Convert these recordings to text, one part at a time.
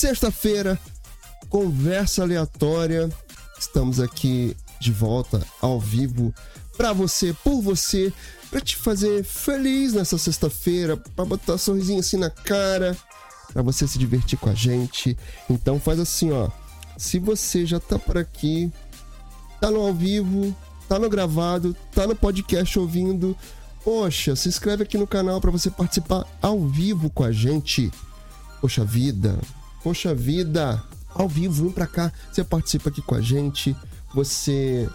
Sexta-feira, conversa aleatória. Estamos aqui de volta ao vivo para você, por você, para te fazer feliz nessa sexta-feira, para botar um sorrisinho assim na cara, para você se divertir com a gente. Então faz assim, ó. Se você já tá por aqui, tá no ao vivo, tá no gravado, tá no podcast ouvindo, poxa, se inscreve aqui no canal para você participar ao vivo com a gente. Poxa vida, poxa vida, ao vivo, vem pra cá, você participa aqui com a gente, você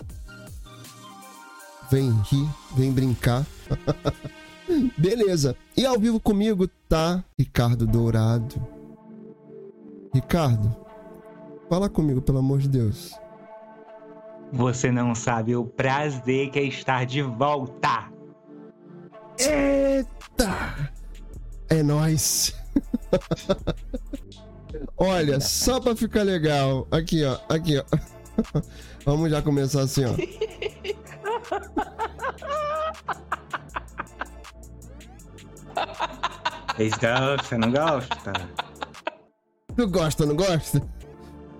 vem rir, vem brincar. Beleza. E ao vivo comigo tá Ricardo Dourado. Ricardo, fala comigo, pelo amor de Deus. Você não sabe o prazer que é estar de volta. Eita! É nóis! Olha, só pra ficar legal. Aqui, ó. Aqui, ó. Vamos já começar assim, ó. Vocês gostam, não gosta? Tu gosta, não gosta?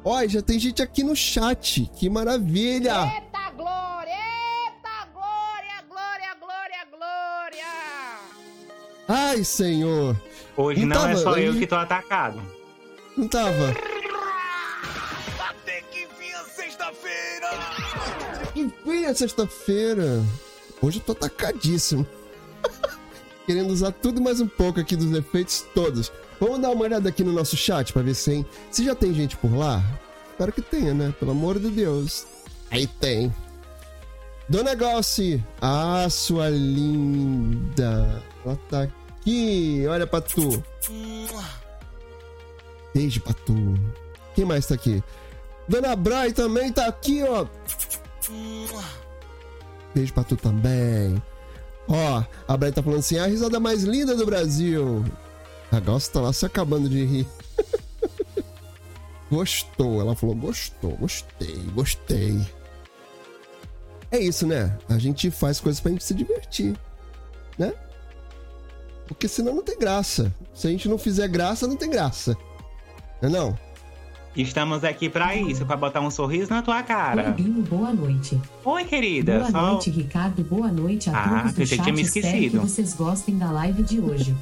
Olha, já tem gente aqui no chat. Que maravilha! Eita glória! Eita glória, glória, glória, glória! Ai, senhor! Hoje Não não, tava, é só eu que tô atacado. Não tava. Até que enfim a sexta-feira! Enfim, é sexta-feira. Hoje eu tô atacadíssimo. Querendo usar tudo mais um pouco aqui dos efeitos todos. Vamos dar uma olhada aqui no nosso chat pra ver se, tem- se já tem gente por lá. Espero que tenha, né? Pelo amor de Deus. Aí tem. Dona Galci. Ah, sua linda. Ela tá aqui. Olha pra tu. Beijo pra tu. Quem mais tá aqui? Dona Bray também tá aqui, ó. Beijo pra tu também. Ó, a Bray tá falando assim: a risada mais linda do Brasil. A Galça tá lá se acabando de rir. gostou, ela falou: gostou, gostei, gostei. É isso, né? A gente faz coisas pra gente se divertir, né? Porque senão não tem graça. Se a gente não fizer graça, não tem graça. Não é não? Estamos aqui pra isso, pra botar um sorriso na tua Oi, cara. Binho, boa noite. Oi, querida. boa só... noite, Ricardo. Boa noite a Ah, todos do chat. tinha me Espero que esquecido. vocês gostem da live de hoje.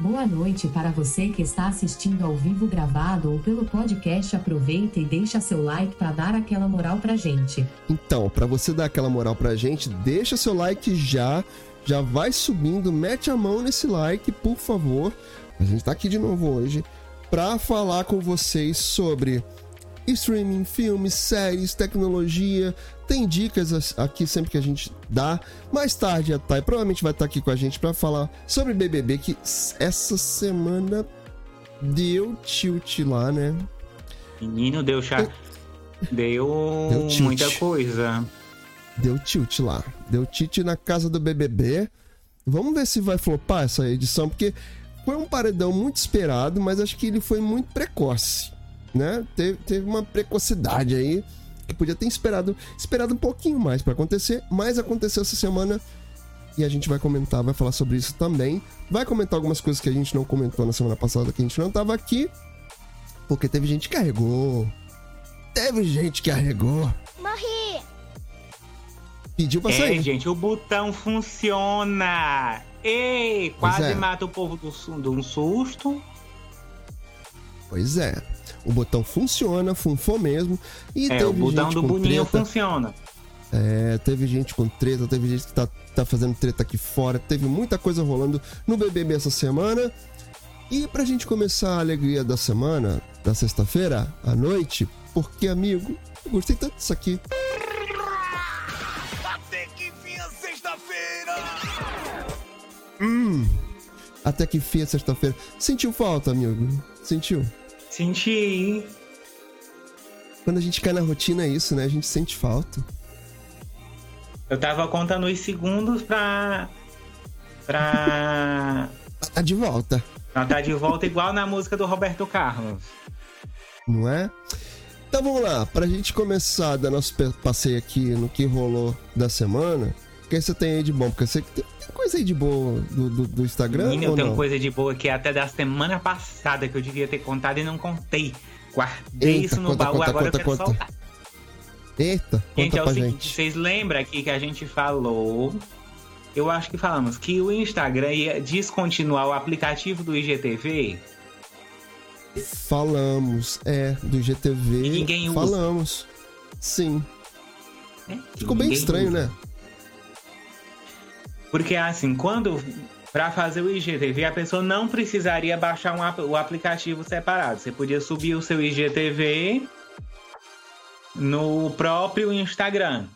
Boa noite para você que está assistindo ao vivo gravado ou pelo podcast. Aproveita e deixa seu like para dar aquela moral pra gente. Então, pra você dar aquela moral pra gente, deixa seu like já, já vai subindo, mete a mão nesse like, por favor. A gente tá aqui de novo hoje pra falar com vocês sobre streaming, filmes, séries, tecnologia. Tem dicas as- aqui sempre que a gente dá. Mais tarde a Thay provavelmente vai estar aqui com a gente pra falar sobre BBB que essa semana deu tilt lá, né? Menino, deu chá. Deu, Deu muita coisa. Deu tilt lá. Deu tilt na casa do BBB. Vamos ver se vai flopar essa edição, porque foi um paredão muito esperado, mas acho que ele foi muito precoce, né? Teve, teve uma precocidade aí que podia ter esperado, esperado um pouquinho mais pra acontecer, mas aconteceu essa semana e a gente vai comentar, vai falar sobre isso também. Vai comentar algumas coisas que a gente não comentou na semana passada, que a gente não tava aqui, porque teve gente que arregou. Teve gente que arregou. Morri! Pediu pra É, sair. gente, o botão funciona. Ei, quase é. mata o povo do, de um susto. Pois é. O botão funciona, funfou mesmo. E É, o botão do Boninho treta. funciona. É, teve gente com treta, teve gente que tá, tá fazendo treta aqui fora. Teve muita coisa rolando no BBB essa semana. E pra gente começar a alegria da semana, da sexta-feira, à noite, porque, amigo, eu gostei tanto disso aqui. Até que enfim, é sexta-feira. Sentiu falta, amigo? Sentiu? Senti. Quando a gente cai na rotina é isso, né? A gente sente falta. Eu tava contando os segundos pra. pra. Tá de volta. pra tá de volta igual na música do Roberto Carlos. não é? Então vamos lá, pra gente começar a dar nosso passeio aqui no que rolou da semana, que você tem aí de bom? Porque você tem coisa aí de boa do, do, do Instagram Menina, eu tenho não? coisa de boa que é até da semana passada que eu devia ter contado e não contei. Guardei Eita, isso no conta, baú, conta, agora conta, eu quero conta. soltar. Eita, Gente, é o seguinte, gente. vocês lembram aqui que a gente falou, eu acho que falamos, que o Instagram ia descontinuar o aplicativo do IGTV? Falamos, é, do GTV. E ninguém usa. Falamos. Sim. Que Ficou bem estranho, usa. né? Porque assim, quando para fazer o IGTV, a pessoa não precisaria baixar um, o aplicativo separado. Você podia subir o seu IGTV no próprio Instagram.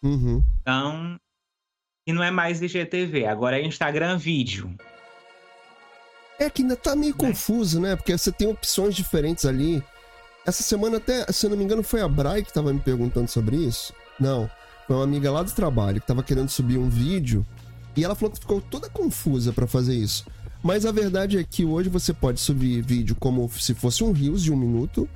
Uhum. Então, e não é mais IGTV, agora é Instagram Vídeo. É que ainda tá meio confuso, né? Porque você tem opções diferentes ali. Essa semana até, se eu não me engano, foi a Bray que tava me perguntando sobre isso. Não, uma amiga lá do trabalho que tava querendo subir um vídeo e ela falou que ficou toda confusa pra fazer isso. Mas a verdade é que hoje você pode subir vídeo como se fosse um Reels de um minuto.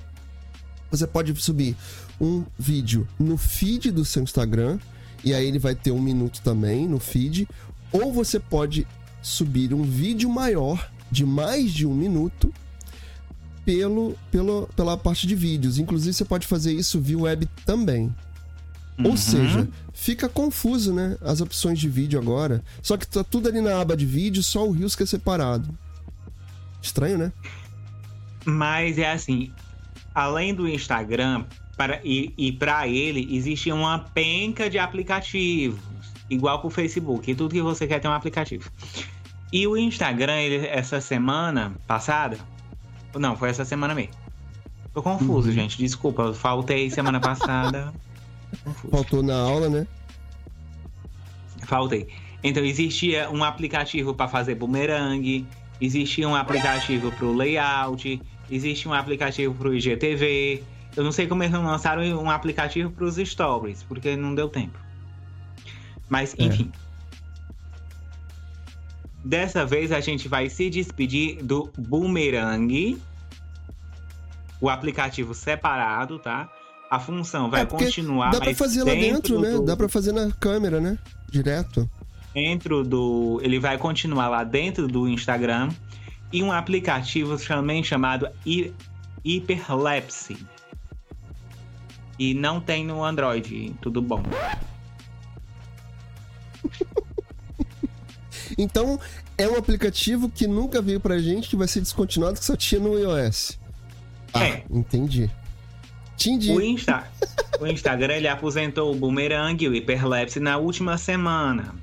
Você pode subir um vídeo no feed do seu Instagram e aí ele vai ter um minuto também no feed. Ou você pode subir um vídeo maior de mais de um minuto pelo, pelo, pela parte de vídeos. Inclusive, você pode fazer isso via web também. Ou Uhum. seja, fica confuso, né? As opções de vídeo agora. Só que tá tudo ali na aba de vídeo, só o Reels que é separado. Estranho, né? Mas é assim, além do Instagram, para, e, e para ele, existe uma penca de aplicativos, igual pro Facebook, e tudo que você quer tem um aplicativo. E o Instagram, ele, essa semana passada, não, foi essa semana mesmo. Tô confuso, Uhum. gente, desculpa, eu faltei semana passada. Confuso. Faltou na aula, né? Faltei. Então existia um aplicativo para fazer bumerangue, existia um aplicativo para o layout, existe um aplicativo para o IGTV. Eu não sei como eles não lançaram um aplicativo para os stories, porque não deu tempo. Mas É. enfim. Dessa vez a gente vai se despedir do Boomerang, o aplicativo separado, tá? A função vai É, continuar, Dá pra fazer lá dentro, né? do- Dá pra fazer na câmera, né? Direto. dentro do. Ele vai continuar lá dentro do Instagram. E um aplicativo também chamado Hyperlapse. E não tem no Android, tudo bom. Então, é um aplicativo que nunca veio pra gente, que vai ser descontinuado, que só tinha no iOS. Ah, É. entendi. O, Insta... o Instagram ele aposentou o Boomerang e o Hyperlapse na última semana.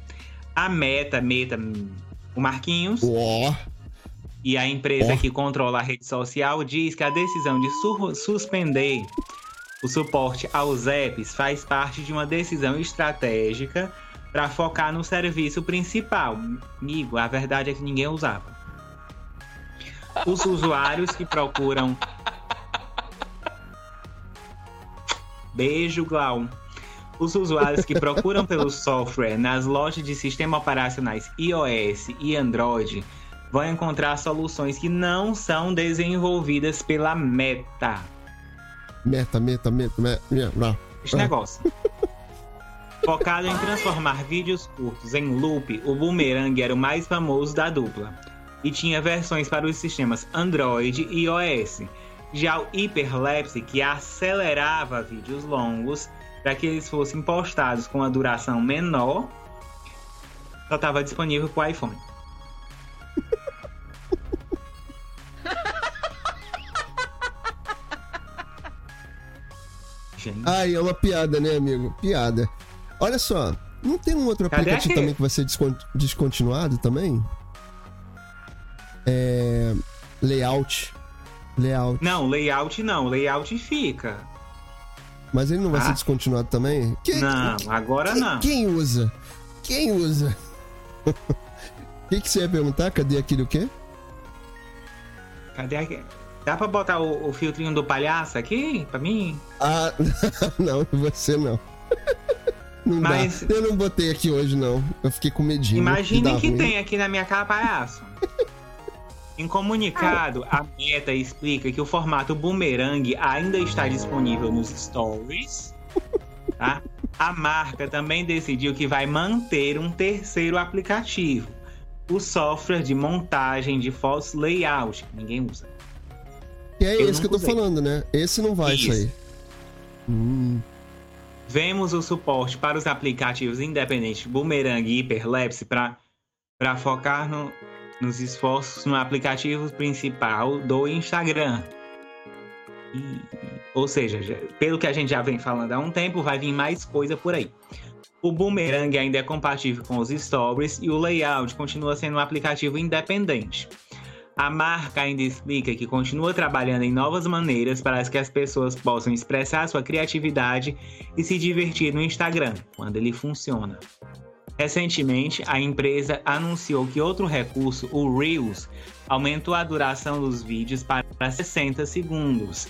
A Meta, Meta, o Marquinhos, Ó, e a empresa Ó. que controla a rede social diz que a decisão de su- suspender o suporte aos apps faz parte de uma decisão estratégica para focar no serviço principal. Amigo, a verdade é que ninguém usava. Os usuários que procuram. Beijo, Glau. Os usuários que procuram pelo software nas lojas de sistemas operacionais iOS e Android vão encontrar soluções que não são desenvolvidas pela Meta. meta, meta, meta, meta. meta. Esse negócio. Focado em transformar vídeos curtos em loop, o Boomerang era o mais famoso da dupla. E tinha versões para os sistemas Android e iOS. Já o Hyperlapse, que acelerava vídeos longos para que eles fossem postados com a duração menor, só estava disponível para o iPhone. Gente. Ai, é uma piada, né, amigo? Piada. Olha só, não tem um outro Cadê aplicativo aquele? também que vai ser descon- descontinuado também? É. Layout. Layout. Não, layout não, layout fica. Mas ele não vai Ah. ser descontinuado também? Que- Não, agora quem, não. Quem usa? Quem usa? O que, que você ia perguntar? Cadê aquele o quê? Cadê aqui? Dá pra botar o, o filtrinho do palhaço aqui pra mim? Ah, não, você não. Não Mas- dá. Eu não botei aqui hoje, não. Eu fiquei com medinho. de Imaginem que ruim. tem aqui na minha cara palhaço. Em comunicado, a Meta explica que o formato boomerang ainda está disponível nos stories, tá? A marca também decidiu que vai manter um terceiro aplicativo, o software de montagem de fotos layout, que ninguém usa. E é Eu esse que eu tô usei. falando, né? Esse não vai Isso. sair. Hum, Vemos o suporte para os aplicativos independentes Boomerang e Hyperlapse para focar no- nos esforços no aplicativo principal do Instagram. E- ou seja, pelo que a gente já vem falando há um tempo, vai vir mais coisa por aí. O Boomerang ainda é compatível com os Stories e o Layout continua sendo um aplicativo independente. A marca ainda explica que continua trabalhando em novas maneiras para que as pessoas possam expressar sua criatividade e se divertir no Instagram, quando ele funciona. Recentemente, a empresa anunciou que outro recurso, o Reels, aumentou a duração dos vídeos para 60 segundos,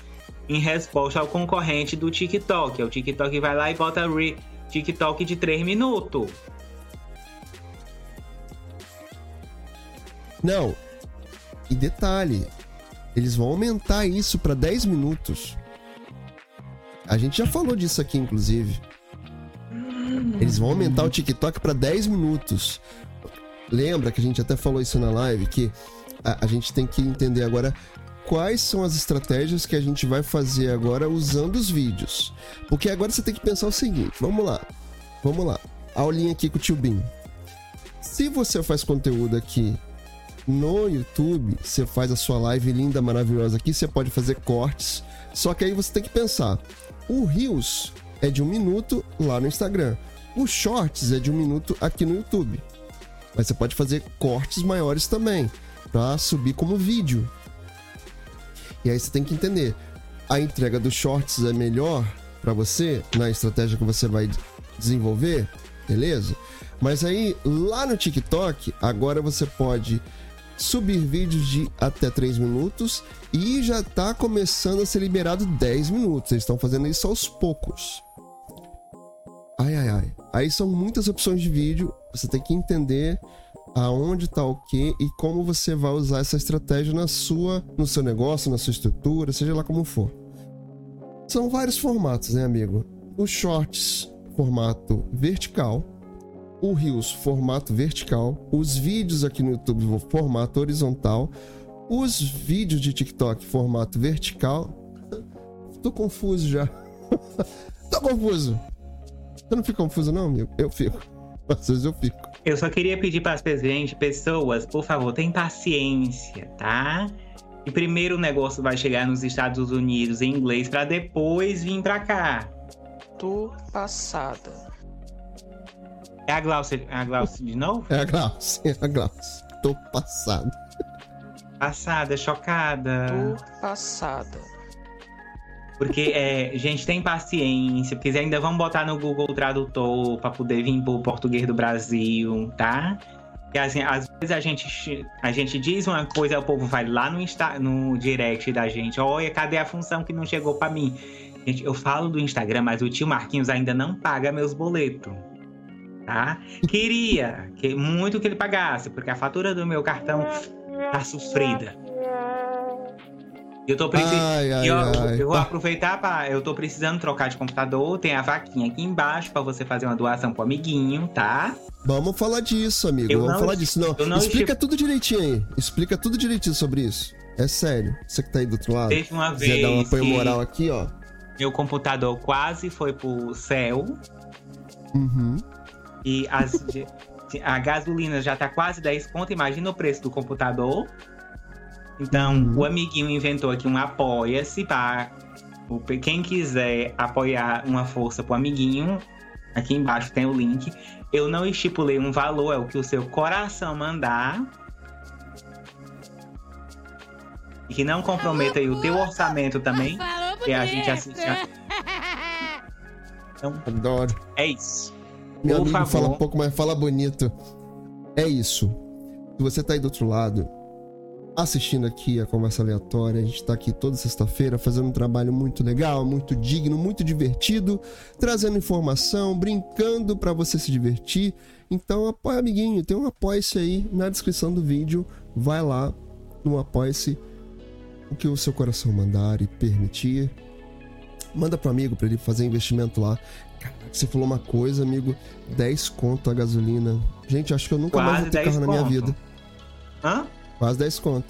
em resposta ao concorrente do TikTok. O TikTok vai lá e bota Re TikTok de 3 minutos. Não. E detalhe, eles vão aumentar isso pra 10 minutos. A gente já falou disso aqui, inclusive. Eles vão aumentar o TikTok pra 10 minutos. Lembra que a gente até falou isso na live que a, a gente tem que entender agora quais são as estratégias que a gente vai fazer agora usando os vídeos. Porque agora você tem que pensar o seguinte, vamos lá. Vamos lá. Aulinha aqui com o tio Bim. Se você faz conteúdo aqui no YouTube, você faz a sua live linda, maravilhosa aqui, você pode fazer cortes. Só que aí você tem que pensar: o Reels é de um minuto lá no Instagram, o Shorts é de um minuto aqui no YouTube. Mas você pode fazer cortes maiores também, para subir como vídeo. E aí você tem que entender: a entrega dos Shorts é melhor para você na estratégia que você vai desenvolver, beleza? Mas aí lá no TikTok, agora você pode subir vídeos de até 3 minutos e já tá começando a ser liberado 10 minutos. Eles estão fazendo isso aos poucos. Ai, ai, ai. Aí são muitas opções de vídeo. Você tem que entender aonde tá o que e como você vai usar essa estratégia na sua, no seu negócio, na sua estrutura, seja lá como for. São vários formatos, né, amigo? Os shorts, formato vertical o Reels formato vertical, os vídeos aqui no YouTube formato horizontal, os vídeos de TikTok formato vertical. Tô confuso já. Tô confuso. Você não fica confuso não, amigo? Eu fico. Às vezes eu fico. Eu só queria pedir para as gente, pessoas, por favor, tenham paciência, tá? E primeiro o negócio vai chegar nos Estados Unidos em inglês para depois vir para cá. Tô passada. É a Glaucia, é a Glaucia de novo? É a Glaucia, é a Glaucia. Tô passado. Passada, chocada. Tô passada. Porque, é, gente, tem paciência, porque ainda vamos botar no Google Tradutor para poder vir pro português do Brasil, tá? E assim, às vezes a gente, a gente diz uma coisa, o povo vai lá no, Insta, no direct da gente, olha, cadê a função que não chegou para mim? Gente, eu falo do Instagram, mas o tio Marquinhos ainda não paga meus boletos. Tá? Queria que muito que ele pagasse, porque a fatura do meu cartão tá sofrida. Eu tô precisando. Ai, ai, E, ó, ai. eu vou aproveitar para. Eu tô precisando trocar de computador. Tem a vaquinha aqui embaixo para você fazer uma doação pro amiguinho, tá? Vamos falar disso, amigo. Eu Vamos não- falar disso. Não, eu não explica tudo direitinho aí. Explica tudo direitinho sobre isso. É sério. Você que tá aí do outro lado. Teve uma quiser dar um vez apoio moral aqui, ó. meu computador quase foi pro céu Uhum. e as, a gasolina já tá quase 10 conto. Imagina o preço do computador. Então, Uhum. o amiguinho inventou aqui um apoia-se para quem quiser apoiar uma força pro amiguinho. Aqui embaixo tem o link. Eu não estipulei um valor, é o que o seu coração mandar. E que não comprometa aí o teu orçamento também. Que a gente assiste. a- Então, Adoro. é isso. Meu Por amigo favor. fala pouco, mas fala bonito. É isso. Se você tá aí do outro lado, assistindo aqui a conversa aleatória, a gente tá aqui toda sexta-feira fazendo um trabalho muito legal, muito digno, muito divertido, trazendo informação, brincando pra você se divertir. Então apoia, amiguinho, tem um apoia-se aí na descrição do vídeo. Vai lá no apoia-se, o que o seu coração mandar e permitir. Manda pro amigo pra ele fazer investimento lá. Caraca, você falou uma coisa, amigo. 10 conto a gasolina. Gente, acho que eu nunca mais Quase vou ter 10 carro na minha conto. vida. Hã? Quase 10 conto.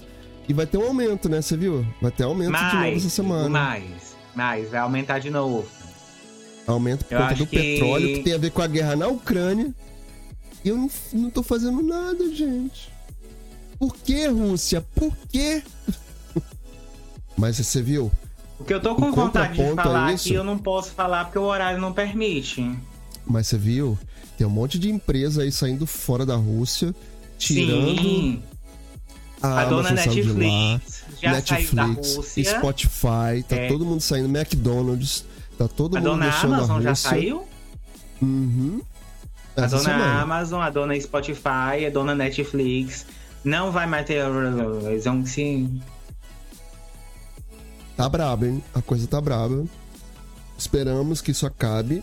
E vai ter um aumento, né? Você viu? Vai ter aumento de novo Mais, essa semana. mais, mais. Vai aumentar de novo. Aumento por Eu conta do que- petróleo, que tem a ver com a guerra na Ucrânia. E eu não, não tô fazendo nada, gente. Por que, Rússia? Por quê? Mas você viu? O que eu tô com O vontade de a falar isso- aqui, eu não posso falar porque o horário não permite. Mas você viu? Tem um monte de empresa aí saindo fora da Rússia, tirando Sim, a, a, dona Netflix já saiu da Netflix, Rússia. Spotify, tá É. todo mundo saindo, McDonald's, tá todo A mundo dona Amazon já saiu? Uhum. A Essa dona semana. Amazon, a dona Spotify, a dona Netflix. Não vai mais ter. Eles vão se. Tá braba, hein? A coisa tá braba. Esperamos que isso acabe.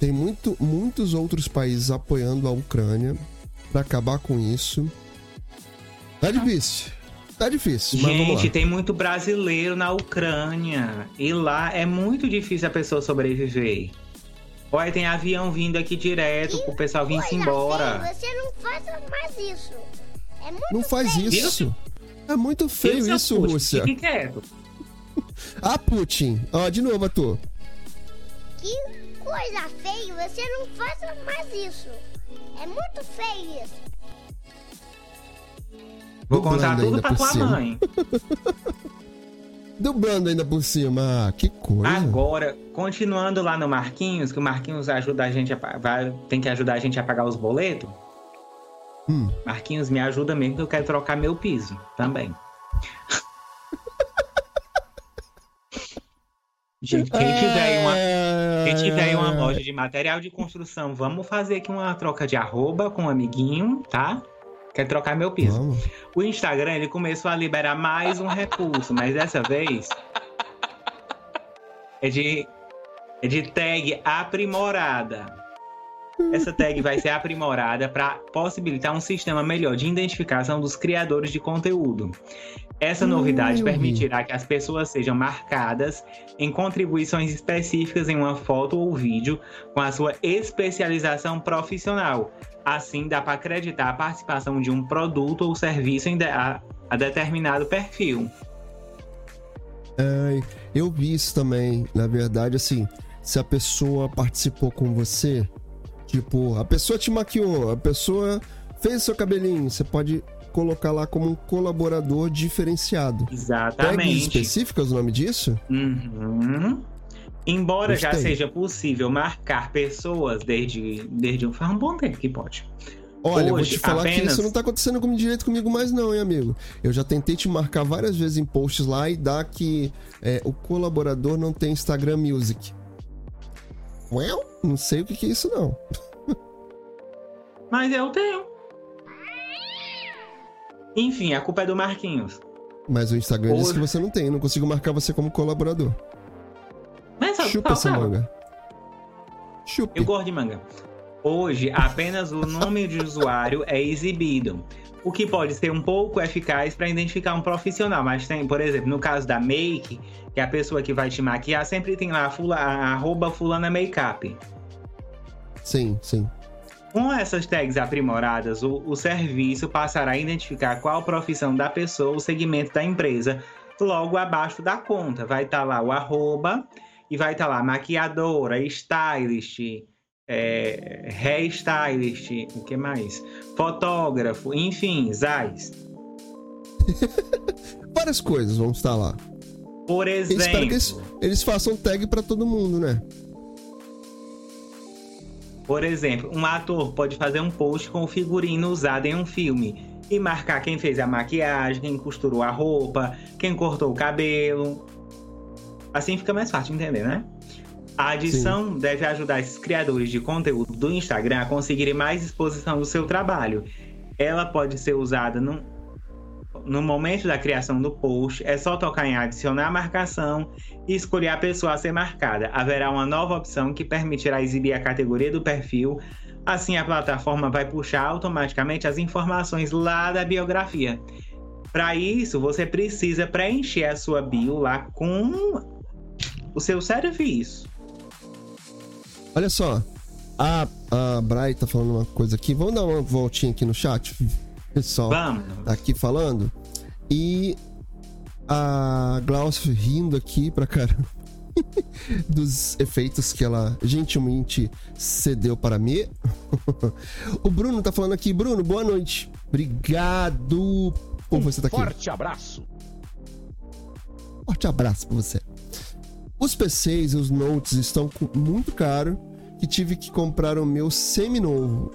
Tem muito, muitos outros países apoiando a Ucrânia pra acabar com isso. Tá difícil. Tá difícil, mas vamos Gente, lá. tem muito brasileiro na Ucrânia. E lá é muito difícil a pessoa sobreviver. Olha, tem avião vindo aqui direto pro pessoal vir se Coisa embora. feia, Você não faça mais isso. É muito Não faz feio. isso. É muito feio seu isso, Putin? Rússia. Fique quieto. Ah, Putin. Ó, de novo, Arthur. Que coisa feia. Você não faça mais isso. É muito feio isso. Vou contar Dublando tudo ainda pra por tua cima. mãe. Dublando ainda por cima. Ah, que coisa. Agora, continuando lá no Marquinhos, que o Marquinhos ajuda a gente a, vai, tem que ajudar a gente a pagar os boletos. Hum. Marquinhos, me ajuda mesmo que eu quero trocar meu piso também. gente, quem tiver uma, quem tiver uma loja de material de construção, vamos fazer aqui uma troca de arroba com um amiguinho, tá? Quero trocar meu piso. Vamos. O Instagram ele começou a liberar mais um recurso, mas dessa vez é de, é de tag aprimorada. Essa tag vai ser aprimorada para possibilitar um sistema melhor de identificação dos criadores de conteúdo. Essa Hum, novidade permitirá que as pessoas sejam marcadas em contribuições específicas em uma foto ou vídeo com a sua especialização profissional. Assim, dá para acreditar a participação de um produto ou serviço em de- a, a determinado perfil. Ai, eu vi isso também. Na verdade, assim, se a pessoa participou com você, tipo, a pessoa te maquiou, a pessoa fez seu cabelinho, você pode colocar lá como um colaborador diferenciado. Tags Exatamente. específicas o nome disso? Uhum. Embora já Gostei. seja possível marcar pessoas desde, desde um, faz um bom tempo que pode. Olha, eu vou Hoje, te falar que apenas- isso não tá acontecendo com direito comigo mais não, hein, amigo? Eu já tentei te marcar várias vezes em posts lá e dá que é, o colaborador não tem Instagram Music. Well, não sei o que que é isso não. Mas eu tenho. Enfim, a culpa é do Marquinhos. Mas o Instagram Hoje- que você não tem, não consigo marcar você como colaborador. Mas sabe Chupa essa faltava? manga. Chupe. Eu gosto de manga. Hoje, apenas o nome de usuário é exibido. O que pode ser um pouco eficaz para identificar um profissional. Mas tem, por exemplo, no caso da make, que é a pessoa que vai te maquiar, sempre tem lá a, fula, a arroba fulana makeup. Sim, sim. Com essas tags aprimoradas, o, o serviço passará a identificar qual profissão da pessoa, o segmento da empresa, logo abaixo da conta. Vai estar lá o arroba e vai estar lá maquiadora, stylist, é, hairstylist, o que mais? Fotógrafo, enfim, Zais. Várias coisas vão estar lá. Por Eu espero que exemplo, eles, eles façam tag pra todo mundo, né? por exemplo, um ator pode fazer um post com o figurino usado em um filme e marcar quem fez a maquiagem, quem costurou a roupa, quem cortou o cabelo. Assim fica mais fácil de entender, né? A adição deve ajudar esses criadores de conteúdo do Instagram a conseguirem mais exposição do seu trabalho. Ela pode ser usada no, no momento da criação do post, é só tocar em adicionar marcação e escolher a pessoa a ser marcada. Haverá uma nova opção que permitirá exibir a categoria do perfil. Assim, a plataforma vai puxar automaticamente as informações lá da biografia. Para isso, você precisa preencher a sua bio lá com o seu serviço. Olha só, a, a Bray tá falando uma coisa aqui. Vamos dar uma voltinha aqui no chat? Pessoal, Vamos. tá aqui falando. E a Glaucio rindo aqui pra caramba dos efeitos que ela gentilmente cedeu para mim. o Bruno tá falando aqui. Bruno, boa noite. Obrigado por você estar tá aqui. Forte abraço. Forte abraço pra você. Os PCs e os notes estão muito caros que tive que comprar o meu semi-novo.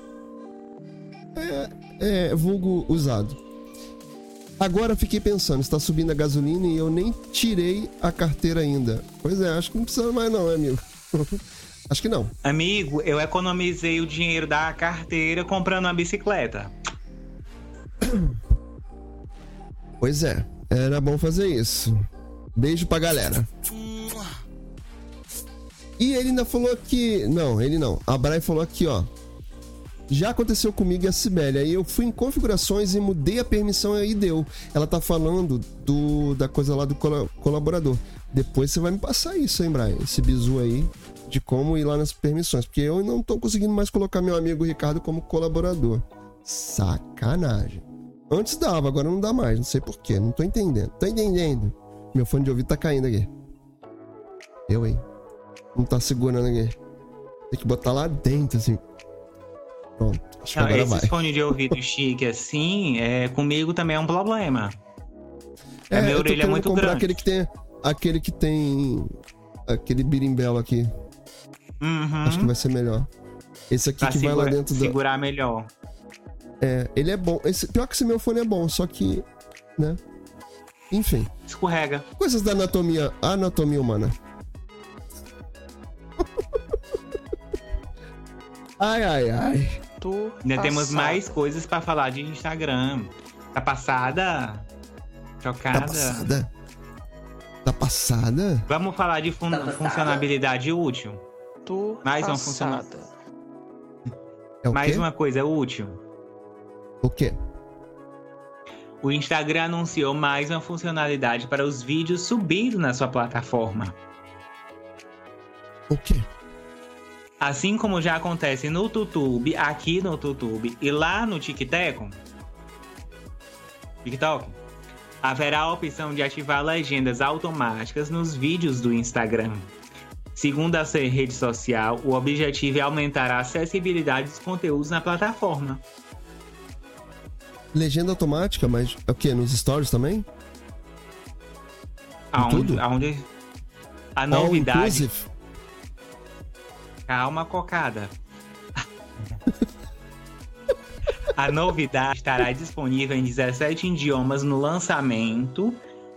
É, é, vulgo usado. Agora fiquei pensando, está subindo a gasolina e eu nem tirei a carteira ainda. Pois é, acho que não precisa mais não, né, amigo. acho que não. Amigo, eu economizei o dinheiro da carteira comprando uma bicicleta. Pois é, era bom fazer isso. Beijo pra galera. E ele ainda falou que. Não, ele não. A Bray falou aqui, ó. Já aconteceu comigo e a Sibeli. Aí eu fui em configurações e mudei a permissão e aí deu. Ela tá falando do, da coisa lá do cola- colaborador. Depois você vai me passar isso, hein, Brian? Esse bizu aí de como ir lá nas permissões. Porque eu não tô conseguindo mais colocar meu amigo Ricardo como colaborador. Sacanagem. Antes dava, agora não dá mais. Não sei porquê. Não tô entendendo. Tô entendendo. Meu fone de ouvido tá caindo aqui. Eu, hein? Não tá segurando aqui. Tem que botar lá dentro, assim. Pronto. Acho que Não, agora esses vai. fones de ouvido chique assim, é, comigo também é um problema. É, minha eu tô orelha é muito comprar grande. aquele que tem. Aquele que tem. Aquele birimbelo aqui. Uhum. Acho que vai ser melhor. Esse aqui Pra que vai lá segura- dentro do. segurar melhor. É, ele é bom. Esse, pior que esse meu fone é bom, só que. Né? Enfim. Escorrega. Coisas da anatomia. Anatomia humana. Ai, ai, ai. Do Ainda temos mais coisas pra falar de Instagram. Tá passada? Tá Chocada? passada? Tá passada? Vamos falar de fun- funcionalidade útil. Do Mais uma passada. É o Mais quê? uma coisa útil. O quê? O Instagram anunciou mais uma funcionalidade para os vídeos subidos na sua plataforma. O quê? Assim como já acontece no YouTube, aqui no YouTube e lá no TikTok, TikTok, haverá a opção de ativar legendas automáticas nos vídeos do Instagram. Segundo a rede social, o objetivo é aumentar a acessibilidade dos conteúdos na plataforma. Legenda automática, mas o quê? Nos stories também? Aonde, tudo? aonde a All novidade. inclusive? Calma, cocada. A novidade estará disponível em 17 idiomas no lançamento,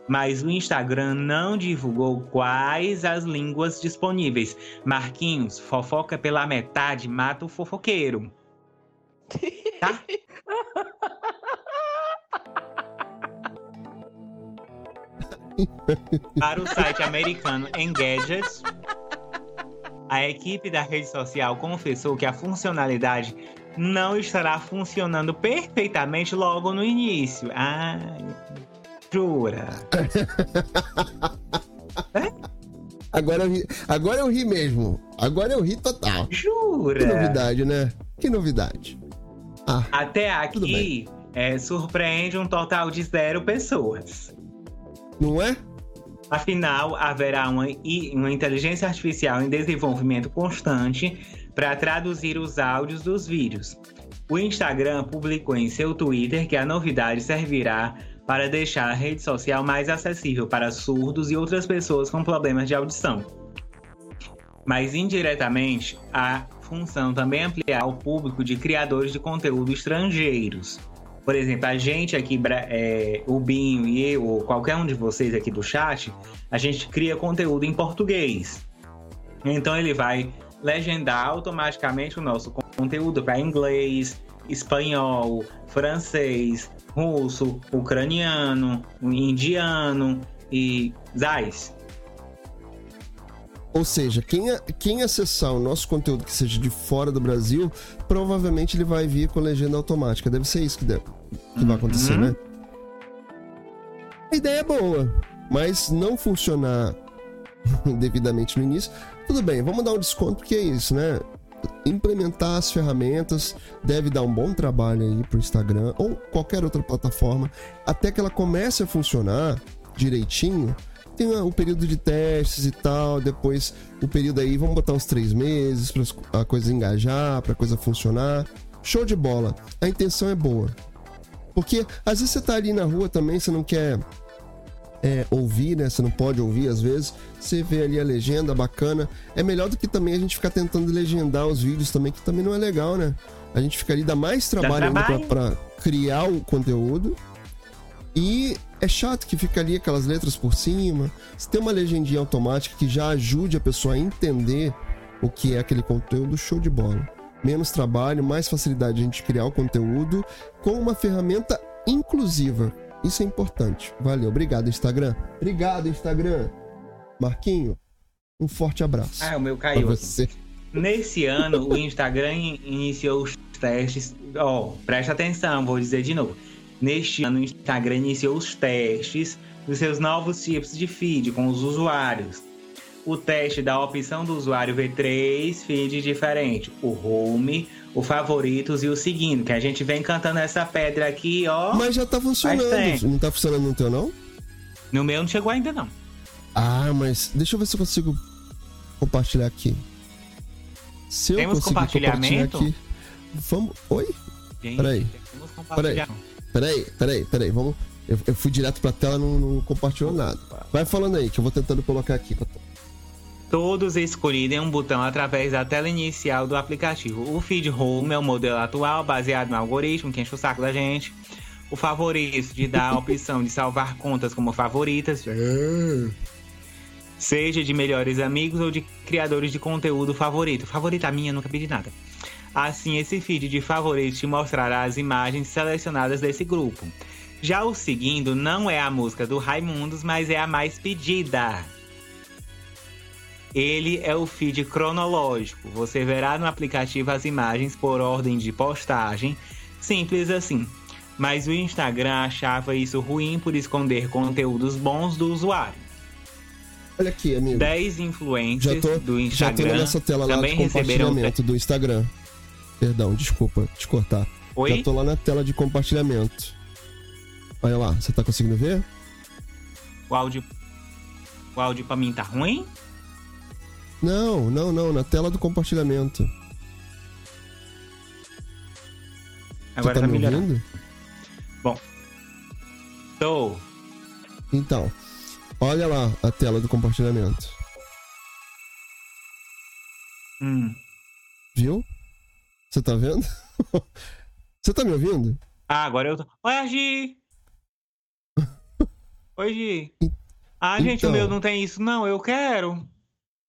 mas o Instagram não divulgou quais as línguas disponíveis. Marquinhos, fofoca pela metade, mata o fofoqueiro. Tá? Para o site americano Engadget, a equipe da rede social confessou que a funcionalidade não estará funcionando perfeitamente logo no início. Ai, jura? Agora eu, ri, agora eu ri mesmo. Agora eu ri total. Que Jura? novidade, né? Que novidade. Ah, Até aqui é, surpreende um total de zero pessoas. não é? Afinal, haverá uma, uma inteligência artificial em desenvolvimento constante para traduzir os áudios dos vídeos. O Instagram publicou em seu Twitter que a novidade servirá para deixar a rede social mais acessível para surdos e outras pessoas com problemas de audição. Mas indiretamente, a função também ampliará o público de criadores de conteúdo estrangeiros. Por exemplo, a gente aqui, é, o Binho e eu, ou qualquer um de vocês aqui do chat, a gente cria conteúdo em português. Então ele vai legendar automaticamente o nosso conteúdo para inglês, espanhol, francês, russo, ucraniano, indiano e zais. Ou seja, quem, a- quem acessar o nosso conteúdo que seja de fora do Brasil, provavelmente ele vai vir com legenda automática. Deve ser isso que, deve, que vai acontecer, Uhum. né? A ideia é boa, mas não funcionar devidamente no início. Tudo bem, vamos dar um desconto porque é isso, né? Implementar as ferramentas deve dar um bom trabalho aí pro Instagram ou qualquer outra plataforma até que ela comece a funcionar direitinho. Tem o período de testes e tal, depois o período aí, vamos botar uns três meses para a coisa engajar, para a coisa funcionar. Show de bola. A intenção é boa. Porque às vezes você tá ali na rua também, você não quer é, ouvir, né? Você não pode ouvir às vezes. Você vê ali a legenda bacana. É melhor do que também a gente ficar tentando legendar os vídeos também, que também não é legal, né? A gente fica ali, dá mais trabalho, trabalho. ainda pra, pra criar o conteúdo. E é chato que fica ali aquelas letras por cima. Se tem uma legendinha automática que já ajude a pessoa a entender o que é aquele conteúdo, show de bola. Menos trabalho, mais facilidade de a gente criar o conteúdo com uma ferramenta inclusiva. Isso é importante. Valeu. Obrigado, Instagram. Obrigado, Instagram. Marquinho, um forte abraço. Ah, o meu caiu. você. Nesse ano, o Instagram in- iniciou os testes. Ó, presta atenção, vou dizer de novo. Neste ano, o Instagram iniciou os testes dos seus novos tipos de feed com os usuários. O teste da opção do usuário ver três feeds diferentes: o home, o favoritos e o seguindo. Que a gente vem cantando essa pedra aqui, ó. Mas já tá funcionando. Não tá funcionando no teu, não? No meu não chegou ainda, não. Ah, mas deixa eu ver se eu consigo compartilhar aqui. Se eu Temos conseguir compartilhar compartilhamento? aqui. Vamos. Oi? Gente, Peraí. temos compartilhar. Peraí, peraí, peraí. Vamos. Eu, eu fui direto pra tela, não, não compartilhou nada. Vai falando aí, que eu vou tentando colocar aqui. Todos escolhem um botão através da tela inicial do aplicativo. O Feed Home é o modelo atual, baseado no algoritmo que enche o saco da gente. O favorito de dar a opção de salvar contas como favoritas, seja de melhores amigos ou de criadores de conteúdo favorito. Favorita minha, nunca pedi nada. Assim, esse feed de favoritos te mostrará as imagens selecionadas desse grupo. Já o seguindo não é a música do Raimundos, mas é a mais pedida. Ele é o feed cronológico. Você verá no aplicativo as imagens por ordem de postagem, simples assim. Mas o Instagram achava isso ruim por esconder conteúdos bons do usuário. Olha aqui, amigo. 10 Já influencers tô, do já tô Instagram nessa tela lá de também receberam. compartilhamento do Instagram. Perdão, desculpa te cortar. Oi? Já tô lá na tela de compartilhamento. Olha lá, você tá conseguindo ver? O áudio. O áudio pra mim tá ruim? Não, não, não, na tela do compartilhamento. Agora você tá, tá me melhorando. ouvindo? Tô. Então, olha lá a tela do compartilhamento. Hum. Viu? Você tá vendo? Você tá me ouvindo? Ah, agora eu tô. Oi, Gi! Oi, Gi. Ah, gente, Então. o meu não tem isso, não. Eu quero.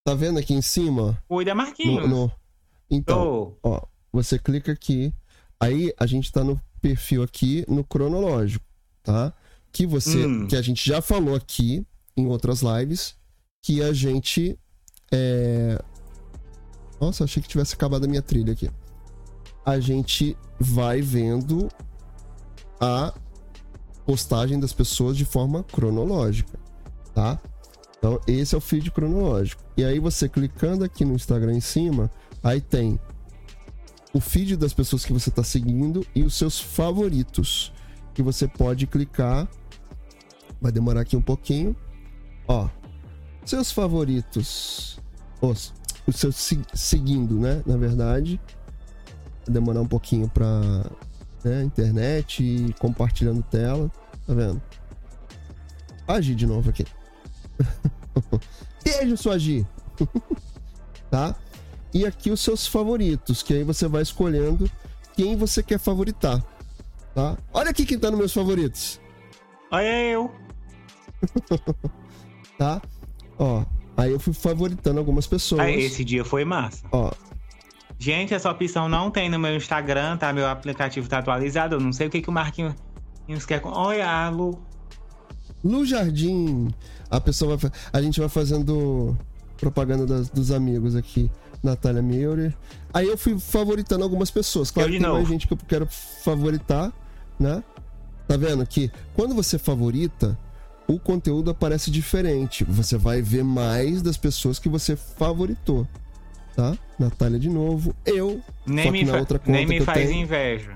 Tá vendo aqui em cima? Cuida, Marquinhos. No, no- Então, Tô. ó, você clica aqui. Aí a gente tá no perfil aqui no cronológico, tá? Que você, Hum. que a gente já falou aqui em outras lives, que a gente é... Nossa, achei que tivesse acabado a minha trilha aqui. A gente vai vendo a postagem das pessoas de forma cronológica, tá? Então, esse é o feed cronológico. E aí você clicando aqui no Instagram em cima, aí tem o feed das pessoas que você está seguindo e os seus favoritos. Que você pode clicar. Vai demorar aqui um pouquinho. Ó, seus favoritos. Os, os seus se- seguindo, né? Na verdade. Demorar um pouquinho pra né, internet e compartilhando tela. Tá vendo? Agir de novo aqui. Beijo, sua Agi. tá? E aqui os seus favoritos, que aí você vai escolhendo quem você quer favoritar. Tá? Olha aqui quem tá nos meus favoritos. Olha eu. Tá? Ó, aí eu fui favoritando algumas pessoas. Ah, esse dia foi massa. Ó, Gente, essa opção não tem no meu Instagram, tá? Meu aplicativo tá atualizado. Eu não sei o que, que o Marquinhos quer. Olha, Lu. no jardim, a pessoa vai. A gente vai fazendo propaganda das- dos amigos aqui. Natália Meurer. Aí eu fui favoritando algumas pessoas. Claro que tem mais gente que eu quero favoritar, né? Tá vendo que quando você favorita, o conteúdo aparece diferente. Você vai ver mais das pessoas que você favoritou. Tá? Natália de novo. Eu. Nem me, fa- nem me faz tenho, inveja.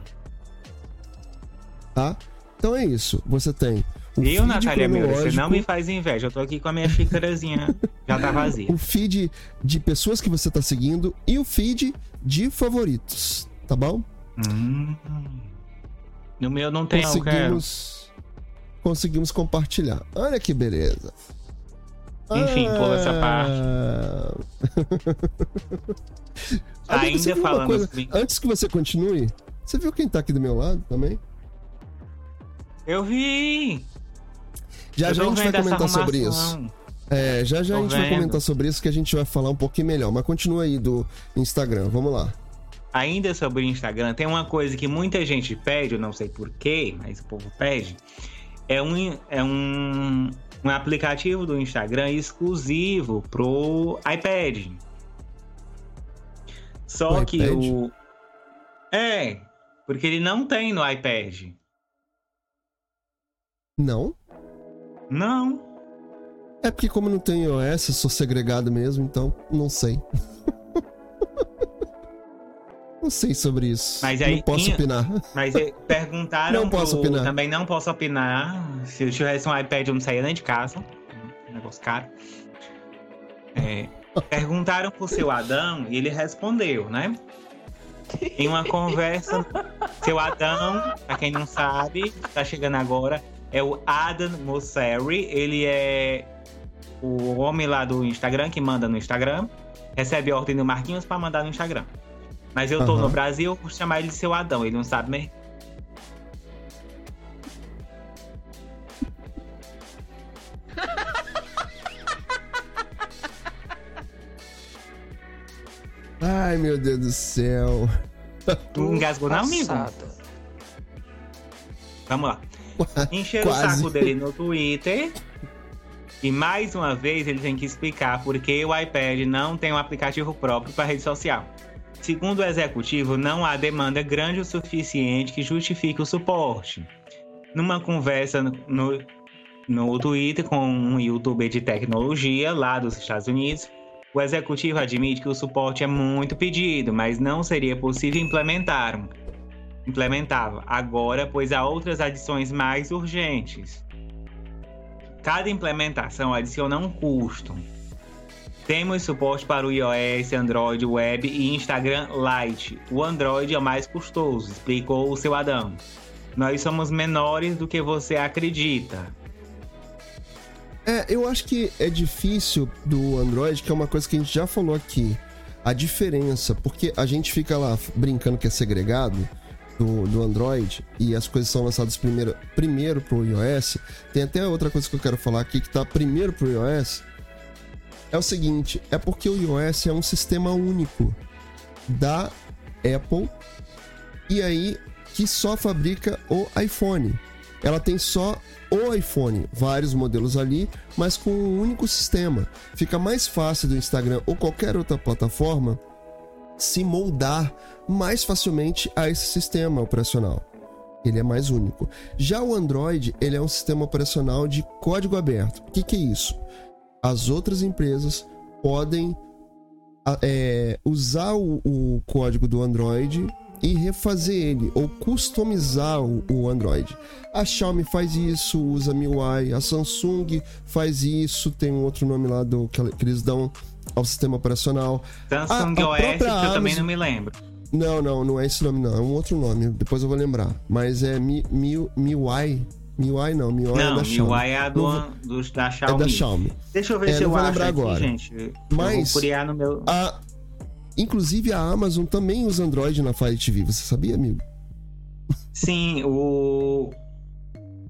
tá? Então é isso. Você tem o Eu, Natália Miller, você não cronológico, me faz inveja. Eu tô aqui com a minha xícarazinha. já tá vazia. o feed de pessoas que você tá seguindo e o feed de favoritos, tá bom? Hum. No meu não tem, conseguimos conseguimos compartilhar. Olha que beleza. Enfim, pula essa parte. Ainda falando sobre- Antes que você continue, você viu quem tá aqui do meu lado também? Eu vi! Já já a gente vai comentar sobre isso. É, já já a Tô gente vai vendo. comentar sobre isso que a gente vai falar um pouquinho melhor. Mas continua aí do Instagram, vamos lá. Ainda sobre o Instagram, tem uma coisa que muita gente pede, eu não sei porquê, mas o povo pede. É um, é um, um aplicativo do Instagram exclusivo pro iPad. Só O que iPad? o. É, porque ele não tem no iPad. Não? Não. É porque como não tem iOS, eu sou segregado mesmo, então não sei. Não sei sobre isso. Mas aí não posso opinar. Mas perguntaram. Não posso pro- opinar. Também não posso opinar. Se eu tivesse um iPad, eu não saía nem de casa. Um negócio caro. É, perguntaram pro seu Adão e ele respondeu, né? Em uma conversa, seu Adão, pra quem não sabe, tá chegando agora, é o Adam Mosseri. Ele é o homem lá do Instagram que manda no Instagram. Recebe ordem do Marquinhos pra mandar no Instagram. Mas eu tô Aham. no Brasil, eu vou chamar ele de seu Adão, ele não sabe mesmo. Ai, meu Deus do céu. Tu engasgou não, amigo? Vamos lá. Encheram o saco dele no Twitter. E mais uma vez ele tem que explicar por que o iPad não tem um aplicativo próprio para rede social. Segundo o executivo, não há demanda grande o suficiente que justifique o suporte. Numa conversa no, no, Twitter com um youtuber de tecnologia lá dos Estados Unidos, o executivo admite que o suporte é muito pedido, mas não seria possível implementar implementava agora, pois há outras adições mais urgentes. Cada implementação adiciona um custo. Temos suporte para o iOS, Android Web e Instagram Lite. O Android é mais custoso, explicou o seu Adão. Nós somos menores do que você acredita. É, eu acho que é difícil do Android, que é uma coisa que a gente já falou aqui. A diferença, porque a gente fica lá brincando que é segregado do, do Android e as coisas são lançadas primeiro, primeiro pro iOS. Tem até outra coisa que eu quero falar aqui que tá primeiro pro iOS. É o seguinte, é porque o iOS é um sistema único da Apple e aí que só fabrica o iPhone. Ela tem só o iPhone, vários modelos ali, mas com um único sistema. Fica mais fácil do Instagram ou qualquer outra plataforma se moldar mais facilmente a esse sistema operacional. Ele é mais único. Já o Android, ele é um sistema operacional de código aberto. O que, que é isso? As outras empresas podem a- é, usar o, o código do Android e refazer ele ou customizar o, o Android. A Xiaomi faz isso, usa MIUI, a Samsung faz isso, tem um outro nome lá do que, eles dão ao sistema operacional. Samsung A- a OS, que eu também Amazon- não me lembro. Não, não, não é esse nome não, é um outro nome, depois eu vou lembrar. Mas é Mi, Mi, MIUI, MIUI não, MIUI é não, da Xiaomi. MIUI é a do, Não do- da É Xiaomi. da Xiaomi. Deixa eu ver É, se eu acho lembrar aqui, agora. gente. Mas- vou criar no meu... A, inclusive a Amazon também usa Android na Fire TV, você sabia, amigo? Sim, o,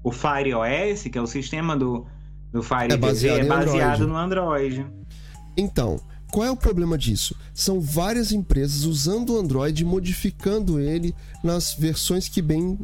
o Fire OS, que é o sistema do, do Fire É TV, baseado é baseado Android. no Android. Então, qual é o problema disso? São várias empresas usando o Android e modificando ele nas versões que bem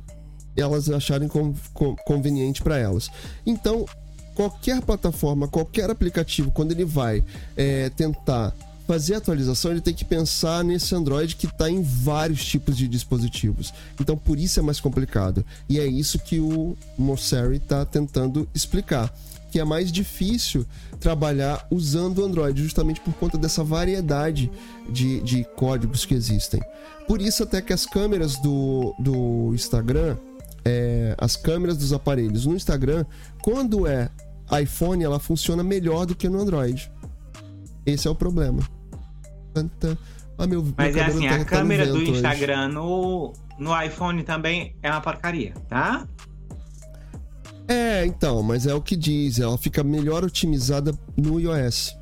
elas acharem con- con- conveniente para elas. Então, qualquer plataforma, qualquer aplicativo, quando ele vai é, tentar fazer atualização, ele tem que pensar nesse Android que está em vários tipos de dispositivos. Então, por isso é mais complicado. E é isso que o Mosseri está tentando explicar. que é mais difícil trabalhar usando o Android, justamente por conta dessa variedade de, de códigos que existem. Por isso até que as câmeras do, do Instagram, é, as câmeras dos aparelhos no Instagram, quando é iPhone, ela funciona melhor do que no Android. Esse é o problema. Tanta... Ah, meu, Mas meu é assim, cabelo a tá- tá câmera do hoje. Instagram no, no iPhone também é uma porcaria, tá? É, então, mas é o que diz, ela fica melhor otimizada no iOS.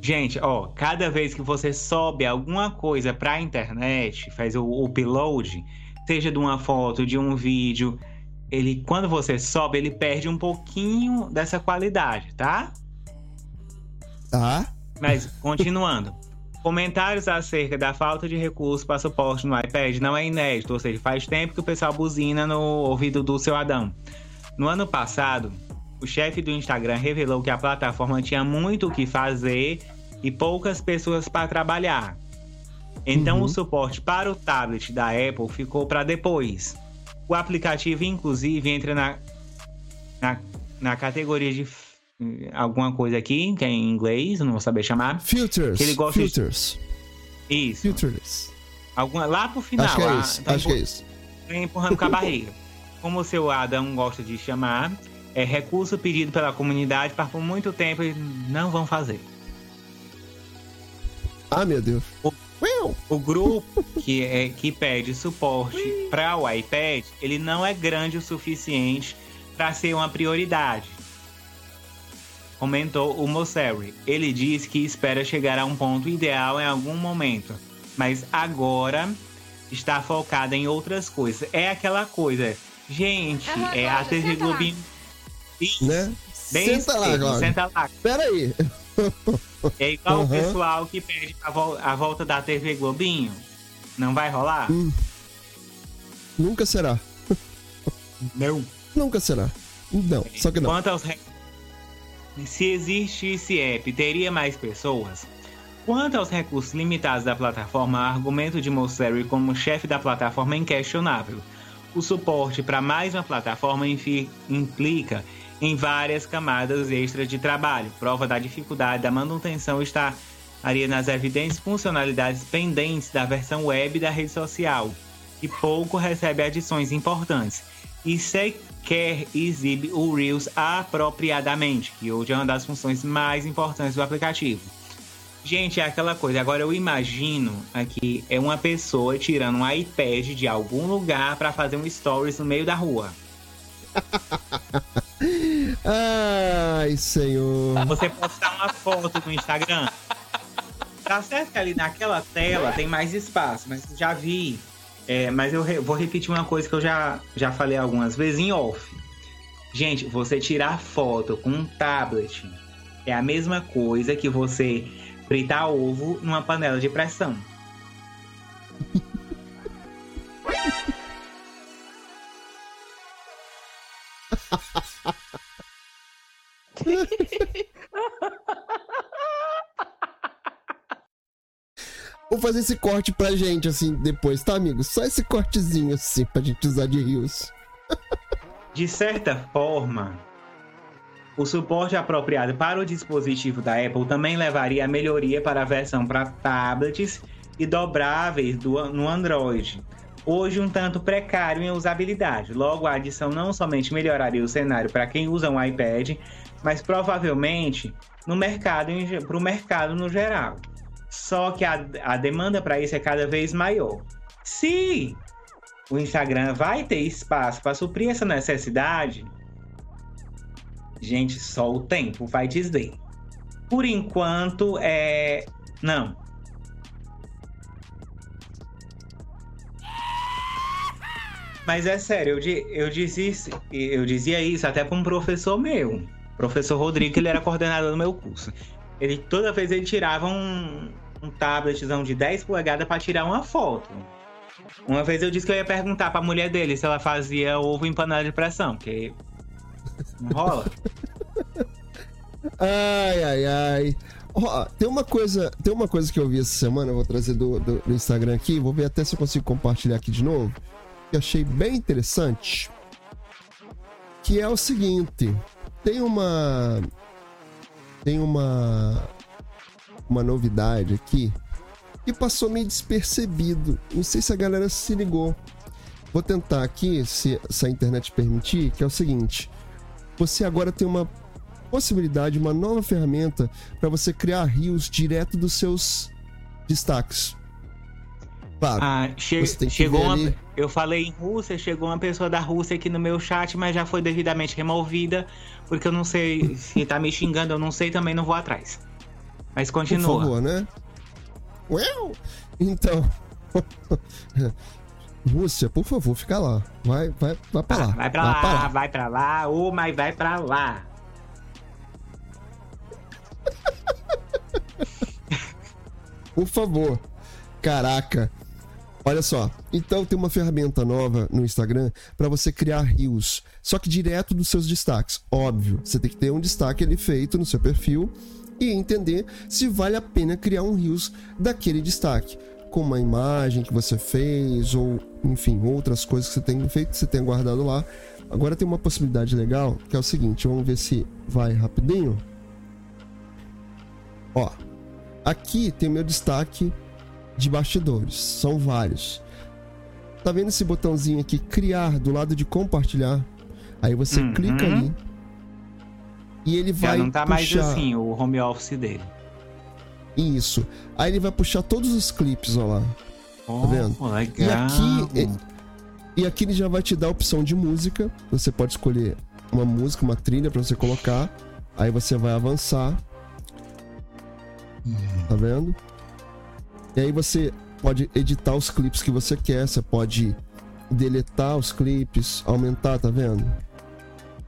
Gente, ó, cada vez que você sobe alguma coisa pra internet, faz o upload, seja de uma foto, de um vídeo, ele, quando você sobe, ele perde um pouquinho dessa qualidade, tá? Tá? Mas, continuando. Comentários acerca da falta de recurso para suporte no iPad não é inédito, ou seja, faz tempo que o pessoal buzina no ouvido do seu Adão. No ano passado, o chefe do Instagram revelou que a plataforma tinha muito o que fazer e poucas pessoas para trabalhar. Então, Uhum. o suporte para o tablet da Apple ficou para depois. O aplicativo, inclusive, entra na, na, na categoria de alguma coisa aqui, que é em inglês, não vou saber chamar. Filters. Que ele gosta de- filters. Isso. Filters. Alguma, lá pro final. acho que é lá, isso. tá Acho que é isso. tá empurrando com a barriga. Como o seu Adam gosta de chamar, é recurso pedido pela comunidade para por muito tempo eles não vão fazer. Ah, meu Deus. O-. O grupo que, é, que pede suporte para o iPad, ele não é grande o suficiente para ser uma prioridade. Comentou o Mosseri. Ele disse que espera chegar a um ponto ideal em algum momento, mas agora está focado em outras coisas. É aquela coisa, gente, é a TV lá. Globinho. Isso, Né? Bem Senta lá, Glória. Senta lá. Pera aí. É igual o Aham. pessoal que pede a, vol- a volta da TV Globinho. Não vai rolar? Hum. Nunca será. Não. Nunca será. Não, só que não. Quanto aos Se existisse app, teria mais pessoas? Quanto aos recursos limitados da plataforma, o argumento de Mosseri como chefe da plataforma é inquestionável. O suporte para mais uma plataforma implica em várias camadas extras de trabalho. Prova da dificuldade da manutenção estaria nas evidentes funcionalidades pendentes da versão web da rede social, que pouco recebe adições importantes e sequer exibe o Reels apropriadamente, que hoje é uma das funções mais importantes do aplicativo. Gente, é aquela coisa. Agora eu imagino aqui é uma pessoa tirando um iPad de algum lugar para fazer um stories no meio da rua. Ai, senhor. Você postar uma foto no Instagram. Tá certo que ali naquela tela tem mais espaço, mas já vi. É, mas eu re- vou repetir uma coisa que eu já, já falei algumas vezes em off. Gente, você tirar foto com um tablet é a mesma coisa que você fritar ovo numa panela de pressão. Vou fazer esse corte pra gente, assim, depois, tá, amigo? Só esse cortezinho, assim, pra gente usar de rios. De certa forma, o suporte apropriado para o dispositivo da Apple também levaria a melhoria para a versão para tablets e dobráveis do, no Android. Hoje um tanto precário em usabilidade. Logo, a adição não somente melhoraria o cenário para quem usa um iPad, mas provavelmente no mercado para o mercado no geral. Só que a, a demanda para isso é cada vez maior. Se o Instagram vai ter espaço para suprir essa necessidade, gente, só o tempo vai dizer. Por enquanto, é. Não. Mas é sério, eu, eu, dizia, isso- eu dizia isso até para um professor meu. Professor Rodrigo, ele era coordenador do meu curso. Ele toda vez ele tirava um, um tabletzão de 10 polegadas para tirar uma foto. Uma vez eu disse que eu ia perguntar pra mulher dele se ela fazia ovo em panela de pressão, porque não rola. Ai, ai, ai. Ó, tem uma coisa, tem uma coisa que eu vi essa semana, eu vou trazer do, do, do Instagram aqui, vou ver até se eu consigo compartilhar aqui de novo, que achei bem interessante. Que é o seguinte: tem uma. Tem uma. Uma novidade aqui que passou meio despercebido. Não sei se a galera se ligou. Vou tentar aqui, se, se a internet permitir, que é o seguinte: você agora tem uma possibilidade, uma nova ferramenta para você criar rios direto dos seus destaques. Claro. Ah, che chegou uma, ali. Eu falei em Rússia, chegou uma pessoa da Rússia aqui no meu chat, mas já foi devidamente removida, porque eu não sei se tá me xingando, eu não sei, também não vou atrás. Mas Por continua. favor, né? Uau! Então. Rússia, por favor, fica lá. Vai, vai, vai pra Ah, lá. vai pra lá, vai pra lá, ô, mas vai pra lá. Por favor. Caraca. Olha só. Então tem uma ferramenta nova no Instagram para você criar rios, só que direto dos seus destaques. Óbvio, você tem que ter um destaque ali feito no seu perfil e entender se vale a pena criar um rios daquele destaque, com uma imagem que você fez ou, enfim, outras coisas que você tem feito, que você tem guardado lá. Agora tem uma possibilidade legal, que é o seguinte, vamos ver se vai rapidinho. Ó, aqui tem meu destaque de bastidores. São vários. Tá vendo esse botãozinho aqui, criar, do lado de compartilhar? Aí você Uhum. clica ali. E ele Já vai não tá mais puxar... assim o home office dele. Isso. Aí ele vai puxar todos os clipes, ó lá. Oh, vendo? Legal. E aqui, e aqui ele já vai te dar a opção de música. Você pode escolher uma música, uma trilha pra você colocar. Aí você vai avançar. Tá vendo? E aí você pode editar os clipes que você quer. Você pode deletar os clipes, aumentar, tá vendo?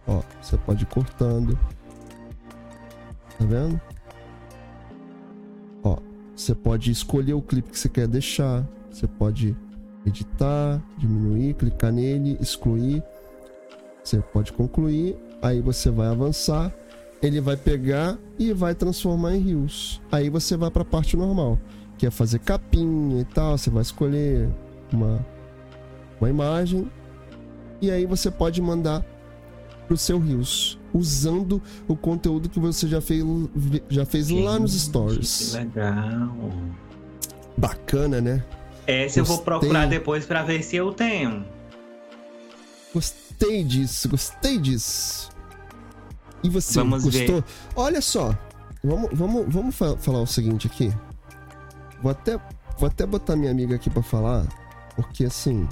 Ó, você pode ir cortando. Tá vendo? Ó, você pode escolher o clipe que você quer deixar. Você pode editar, diminuir, clicar nele, excluir. Você pode concluir, aí você vai avançar, ele vai pegar e vai transformar em rios. Aí você vai para a parte normal, que é fazer capinha e tal, você vai escolher uma uma imagem e aí você pode mandar pro seu rios, usando o conteúdo que você já fez já fez lá nos Gente, stories. Que legal. Bacana, né? Essa eu vou Gostei. procurar depois pra ver se eu tenho. Gostei disso, gostei disso. E você, Vamos gostou? ver. Olha só, vamos, vamos, vamos fa- falar o seguinte aqui. Vou até, vou até botar minha amiga aqui pra falar, porque assim,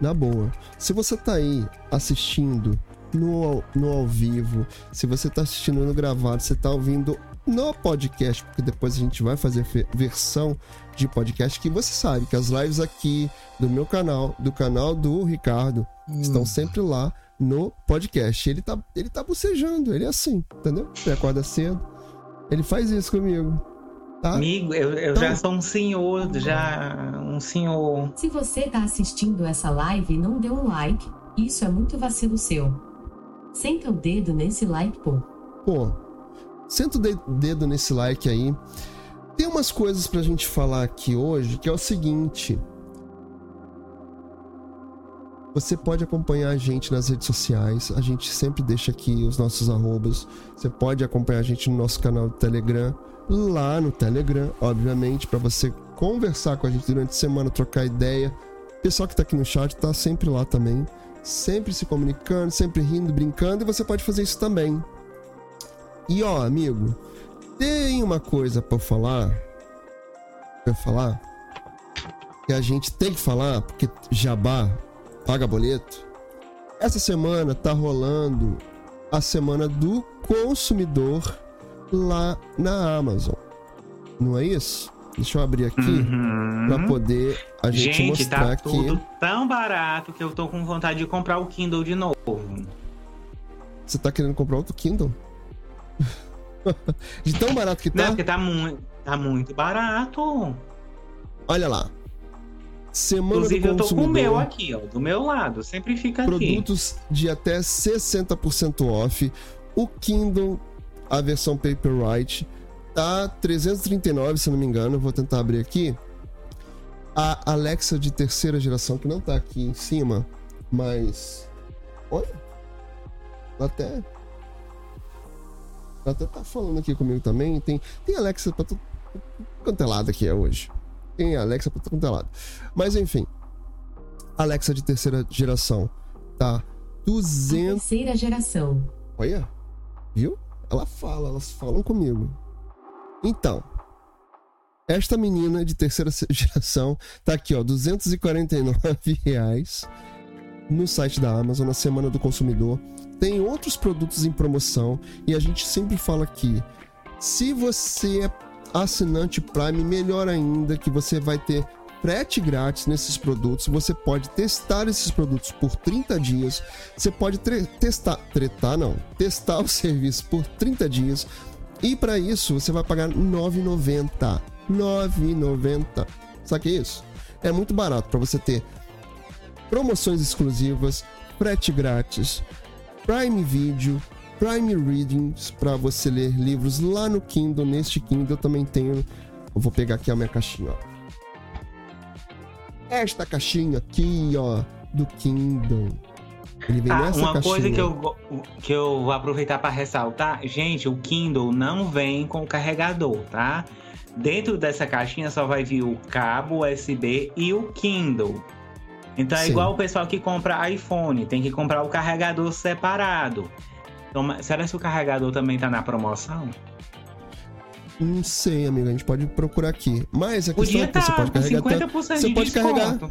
na boa, se você tá aí assistindo no, ao- no ao vivo, se você tá assistindo no gravado, você tá ouvindo no podcast, porque depois a gente vai fazer versão de podcast, que você sabe que as lives aqui do meu canal, do canal do Ricardo, estão sempre lá no podcast. Ele tá, ele tá bocejando, ele é assim, entendeu? Ele acorda cedo, ele faz isso comigo, tá? Amigo, eu, eu Então- já sou um senhor, já. Um senhor. Se você tá assistindo essa live e não deu um like, isso é muito vacilo seu. Senta o dedo nesse like, pô. Pô, senta o de- dedo nesse like aí. Tem umas coisas pra gente falar aqui hoje, que é o seguinte. Você pode acompanhar a gente nas redes sociais. A gente sempre deixa aqui os nossos arrobas. Você pode acompanhar a gente no nosso canal do Telegram. Lá no Telegram, obviamente, pra você conversar com a gente durante a semana, trocar ideia. O pessoal que tá aqui no chat tá sempre lá também. Sempre se comunicando, sempre rindo, brincando. E você pode fazer isso também. E ó, amigo, tem uma coisa eu falar. Eu falar. Que a gente tem que falar, porque jabá paga boleto. Essa semana tá rolando a semana do consumidor lá na Amazon. Não é isso? Deixa eu abrir aqui Uhum. pra poder a gente, Gente, mostrar tá tudo tão barato que eu tô com vontade de comprar o Kindle de novo. Você tá querendo comprar outro Kindle? De tão barato que Não, tá. porque tá muito, tá muito barato. Olha lá. Semana Inclusive, eu tô com o meu aqui, ó. Do meu lado. Sempre fica aqui. produtos de até 60% off. O Kindle, a versão Paperwhite, tá 339, se não me engano. Eu Vou tentar abrir aqui. A Alexa de terceira geração, que não tá aqui em cima, mas. Olha. Até. Ela até tá falando aqui comigo também. Tem, tem Alexa pra tudo quanto é lado aqui é hoje. Tem Alexa pra tudo quanto é lado. Mas enfim. Alexa de terceira geração. Tá. 200. Terceira geração. Olha. Viu? Ela fala, elas falam comigo. Então. Esta menina de terceira geração tá aqui, ó, 249 reais no site da Amazon na semana do consumidor. Tem outros produtos em promoção e a gente sempre fala aqui, se você é assinante Prime, melhor ainda que você vai ter frete grátis nesses produtos. Você pode testar esses produtos por 30 dias. Você pode testar, tretar não, testar o serviço por 30 dias. E para isso você vai pagar R$ 9,90. R$ 9,90. Sabe que é isso? É muito barato para você ter promoções exclusivas, frete grátis, Prime Video, Prime Readings para você ler livros lá no Kindle. Neste Kindle eu também tenho. Eu vou pegar aqui a minha caixinha, ó. Esta caixinha aqui, ó, do Kindle. Ele vem ah, nessa uma caixinha. coisa que eu, que eu vou aproveitar para ressaltar, gente, o Kindle não vem com carregador, tá? Dentro dessa caixinha só vai vir o cabo USB e o Kindle. Então é Sim. igual o pessoal que compra iPhone, tem que comprar o carregador separado. Então, será que o carregador também tá na promoção? Não sei, amigo, a gente pode procurar aqui. Mas a questão é que você pode carregar. 50% você pode desconto. carregar,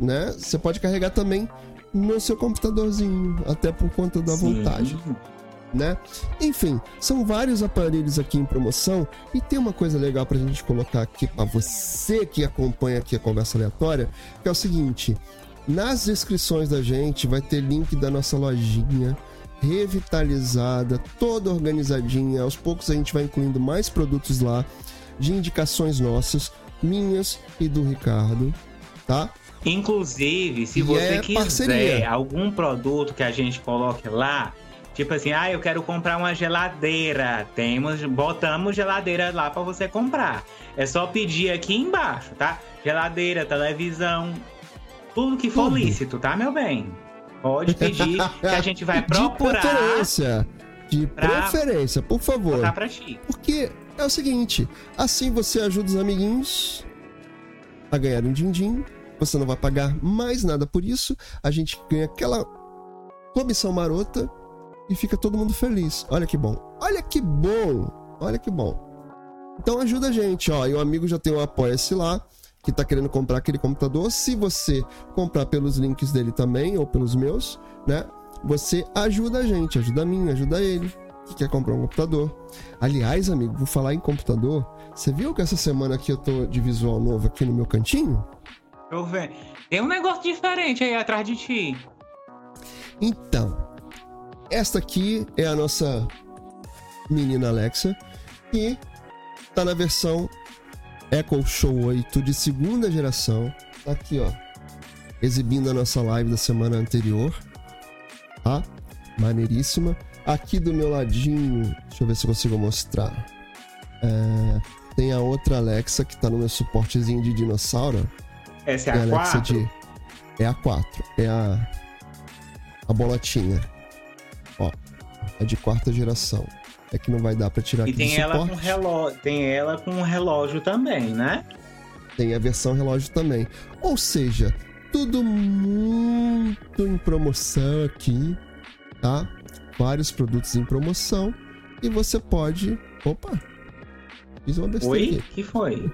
né? Você pode carregar também no seu computadorzinho, até por conta da Sim. voltagem. Né? Enfim, são vários aparelhos aqui em promoção e tem uma coisa legal pra gente colocar aqui para você que acompanha aqui a conversa aleatória, que é o seguinte: nas descrições da gente vai ter link da nossa lojinha revitalizada, toda organizadinha. Aos poucos a gente vai incluindo mais produtos lá, de indicações nossas, minhas e do Ricardo, tá? Inclusive, se e você é quiser parceria. algum produto que a gente coloque lá, tipo assim, ah, eu quero comprar uma geladeira, temos, botamos geladeira lá para você comprar. É só pedir aqui embaixo, tá? Geladeira, televisão, tudo que for Tudo. lícito, tá, meu bem? Pode pedir que a gente vai procurar. De preferência. De preferência, por favor. Pra ti. Porque é o seguinte: assim você ajuda os amiguinhos a ganhar um din-din. Você não vai pagar mais nada por isso. A gente ganha aquela comissão marota e fica todo mundo feliz. Olha que bom. Olha que bom. Olha que bom. Então ajuda a gente, ó. E o amigo já tem o Apoia-se lá que está querendo comprar aquele computador, se você comprar pelos links dele também ou pelos meus, né? Você ajuda a gente, ajuda a mim, ajuda ele que quer comprar um computador. Aliás, amigo, vou falar em computador. Você viu que essa semana aqui eu tô de visual novo aqui no meu cantinho? Eu ver. Tem um negócio diferente aí atrás de ti. Então, esta aqui é a nossa menina Alexa e tá na versão Echo Show 8 de segunda geração. Tá aqui, ó. Exibindo a nossa live da semana anterior. Tá? Maneiríssima. Aqui do meu ladinho, deixa eu ver se eu consigo mostrar. É, tem a outra Alexa que tá no meu suportezinho de dinossauro. Essa é, a, a Alexa 4? De, é a 4. É a. A bolotinha. Ó. É de quarta geração é que não vai dar para tirar e tem ela com relógio tem ela com relógio também né? Tem a versão relógio também. Ou seja tudo muito em promoção aqui tá? Vários produtos em promoção. E você pode opa! Fiz uma besteira Oi? Aqui. que foi?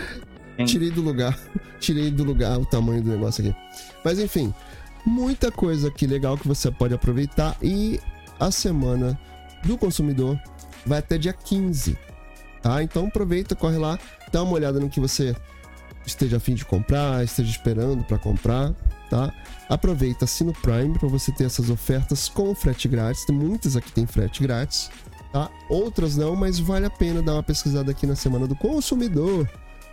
Tirei do lugar. Tirei do lugar o tamanho do negócio aqui. Mas enfim muita coisa aqui legal que você pode aproveitar. E a semana do consumidor vai até dia 15, tá? Então aproveita, corre lá, dá uma olhada no que você esteja afim de comprar, esteja esperando para comprar, tá? Aproveita, assina o Prime para você ter essas ofertas com frete grátis. Tem muitas aqui tem frete grátis, tá? Outras não, mas vale a pena dar uma pesquisada aqui na semana do consumidor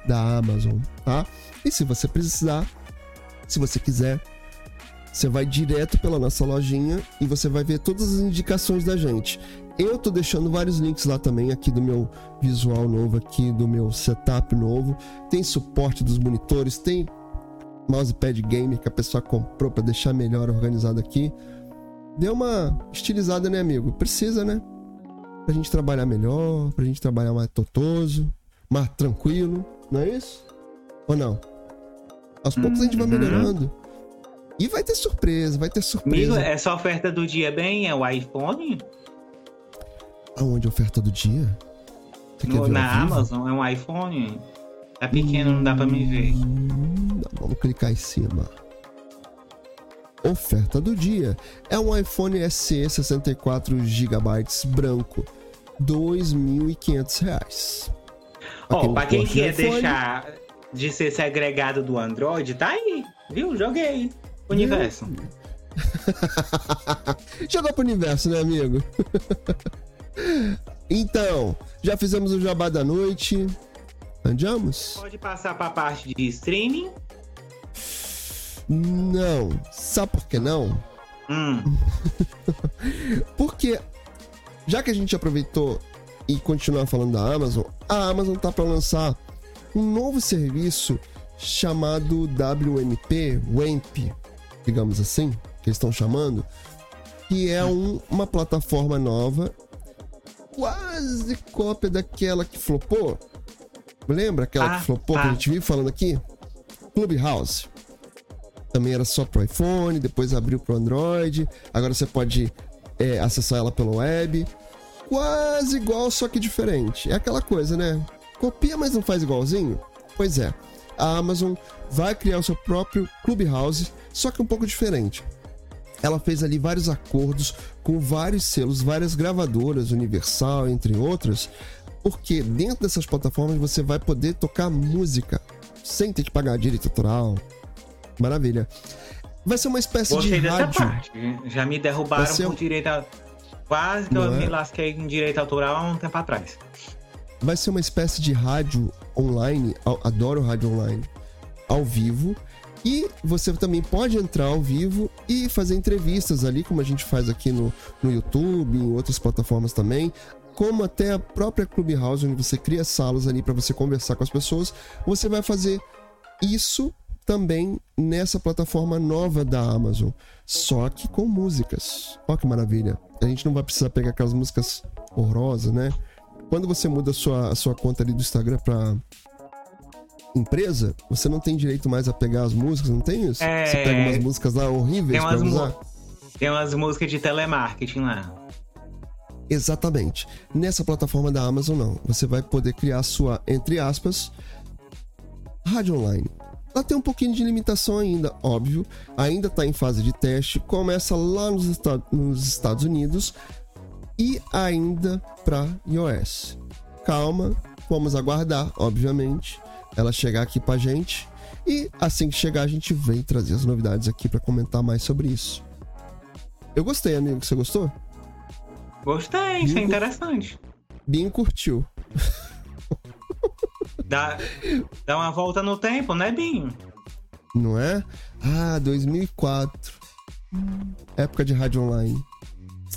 da Amazon, tá? E se você precisar, se você quiser, você vai direto pela nossa lojinha e você vai ver todas as indicações da gente. Eu tô deixando vários links lá também, aqui do meu visual novo, aqui do meu setup novo. Tem suporte dos monitores, tem mousepad gamer que a pessoa comprou para deixar melhor organizado aqui. Deu uma estilizada, né, amigo? Precisa, né? pra gente trabalhar melhor, pra gente trabalhar mais totoso, mais tranquilo, não é isso? Ou não? Aos poucos a gente vai Uhum. melhorando. E vai ter surpresa, vai ter Amigo, surpresa. essa oferta do dia bem é o iPhone? Aonde a oferta do dia? No- na? Amazon é um iPhone? Tá pequeno, não dá pra me ver. Hum, Vamos clicar em cima. Oferta do dia. É um iPhone SE 64 GB branco. 2.500 reais. Ó, não pra quem quer iPhone, deixar de ser segregado do Android, tá aí. Viu? Joguei. Universo. Jogou pro universo, né, amigo? então, já fizemos o jabá da noite. Andamos? Pode passar pra parte de streaming. Não. Sabe por que não? Hum, Porque, já que a gente aproveitou e continuar falando da Amazon, a Amazon tá para lançar um novo serviço chamado WMP, WAMP, digamos assim, que eles estão chamando, que é um- uma plataforma nova, quase cópia daquela que flopou. Lembra aquela Ah, que flopou que tá. a gente vive falando aqui? Clubhouse. Também era só pro iPhone, depois abriu pro Android. Agora você pode é, acessar ela pelo web. Quase igual, só que diferente. É aquela coisa, né? Copia, mas não faz igualzinho? Pois é. A Amazon vai criar o seu próprio Clubhouse, só que um pouco diferente. Ela fez ali vários acordos com vários selos, várias gravadoras, Universal, entre outras, porque dentro dessas plataformas você vai poder tocar música sem ter que pagar direito autoral. Maravilha. Vai ser uma espécie gostei de dessa rádio. parte. Já me derrubaram ser por direito a... Quase que eu Não é? me lasquei em direito autoral há um tempo atrás. vai ser uma espécie de rádio online, adoro rádio online, ao vivo. E você também pode entrar ao vivo e fazer entrevistas ali, como a gente faz aqui no, no YouTube, em outras plataformas também. Como até a própria Clubhouse, onde você cria salas ali para você conversar com as pessoas. Você vai fazer isso também nessa plataforma nova da Amazon, só que com músicas. Olha que maravilha. A gente não vai precisar pegar aquelas músicas horrorosas, né? Quando você muda a sua, a sua conta ali do Instagram pra empresa, você não tem direito mais a pegar as músicas, não tem isso? É. Você pega umas músicas lá horríveis Tem pra usar? tem umas músicas de telemarketing lá. Exatamente. Nessa plataforma da Amazon, não. Você vai poder criar sua, entre aspas, rádio online. Ela tem um pouquinho de limitação ainda, óbvio. Ainda está em fase de teste. Começa lá nos, Esta- nos Estados Unidos e ainda para iOS. Calma, vamos aguardar, obviamente, ela chegar aqui pra gente. E assim que chegar, a gente vem trazer as novidades aqui para comentar mais sobre isso. Eu gostei, amigo. Você gostou? Gostei, isso é interessante. Binho curtiu. Dá, dá uma volta no tempo, né, Binho? Não é? Ah, 2004. Época de rádio online.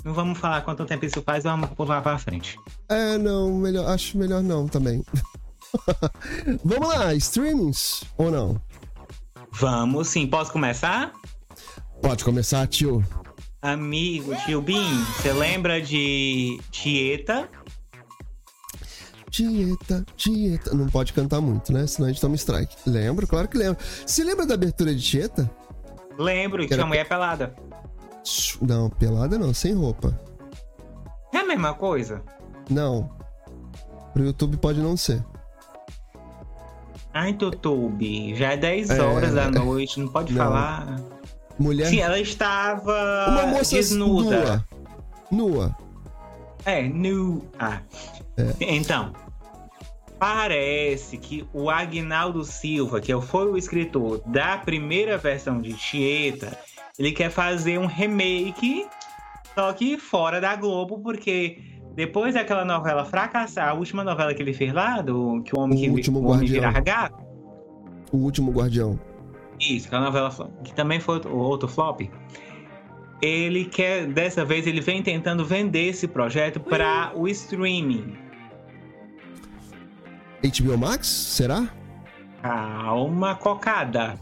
Não vamos falar quanto tempo isso faz, vamos pular pra frente. É, não, melhor, acho melhor não também. Vamos lá, streamings ou não? Vamos sim, posso começar? Pode começar, tio. Amigo, tio Bin, você lembra de Tieta? Tieta, Tieta. Não pode cantar muito, né? Senão a gente toma strike. Lembro, claro que lembro. Você lembra da abertura de Tieta? Lembro, que Era- tinha mulher pelada. Não, pelada não, sem roupa. É a mesma coisa? Não. Pro YouTube pode não ser. Ai, Tutube, já é 10 É. horas da noite, não pode Não. falar. Mulher. Sim, ela estava uma moça desnuda. nua. Nua. É, nu. Ah. É. Então, parece que o Agnaldo Silva, que foi o escritor da primeira versão de Tieta, ele quer fazer um remake, só que fora da Globo, porque depois daquela novela fracassar, a última novela que ele fez lá, do que o homem O que Último o homem virar gato, O último guardião. isso, aquela novela que também foi outro- outro flop. Ele quer, dessa vez, ele vem tentando vender esse projeto para o streaming. HBO Max? Será? Calma, cocada.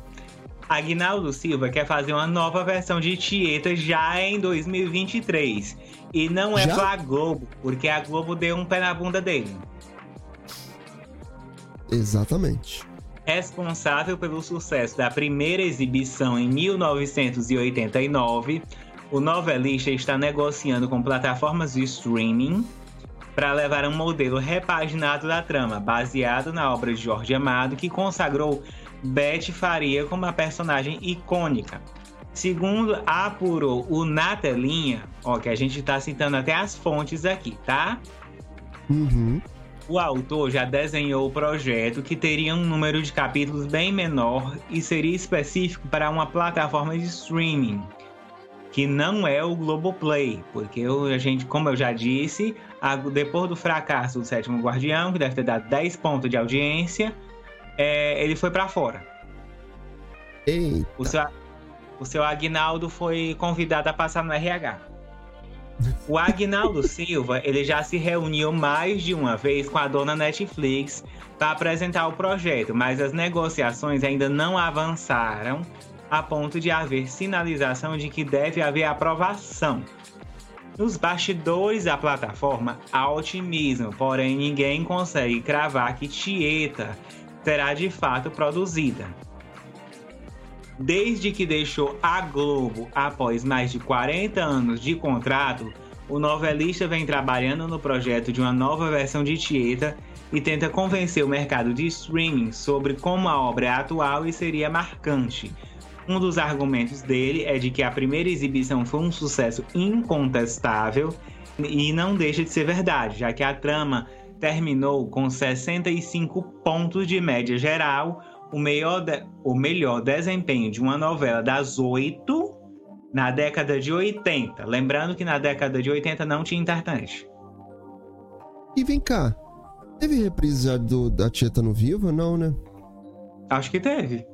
Agnaldo Silva quer fazer uma nova versão de Tieta já em 2023. E não é Já? pra Globo, porque a Globo deu um pé na bunda dele. Exatamente. Responsável pelo sucesso da primeira exibição em 1989, o novelista está negociando com plataformas de streaming para levar um modelo repaginado da trama, baseado na obra de Jorge Amado, que consagrou Beth Faria como uma personagem icônica. Segundo apurou o Na Telinha, ó, que a gente está citando até as fontes aqui, tá? Uhum. O autor já desenhou o projeto que teria um número de capítulos bem menor e seria específico para uma plataforma de streaming, que não é o Globoplay, porque a gente, como eu já disse, a- depois do fracasso do Sétimo Guardião, que deve ter dado 10 pontos de audiência, é, ele foi para fora. Eita. O seu, o seu Agnaldo foi convidado a passar no RH. O Agnaldo Silva, ele já se reuniu mais de uma vez com a dona Netflix para apresentar o projeto, mas as negociações ainda não avançaram a ponto de haver sinalização de que deve haver aprovação. Nos bastidores da plataforma, há otimismo, porém ninguém consegue cravar que Tieta será de fato produzida. Desde que deixou a Globo após mais de 40 anos de contrato, o novelista vem trabalhando no projeto de uma nova versão de Tieta e tenta convencer o mercado de streaming sobre como a obra é atual e seria marcante. Um dos argumentos dele é de que a primeira exibição foi um sucesso incontestável e não deixa de ser verdade, já que a trama terminou com 65 pontos de média geral, o melhor, o melhor desempenho de uma novela das oito na década de 80. Lembrando que na década de 80 não tinha internet. E vem cá. Teve reprise do, da Tieta no Viva? Não, né? Acho que teve.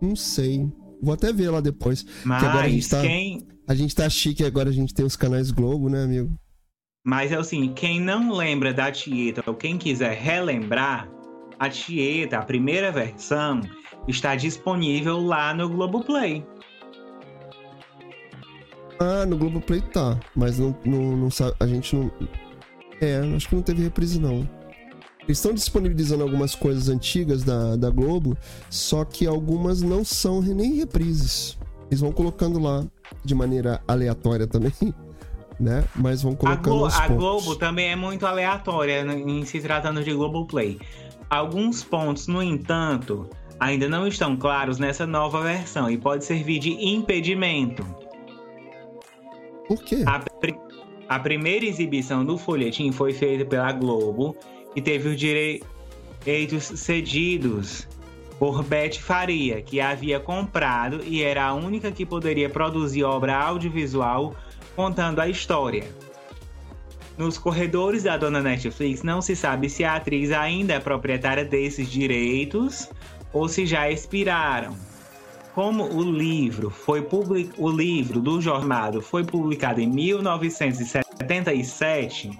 Não sei. Vou até ver lá depois. Mas agora a gente tá- quem. A gente tá chique agora, a gente tem os canais Globo, né, amigo? Mas é assim, quem não lembra da Tieta ou quem quiser relembrar, a Tieta, a primeira versão, está disponível lá no Globoplay. Ah, no Globoplay tá. Mas não, não, não sabe. A gente não. É, acho que não teve reprise, não. Eles estão disponibilizando algumas coisas antigas da, da Globo, só que algumas não são nem reprises. Eles vão colocando lá de maneira aleatória também, né? Mas vão A, colocando Glo- aos a. Globo também é muito aleatória né, em se tratando de Globoplay. Alguns pontos, no entanto, ainda não estão claros nessa nova versão e pode servir de impedimento. Por quê? A, pri- a primeira exibição do folhetim foi feita pela Globo e teve os direitos cedidos por Beth Faria, que havia comprado e era a única que poderia produzir obra audiovisual contando a história. Nos corredores da dona Netflix não se sabe se a atriz ainda é proprietária desses direitos ou se já expiraram. Como o livro foi public... o livro do Jornado foi publicado em 1977,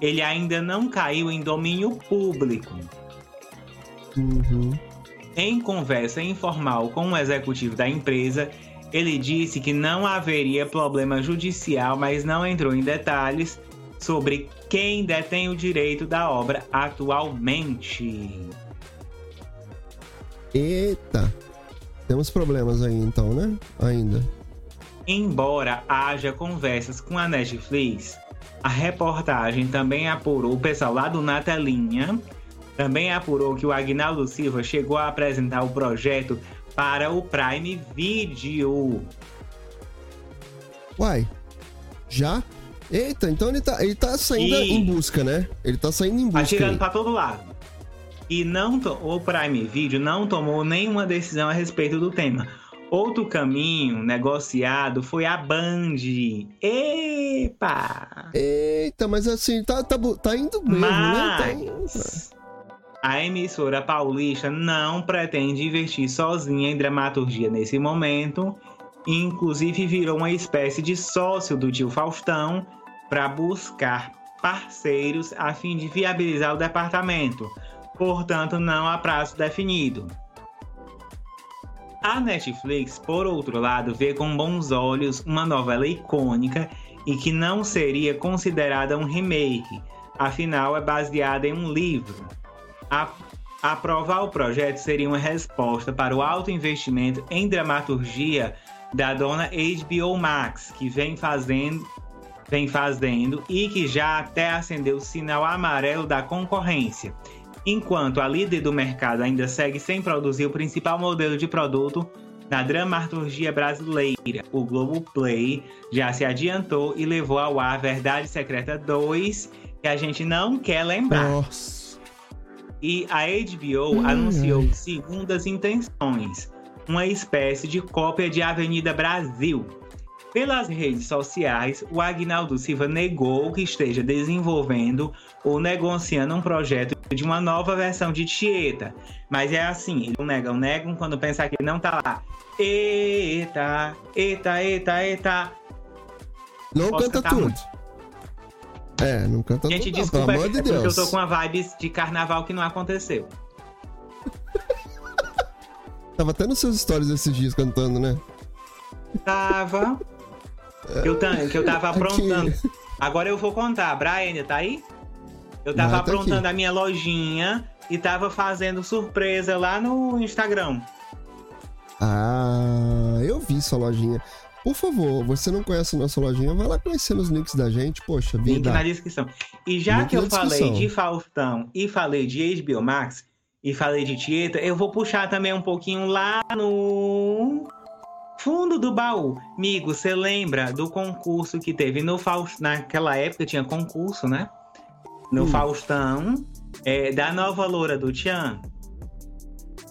ele ainda não caiu em domínio público. Uhum. Em conversa informal com o executivo da empresa, ele disse que não haveria problema judicial, mas não entrou em detalhes sobre quem detém o direito da obra atualmente. Eita. Temos problemas aí então, né? Ainda. Embora haja conversas com a Netflix, a reportagem também apurou, o pessoal lá do Na Telinha, também apurou que o Agnaldo Silva chegou a apresentar o projeto para o Prime Video. Uai. Já? Eita, então ele tá, ele tá saindo E- em busca, né? Ele tá saindo em busca. atirando para todo lado. E não o Prime Video não tomou nenhuma decisão a respeito do tema. Outro caminho negociado foi a Band. Epa! Eita, mas assim, tá, tá, tá indo mesmo, né? Então, Mas a emissora paulista não pretende investir sozinha em dramaturgia nesse momento. Inclusive virou uma espécie de sócio do tio Faustão para buscar parceiros a fim de viabilizar o departamento. Portanto, não há prazo definido. A Netflix, por outro lado, vê com bons olhos uma novela icônica e que não seria considerada um remake, afinal é baseada em um livro. A Aprovar o projeto seria uma resposta para o alto investimento em dramaturgia da dona HBO Max, que vem fazendo, vem fazendo e que já até acendeu o sinal amarelo da concorrência. Enquanto a líder do mercado ainda segue sem produzir o principal modelo de produto na dramaturgia brasileira, o Globoplay já se adiantou e levou ao ar Verdade Secreta 2, que a gente não quer lembrar. Nossa. E a HBO Ai, anunciou segundas intenções, uma espécie de cópia de Avenida Brasil. Pelas redes sociais, o Agnaldo Silva negou que esteja desenvolvendo ou negociando um projeto de uma nova versão de Tieta. Mas é assim, eles negam, negam quando pensar que não tá lá. Eita, eita, eita, eita. Não Posso canta tudo. muito? É, não canta Gente, não, desculpa, pelo amor de é porque eu Deus. tô com uma vibe de carnaval que não aconteceu. Tava até nos seus stories esses dias cantando, né? Tava. Que eu, que eu tava Aqui. aprontando. Agora eu vou contar. Brian, tá aí? Eu tava Ah, tá aprontando aqui. a minha lojinha e tava fazendo surpresa lá no Instagram. Ah, eu vi sua lojinha. Por favor, você não conhece a nossa lojinha, vai lá conhecer os links da gente. Poxa, Link vida. na descrição. E já Link que eu falei de Faustão e falei de HBO Max e falei de Tieta, eu vou puxar também um pouquinho lá no fundo do baú. Migo, você lembra do concurso que teve no Faustão? Naquela época tinha concurso, né? No Hum. Faustão, é, da nova loura do Tchan.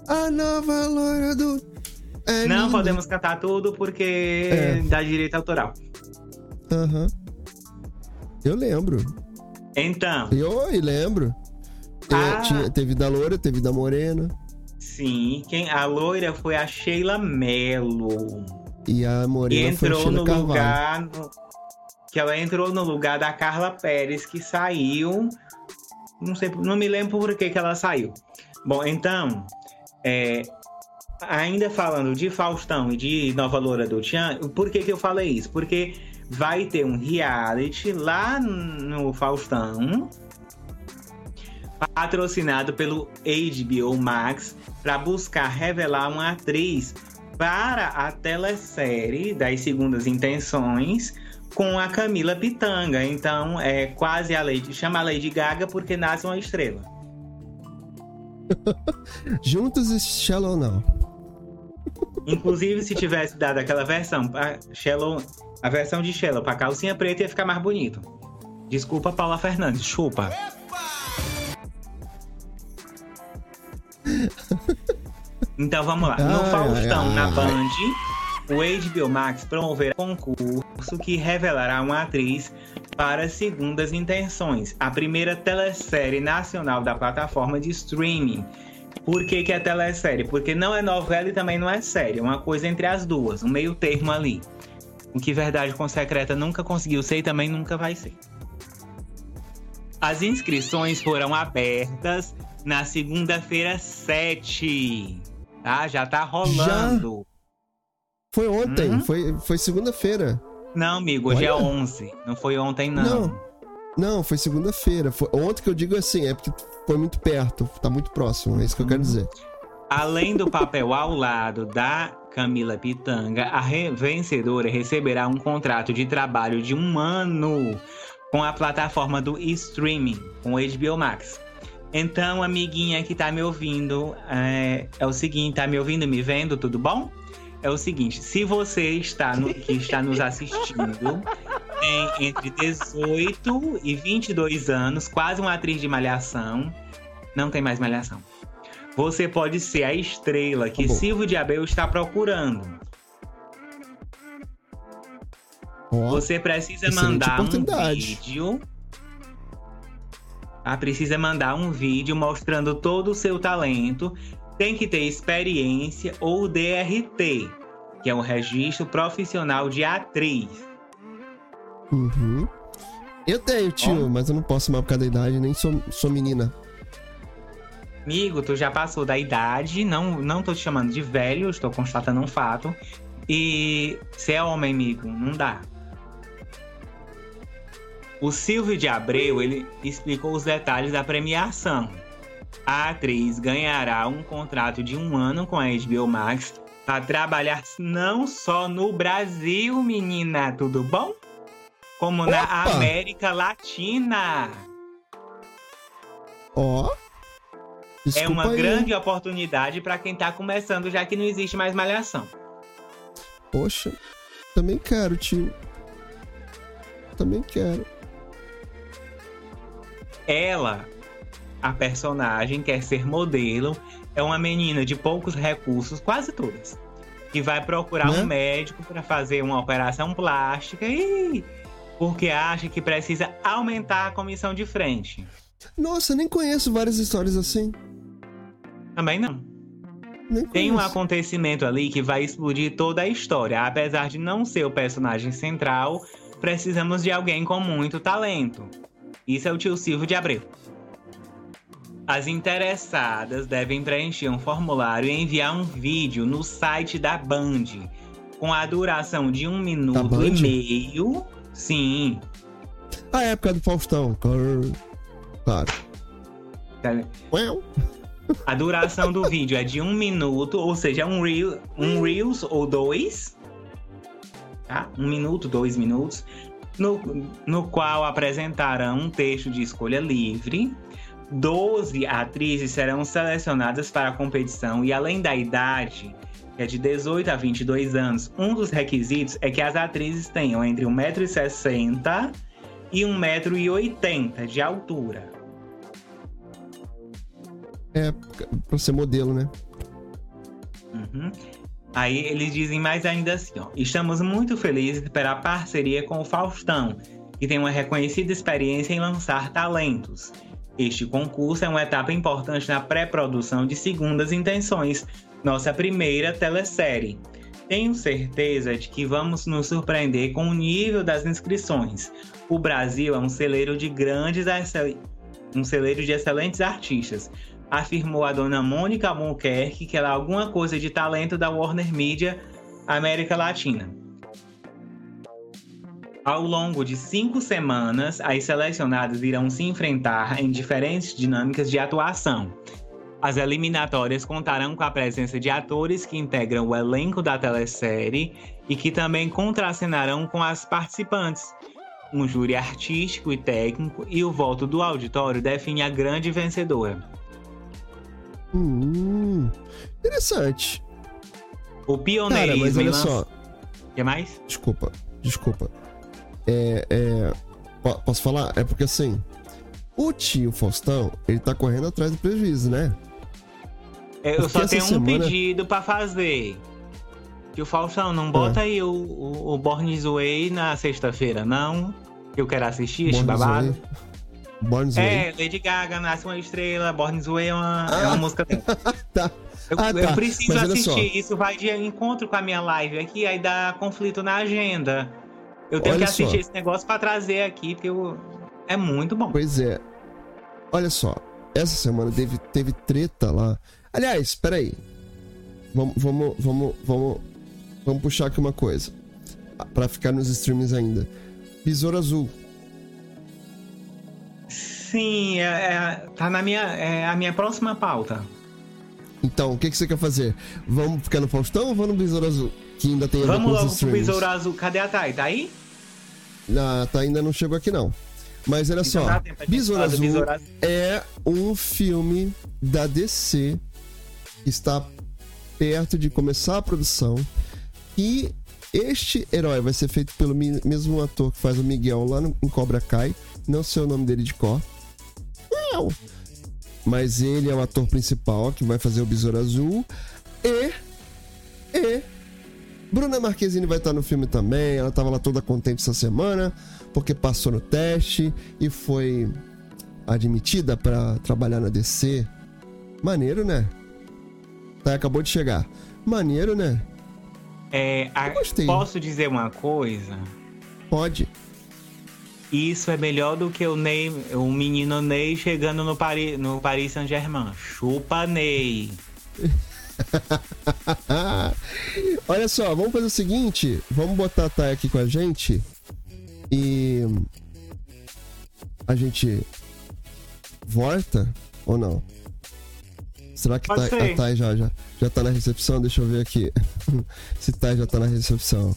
A nova loira do. É Não linda. podemos cantar tudo porque É. dá direito autoral. Aham. Eu lembro. Então, Eu oi, lembro. É, Ah. tinha- teve da loira, teve da morena. sim, quem, a loira foi a Sheila Mello. E a E morena foi a entrou Sheila no Carvalho. lugar. no- que ela entrou no lugar da Carla Pérez, que saiu. Não sei, não me lembro por que, que ela saiu. Bom, então. é, ainda falando de Faustão e de Nova Loura do Tchan, por que, que eu falei isso? Porque vai ter um reality lá no Faustão. Patrocinado pelo HBO Max para buscar revelar uma atriz para a telesérie das Segundas Intenções com a Camila Pitanga. Então, é quase a Lady. Chama a Lady Gaga porque nasce uma estrela. Juntos e Shallow Now. Inclusive, se tivesse dado aquela versão, pra Shallow, a versão de Shallow para calcinha preta ia ficar mais bonito. Desculpa, Paula Fernandes, chupa. Então vamos lá. No Ai, Faustão, ai, na. Band, o HBO Max promoverá um concurso que revelará uma atriz para Segundas Intenções, a primeira telesérie nacional da plataforma de streaming. Por que, que é telesérie? Porque não é novela e também não é série. É uma coisa entre as duas, um meio termo ali. O que Verdade com Secreta nunca conseguiu ser e também nunca vai ser. As inscrições foram abertas na segunda-feira 7. Tá? Já tá rolando. Foi ontem, Uhum. foi, foi segunda-feira. Não, amigo, hoje é Olha. 11. Não foi ontem, não. Não. Não, foi segunda-feira. Foi... Ontem que eu digo assim, é porque foi muito perto, tá muito próximo, é isso que eu quero Uhum. dizer. Além do papel ao lado da Camila Pitanga, a re- vencedora receberá um contrato de trabalho de um ano com a plataforma do streaming, com o HBO Max. Então, amiguinha que tá me ouvindo, é, é o seguinte, tá me ouvindo, me vendo, tudo bom? É o seguinte, se você está no, que está nos assistindo, tem entre 18 e 22 anos, quase uma atriz de malhação, não tem mais malhação. Você pode ser a estrela que bom. Silvio de Abel está procurando. Você precisa mandar um vídeo. Ah, precisa mandar um vídeo mostrando todo o seu talento. Tem que ter experiência ou DRT, que é um registro profissional de atriz. Uhum. Eu tenho, tio, Ó. mas eu não posso mais por causa da idade, nem sou, sou menina. Amigo, tu já passou da idade, não, não tô te chamando de velho, estou constatando um fato. E se é homem, amigo, não dá. O Silvio de Abreu, ele explicou os detalhes da premiação. A atriz ganhará um contrato de um ano com a HBO Max para trabalhar não só no Brasil, menina, tudo bom? Como na Opa! América Latina. Ó. É Desculpa uma aí, grande oportunidade para quem tá começando, já que não existe mais malhação. Poxa, também quero, tio. Também quero. Ela, a personagem, quer ser modelo, é uma menina de poucos recursos, quase todas, que vai procurar Né? um médico para fazer uma operação plástica e porque acha que precisa aumentar a comissão de frente. Nossa, nem conheço várias histórias assim. Também não. Tem um acontecimento ali que vai explodir toda a história. Apesar de não ser o personagem central, precisamos de alguém com muito talento. Isso é o tio Silvio de Abreu. As interessadas devem preencher um formulário e enviar um vídeo no site da Band, com a duração de um minuto e meio. Sim. A época do Faustão. Claro. Claro. Well. A duração do vídeo é de um minuto, ou seja, um, reel, um Reels ou dois. Tá? Um minuto, dois minutos. No, no qual apresentarão um texto de escolha livre. Doze atrizes serão selecionadas para a competição e além da idade, que é de 18 a 22 anos, um dos requisitos é que as atrizes tenham entre 1,60m e 1,80m de altura. É, pra ser modelo, né? Uhum. Aí eles dizem mais ainda assim, ó. Estamos muito felizes pela parceria com o Faustão, que tem uma reconhecida experiência em lançar talentos. Este concurso é uma etapa importante na pré-produção de Segundas Intenções, nossa primeira telesérie. Tenho certeza de que vamos nos surpreender com o nível das inscrições. O Brasil é um celeiro de grandes, um celeiro de excelentes artistas afirmou a dona Mônica Albuquerque que ela é alguma coisa de talento da Warner Media América Latina. Ao longo de cinco semanas, as selecionadas irão se enfrentar em diferentes dinâmicas de atuação. As eliminatórias contarão com a presença de atores que integram o elenco da telesérie e que também contracenarão com as participantes. Um júri artístico e técnico e o voto do auditório define a grande vencedora. Hum, interessante. O Cara, pioneirismo mas em olha lança- só. O que mais? Desculpa, desculpa. É, é, po- posso falar? É porque assim, o tio Faustão, ele tá correndo atrás do prejuízo, né? Eu Porque só tenho um semana- pedido pra fazer. Que o Faustão não bota Ah. aí o, o, o Born Way na sexta-feira, não. Que eu quero assistir Born This babado. Way. Born This Way. É, Lady Gaga nasce uma estrela, Born Way é uma, é Ah. uma música dela. Tá. Eu, Ah, eu tá. preciso Mas olha assistir. Isso vai de encontro com a minha live aqui, aí dá conflito na agenda. Eu tenho Olha que assistir só. esse negócio pra trazer aqui, porque eu... é muito bom. Pois é. Olha só, essa semana teve, teve treta lá. Aliás, peraí. Vamos, vamos, vamos, vamos, vamos puxar aqui uma coisa. Pra ficar nos streams ainda. Besouro Azul. Sim, é, é- tá na minha, é a minha próxima pauta. Então, o que, que você quer fazer? Vamos ficar no Faustão ou vamos no Besouro Azul? Que ainda tem Vamos logo pro streams. Besouro Azul. Cadê a Thay? Tá aí? Ah, tá, ainda não chegou aqui não. Mas olha só, Besouro Azul Azul. é um filme da DC está perto de começar a produção e este herói vai ser feito pelo mesmo ator que faz o Miguel lá no, em Cobra Kai, não sei o nome dele de cor. Não. Mas ele é o ator principal que vai fazer o Besouro Azul e e Bruna Marquezine vai estar no filme também. Ela tava lá toda contente essa semana, porque passou no teste e foi admitida pra trabalhar na DC. Maneiro, né? Tá, acabou de chegar. Maneiro, né? É, a- Eu gostei. posso dizer uma coisa? Pode. Isso é melhor do que o Ney, o menino Ney chegando no Paris, no Paris Saint-Germain. Chupa Ney. Olha só, vamos fazer o seguinte: vamos botar a Thay aqui com a gente e a gente volta ou não? Será que ser. a Thay já, já, já tá na recepção? Deixa eu ver aqui. Se Thay já tá na recepção.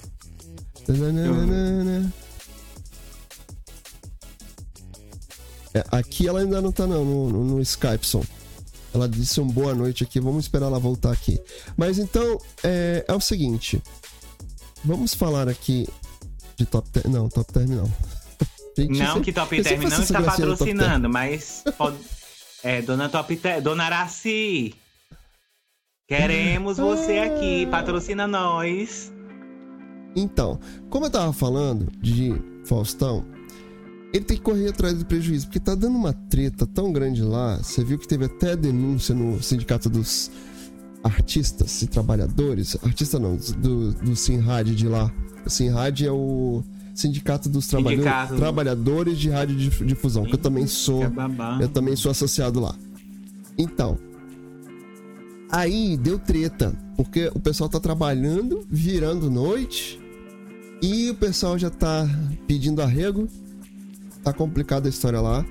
É, aqui ela ainda não tá não, no, no, no Skypeson. Ela disse um boa noite aqui, vamos esperar ela voltar aqui. Mas então, é, é o seguinte. Vamos falar aqui de Top Term. Não, Top Term não. Gente, Não sempre- que Top Term não está patrocinando, mas pode- é, dona Top dona Araci. Queremos você aqui, patrocina nós. Então, como eu tava falando de Faustão, ele tem que correr atrás do prejuízo, porque tá dando uma treta tão grande lá. Você viu que teve até denúncia no sindicato dos artistas e trabalhadores. Artista não, do, do Sinrad de lá. O Sinrad é o sindicato dos trabalhadores, Sindicato. trabalhadores de radiodifusão, que eu também sou. Eu também sou associado lá. Então. Aí deu treta. Porque o pessoal tá trabalhando, virando noite. E o pessoal já tá pedindo arrego. Tá complicada a história lá.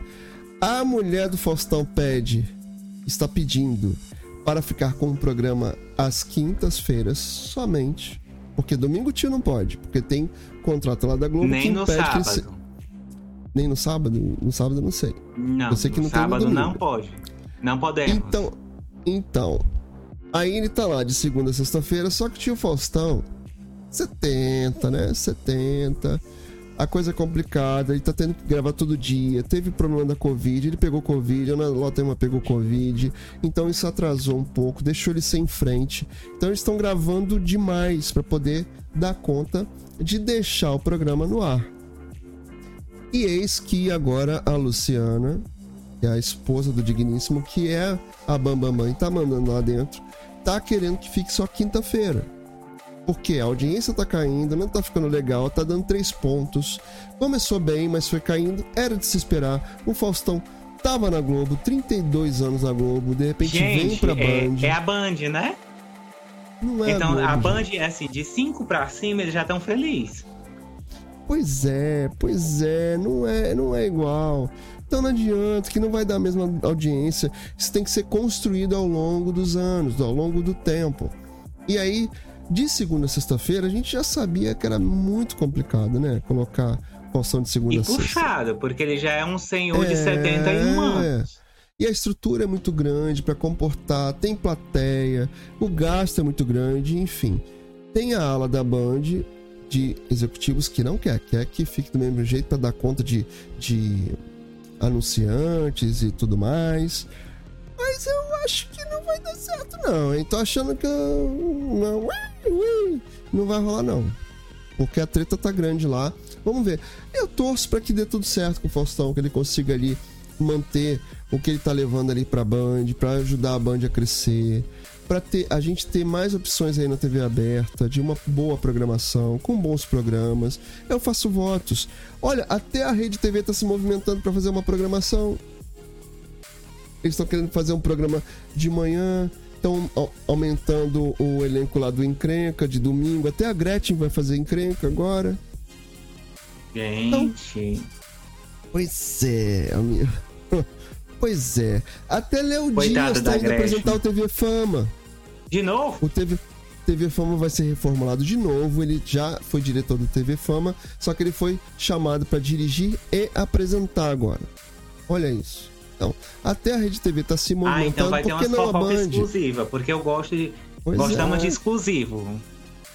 A mulher do Faustão pede. Está pedindo para ficar com o programa às quintas-feiras somente. Porque domingo tio não pode. Porque tem contrato lá da Globo que Nem no impede que ele se- sábado. Nem no sábado? No sábado eu não sei. Não, Eu sei que no não tem no sábado não pode. Não podemos. Então, então, aí ele tá lá de segunda a sexta-feira, só que tinha o Faustão, 70, né? 70. A coisa é complicada, ele tá tendo que gravar todo dia. Teve problema da Covid, ele pegou Covid, a Ana Lotema pegou Covid. Então isso atrasou um pouco, deixou ele sem frente. Então eles estão gravando demais para poder dar conta de deixar o programa no ar. E eis que agora a Luciana, que é a esposa do Digníssimo, que é a Bambamãe, tá mandando lá dentro, tá querendo que fique só quinta-feira. Porque a audiência tá caindo, não tá ficando legal, tá dando três pontos. Começou bem, mas foi caindo, era de se esperar. O Faustão tava na Globo, 32 anos na Globo, de repente vem Gente, pra é, Band. é a Band, né? Não é então a. Band é assim, de 5 pra cima eles já estão felizes. Pois é, pois é, não é, não é igual. Então não adianta, que não vai dar a mesma audiência. Isso tem que ser construído ao longo dos anos, ao longo do tempo. E aí, de segunda a sexta-feira, a gente já sabia que era muito complicado, né? Colocar Faustão de segunda E a sexta. puxado, porque ele já é um senhor de É. 71 anos. E a estrutura é muito grande para comportar, tem plateia, o gasto é muito grande, enfim. Tem a ala da Band de executivos que não quer, quer que fique do mesmo jeito para dar conta de, de anunciantes e tudo mais. Mas eu acho que não vai dar certo, não, hein? Tô achando que não, não vai rolar, não. Porque a treta tá grande lá. Vamos ver. Eu torço pra que dê tudo certo com o Faustão, que ele consiga ali manter o que ele tá levando ali pra Band, pra ajudar a Band a crescer, pra ter a gente ter mais opções aí na TV aberta, de uma boa programação, com bons programas. Eu faço votos. Olha, até a Rede TV tá se movimentando pra fazer uma programação. Eles estão querendo fazer um programa de manhã, estão aumentando o elenco lá do Encrenca de domingo. Até a Gretchen vai fazer Encrenca agora. Gente. Pois é, amigo. Pois é. Até Léo Dias tá indo apresentar o TV Fama. De novo? O TV, TV Fama vai ser reformulado de novo. Ele já foi diretor do TV Fama, só que ele foi chamado para dirigir e apresentar agora. Olha isso. Então, até a Rede TV tá se Ah, movimentando, então vai ter que uma fofoca exclusiva, porque eu gosto de. Pois Gostamos é. de exclusivo.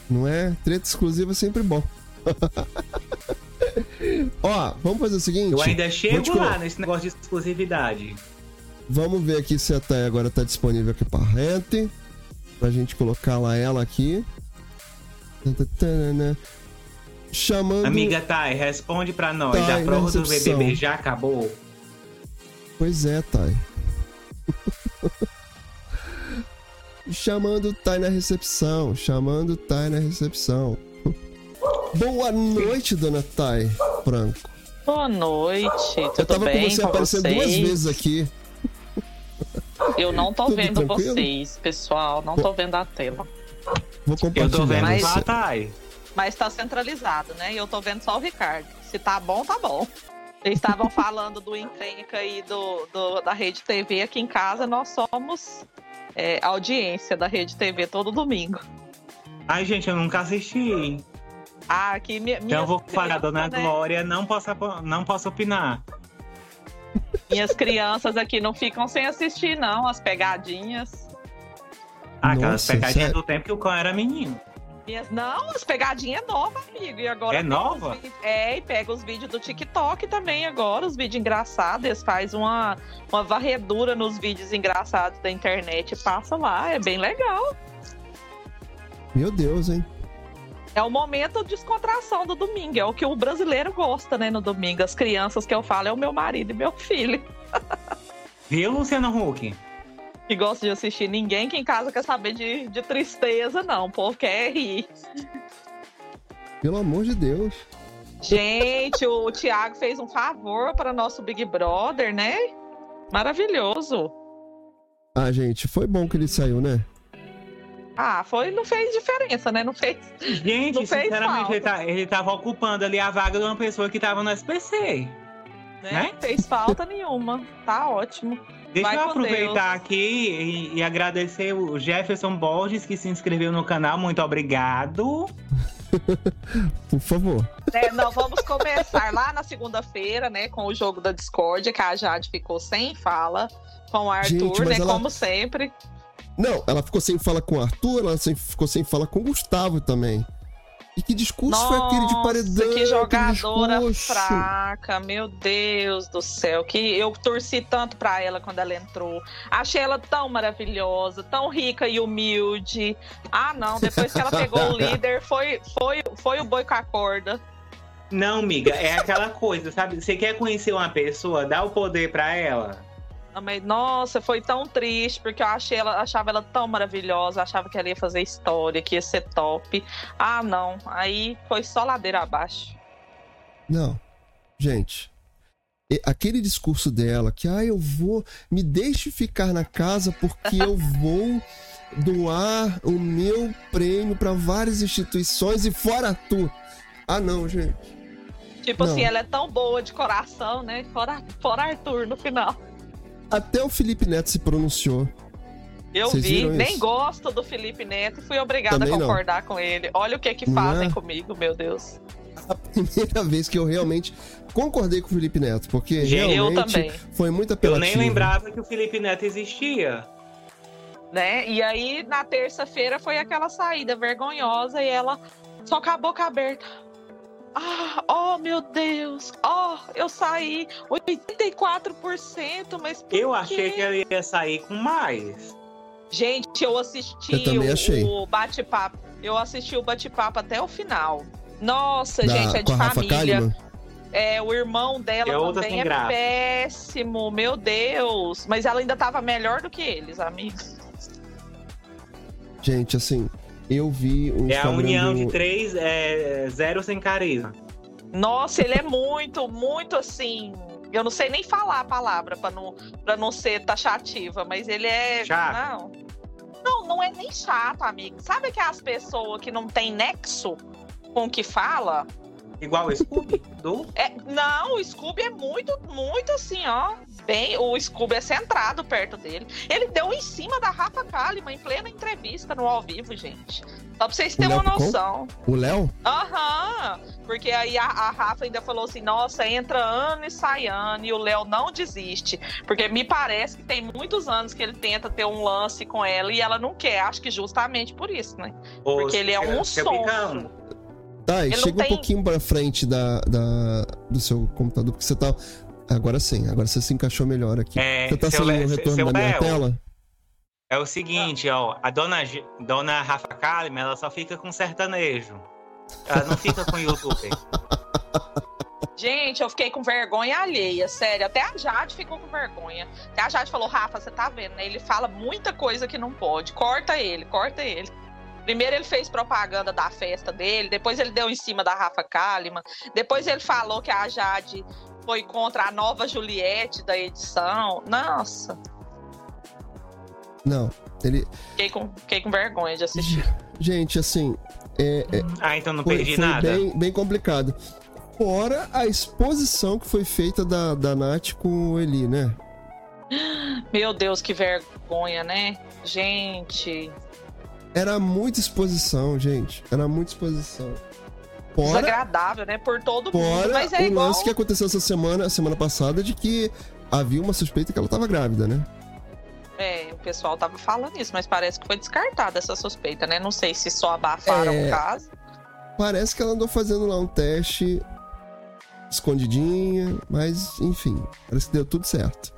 Não é? Treta exclusiva é sempre bom. Ó, vamos fazer o seguinte. Eu ainda chego lá nesse negócio de exclusividade. Vamos ver aqui se a Thay agora tá disponível aqui pra rente. Pra gente colocar lá ela aqui. Chamando. Amiga Thay, responde pra nós. Thay, a prova do. BBB já acabou? Pois é, Thay. chamando Thay na recepção. Chamando Thay na recepção. Boa noite, dona Thay Franco. Boa noite, tudo Eu tava bem com você aparecendo vocês? duas vezes aqui. Eu não tô Tudo vendo tranquilo? vocês, pessoal. Não tô vendo a tela. Vou Eu tô compartilhar vendo Mas- você. Vatai. Mas tá centralizado, né? E eu tô vendo só o Ricardo. Se tá bom, tá bom. Eles estavam falando do encrenca aí do, do- da Rede TV aqui em casa. Nós somos é, audiência da Rede TV todo domingo. Ai, gente, eu nunca assisti. Ah, aqui minha, Então eu vou falar, Dona né? Glória, não posso, não posso opinar. Minhas crianças aqui não ficam sem assistir, não, as pegadinhas. Ah, aquelas Nossa, pegadinhas sério? do tempo que o cão era menino. Minhas- Não, as pegadinhas é nova, amigo. E agora É nova? vídeos- É, e pega os vídeos do TikTok também agora, os vídeos engraçados. Eles fazem uma, uma varredura nos vídeos engraçados da internet e passa lá. É bem legal. Meu Deus, hein? É o momento de descontração do domingo. É o que o brasileiro gosta, né, no domingo. As crianças que eu falo é o meu marido e meu filho. Viu, Luciano Huck? Que gosta de assistir. Ninguém que em casa quer saber de, de tristeza, não. O povo quer rir. Pelo amor de Deus. Gente, o Thiago fez um favor para nosso Big Brother, né? Maravilhoso. Ah, gente, foi bom que ele saiu, né? Ah, foi, não fez diferença, né? Não fez. Gente, Não fez sinceramente, falta. ele, tá, ele tava ocupando ali a vaga de uma pessoa que tava no SPC. Né? Né? Fez falta nenhuma. Tá ótimo. Deixa Vai eu aproveitar Deus. aqui e, e agradecer o Jefferson Borges, que se inscreveu no canal. Muito obrigado. Por favor. É, não, vamos começar lá na segunda-feira, né? Com o jogo da Discord, que a Jade ficou sem fala. Com o Arthur, Gente, né? ela- Como sempre. Não, ela ficou sem fala com o Arthur, ela sem- ficou sem fala com o Gustavo também. E que discurso foi aquele de Nossa, paredão? que jogadora fraca, meu Deus do céu. Que eu torci tanto pra ela quando ela entrou. Achei ela tão maravilhosa, tão rica e humilde. Ah, não, depois que ela pegou o líder, foi, foi, foi o boi com a corda. Não, amiga, é aquela coisa, sabe? Você quer conhecer uma pessoa, dá o poder pra ela. Mas, Nossa, foi tão triste, porque eu achei ela, achava ela tão maravilhosa, achava que ela ia fazer história, que ia ser top. Ah, não. Aí foi só ladeira abaixo. Não. Gente, aquele discurso dela que, ah, eu vou, me deixe ficar na casa porque eu vou doar o meu prêmio para várias instituições e fora tu. Ah, não, gente. Tipo Não. assim, ela é tão boa de coração, né? Fora, fora Arthur no final. Até o Felipe Neto se pronunciou. Eu Vocês vi, nem isso? gosto do Felipe Neto e fui obrigada Também a não. concordar com ele. Olha o que que Não fazem é? comigo, meu Deus. A primeira vez que eu realmente concordei com o Felipe Neto, porque eu realmente também. foi muito Eu apelativo. nem lembrava que o Felipe Neto existia. Né? E aí, na terça-feira, foi aquela saída vergonhosa e ela só com a boca aberta. Ah, oh meu Deus! Oh, eu saí 84%, mas por Eu quê? achei que ele ia sair com mais. Gente, eu assisti Eu o- achei. o bate-papo. Eu assisti o bate-papo até o final. Nossa, Da- gente, é de família. É, o irmão dela É outra também é graça. péssimo, meu Deus. Mas ela ainda tava melhor do que eles, amigos. Gente, assim, eu vi o É a Instagram união do- de três, é, zero sem carisma. Nossa, ele é muito, muito assim. Eu não sei nem falar a palavra pra não, pra não ser taxativa, mas ele é. Chato. Não. Não, não é nem chato, amigo. Sabe aquelas pessoas que não tem nexo com o que fala? Igual o Scooby, do... É, não, o Scooby é muito, muito assim, ó. Bem, o Scooby é centrado perto dele. Ele deu em cima da Rafa Kalimann em plena entrevista no ao vivo, gente. Só pra vocês terem uma noção. O Léo? Aham. Porque aí a, a Rafa ainda falou assim: nossa, entra ano e sai ano, e o Léo não desiste. Porque me parece que tem muitos anos que ele tenta ter um lance com ela e ela não quer. Acho que justamente por isso, né? Porque ele é um sonso. Tá, e Ele chega um tem- pouquinho pra frente da, da- do seu computador, porque você tá. Agora sim, agora você se encaixou melhor aqui. É, você tá Le- o retorno seu da minha Léo. tela? É o seguinte, ó, a dona, dona Rafa Kalimann, ela só fica com sertanejo. Ela não fica com youtuber. Gente, eu fiquei com vergonha alheia, sério. Até a Jade ficou com vergonha. Até a Jade falou: Rafa, você tá vendo, né? Ele fala muita coisa que não pode. Corta ele, corta ele. Primeiro ele fez propaganda da festa dele, depois ele deu em cima da Rafa Kalimann, depois ele falou que a Jade foi contra a nova Juliette da edição. Nossa, Não, ele. fiquei com, fiquei com vergonha de assistir. Gente, assim. É, é- Ah, então não foi, perdi foi nada. bem, bem complicado. Fora a exposição que foi feita da, da Nath com o Eli, né? Meu Deus, que vergonha, né? Gente, Era muita exposição, gente. Era muita exposição. Fora, desagradável, né? Por todo mundo. fora Mas é o igual. lance que aconteceu essa semana, a semana passada, de que havia uma suspeita que ela tava grávida, né? É, o pessoal tava falando isso, mas parece que foi descartada essa suspeita, né? Não sei se só abafaram É. o caso. Parece que ela andou fazendo lá um teste escondidinha, mas enfim, parece que deu tudo certo.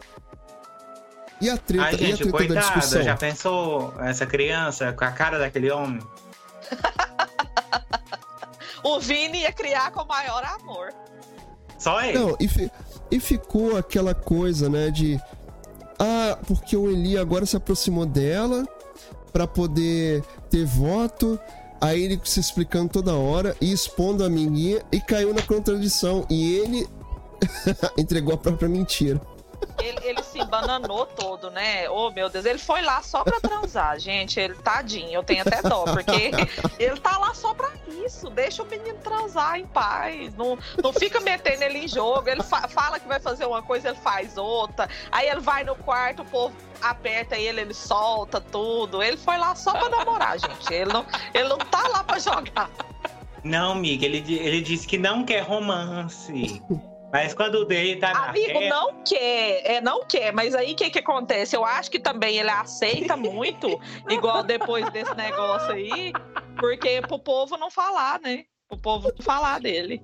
E a treta, Ai, e a gente, treta da discussão? já pensou essa criança com a cara daquele homem? O Vini ia criar com o maior amor. Só ele. Não, e, fi- e ficou aquela coisa, né, de. Ah, porque o Eli agora se aproximou dela pra poder ter voto. Aí ele se explicando toda hora e expondo a amiguinha e caiu na contradição. E ele entregou a própria mentira. Ele, ele bananou todo, né? Oh, meu Deus, ele foi lá só pra transar, gente. Ele, tadinho, eu tenho até dó, porque ele tá lá só pra isso. Deixa o menino transar em paz. Não, não fica metendo ele em jogo. Ele fa- fala que vai fazer uma coisa, ele faz outra. Aí ele vai no quarto, o povo aperta ele, ele solta tudo. Ele foi lá só pra namorar, gente. Ele não, ele não tá lá pra jogar. Não, amiga, ele, ele disse que não quer romance. Mas quando o dele tá na Amigo, reta- não quer, é, não quer, mas aí o que que acontece? Eu acho que também ele aceita muito, igual depois desse negócio aí, porque pro povo não falar, né? Pro povo não falar dele.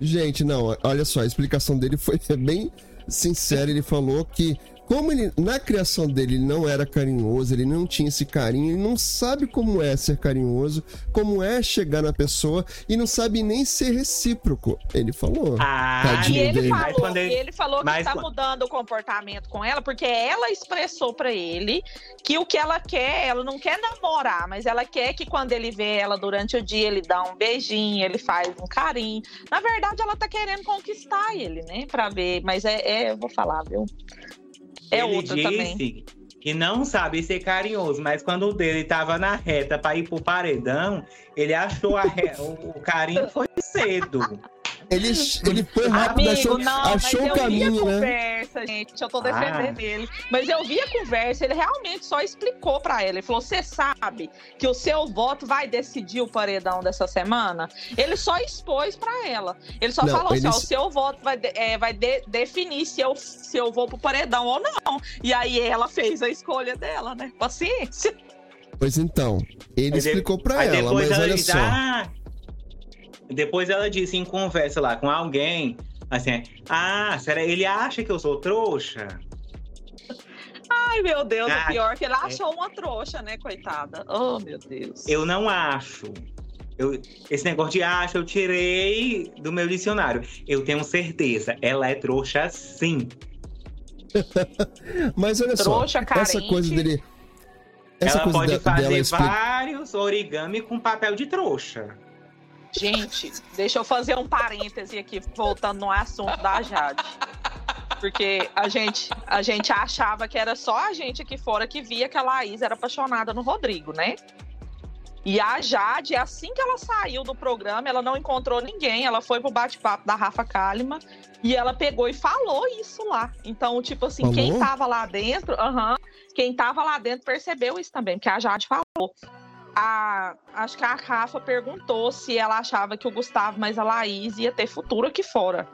Gente, não, olha só, a explicação dele foi bem sincera. Ele falou que, como ele, na criação dele, ele não era carinhoso, ele não tinha esse carinho, ele não sabe como é ser carinhoso, como é chegar na pessoa e não sabe nem ser recíproco. Ele falou. Ah, E ele dele. Falou, ele- e ele falou que mas tá mudando o comportamento com ela, porque ela expressou pra ele que o que ela quer, ela não quer namorar, mas ela quer que quando ele vê ela durante o dia, ele dá um beijinho, ele faz um carinho. Na verdade, ela tá querendo conquistar ele, né? Pra ver, mas é, é eu vou falar, viu? É ele outra disse também. que não sabe ser carinhoso, mas quando o dele tava na reta pra ir pro paredão, ele achou re- o carinho foi cedo. Ele, ele foi rápido, Amigo, achou, não, achou mas o eu vi a caminho, né? conversa, gente. Eu tô defendendo Ah. ele. Mas eu vi a conversa, ele realmente só explicou pra ela. Ele falou: você sabe que o seu voto vai decidir o paredão dessa semana? Ele só expôs pra ela. Ele só Não, falou assim: ó, o seu voto vai, de- é, vai de- definir se eu, se eu vou pro paredão ou não. E aí ela fez a escolha dela, né? Paciência. Pois então, ele Aí explicou pra ela, depois mas ela olha só. "Ah", Depois ela disse em conversa lá com alguém, assim, ah, será ele acha que eu sou trouxa? Ai, meu Deus, Ah, o pior é que ele achou uma trouxa, né, coitada? Oh, meu Deus. Eu não acho. Eu, esse negócio de acho, eu tirei do meu dicionário. Eu tenho certeza, ela é trouxa sim. Mas olha Trouxa, só, essa carente. coisa dele. Essa ela coisa pode de- fazer explicar. vários origami com papel de trouxa. Gente, deixa eu fazer um parêntese aqui, voltando no assunto da Jade. Porque a gente, a gente achava que era só a gente aqui fora que via que a Laís era apaixonada no Rodrigo, né? E a Jade, assim que ela saiu do programa, ela não encontrou ninguém. Ela foi pro bate-papo da Rafa Kalimann e ela pegou e falou isso lá. Então, tipo assim, quem Falou? tava lá dentro, aham, quem tava lá dentro percebeu isso também, porque a Jade falou. A, acho que a Rafa perguntou se ela achava que o Gustavo mais a Laís ia ter futuro aqui fora.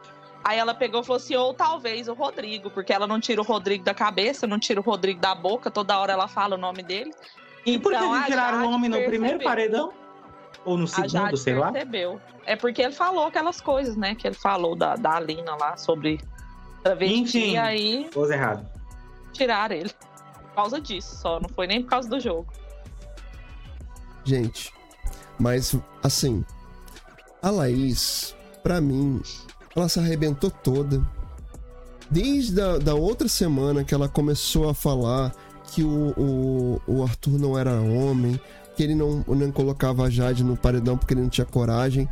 Aí ela pegou e falou assim, ou talvez o Rodrigo, porque ela não tira o Rodrigo da cabeça, não tira o Rodrigo da boca, toda hora ela fala o nome dele. E por que Então, eles tiraram o homem no primeiro percebeu. paredão? Ou no segundo, sei lá? percebeu. É porque ele falou aquelas coisas, né? Que ele falou da, da Alina lá sobre travesti, Enfim. aí Coisa errada. tiraram ele. Por causa disso, só. Não foi nem por causa do jogo. Gente, mas assim, a Laís, pra mim, ela se arrebentou toda. Desde a da outra semana que ela começou a falar que o, o, o Arthur não era homem, que ele não, não colocava a Jade no paredão porque ele não tinha coragem.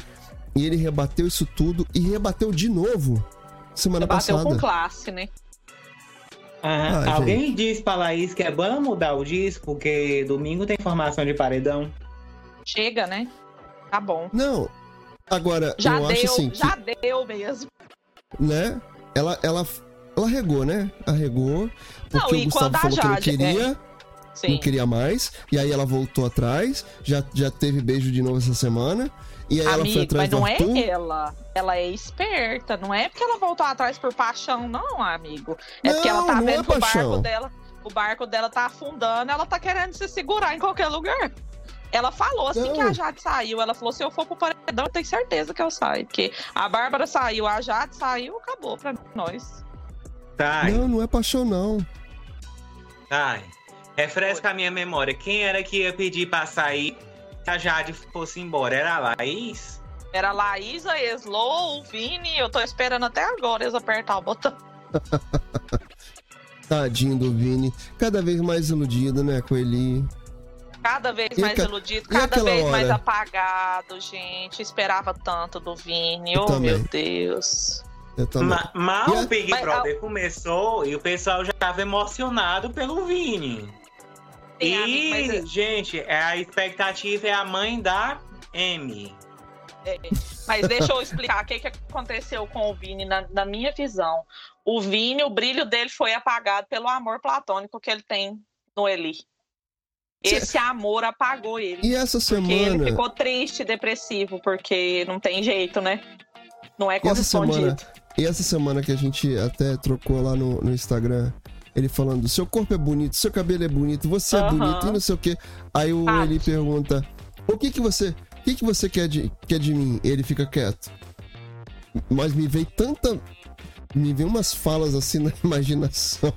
E ele rebateu isso tudo e rebateu de novo semana Bateu passada. com classe, né? Ah, Ah, alguém diz pra Laís que é bom mudar o disco, porque domingo tem formação de paredão. Chega, né? Tá bom. Não. Agora, Já eu deu, acho assim, que, já deu mesmo. né? Ela, ela, ela regou, né? Arregou. Porque Não, o Gustavo falou que não Jade- é, queria, não Sim. queria mais. E aí ela voltou atrás. Já, já teve beijo de novo essa semana. E aí ela foi Amigo, atrás mas do não Arthur. é ela. Ela é esperta. Não é porque ela voltou atrás por paixão, não, amigo. É porque ela Não, tá não é vendo que o barco dela. O barco dela tá afundando, ela tá querendo se segurar em qualquer lugar. Ela falou assim Não. que a Jade saiu. Ela falou: se eu for pro paredão, eu tenho certeza que eu saio. Porque a Bárbara saiu, a Jade saiu, acabou pra nós. Tá, Não, não é paixão, não. tá. Refresca a minha memória. Quem era que ia pedir pra sair a Jade fosse embora? Era a Laís? Era a Laísa, a Slow, o Vini. Eu tô esperando até agora eles apertar o botão. Tadinho do Vini. Cada vez mais iludido, né, com ele. Cada vez E mais iludido, cada vez mais hora? apagado, gente. Esperava tanto do Vini. Eu Oh, também. meu Deus. Eu também. Ma- mal E o Big Mas, Brother começou e o pessoal já tava emocionado pelo Vini. Sim, e, mas é- gente, é- a expectativa é a mãe da M. Mas deixa eu explicar o que, que aconteceu com o Vini na, na minha visão. O Vini, o brilho dele foi apagado pelo amor platônico que ele tem no Eli. Esse amor apagou ele. E essa Porque ele semana. ficou triste, depressivo, porque não tem jeito, né? Não é E essa semana, correspondido. e essa semana que a gente até trocou lá no, no Instagram, ele falando: seu corpo é bonito, seu cabelo é bonito, você é Aham. bonito e não sei o quê. Aí o ele pergunta: o que que você, o que que você quer de, quer de mim? Ele fica quieto. Mas me veio tanta, me veio umas falas assim na imaginação.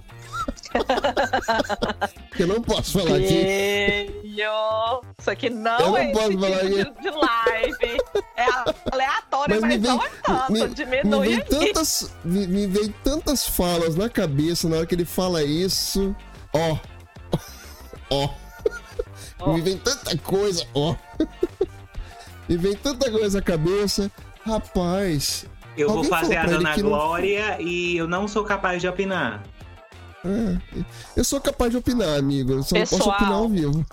que eu não posso falar aqui. Feio. Isso aqui Eu não, não é esse posso tipo falar de, aqui. de live. É aleatório, Mas mas, me vem- não é tanto. me- Me Diminui aqui. tantas, me, me veio tantas falas na cabeça na hora que ele fala isso. Ó. Ó. Ó. Me vem tanta coisa, ó. me vem tanta coisa na cabeça. Rapaz. Eu vou fazer a Dona que não- Glória e eu não sou capaz de opinar. É, eu sou capaz de opinar, amigo. Eu só não posso Pessoal. opinar ao vivo.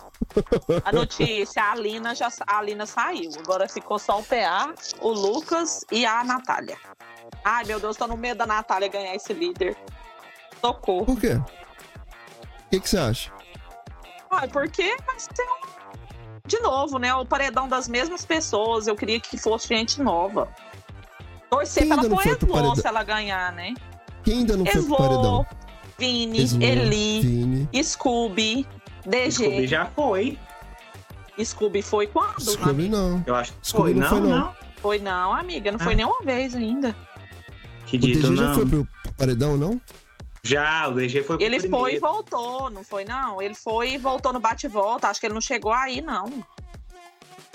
A notícia, a Alina, já, a Alina saiu. Agora ficou só o PA, o Lucas e a Natália. Ai, meu Deus, tô no medo da Natália ganhar esse líder. Socorro. Por quê? O que, que você acha? Ai, porque vai ser um... De novo, né? O paredão das mesmas pessoas. Eu queria que fosse gente nova. Torcer Quem pra ela pôr foi Eslo se ela ganhar, né? Quem ainda não foi pro Eslo, paredão? Vini, Eli, Vini. Scooby, Scooby DG. já foi. Scooby foi quando? Scooby não. Eu acho que Scooby foi. não Não, foi, não. não. Foi não, amiga. Não foi Ah. nenhuma vez ainda. Que O dito, DG já não. foi pro paredão, não? Já, o DG foi pro Ele primeiro. foi e voltou, não foi não? Ele foi e voltou no bate-volta. Acho que ele não chegou aí, não.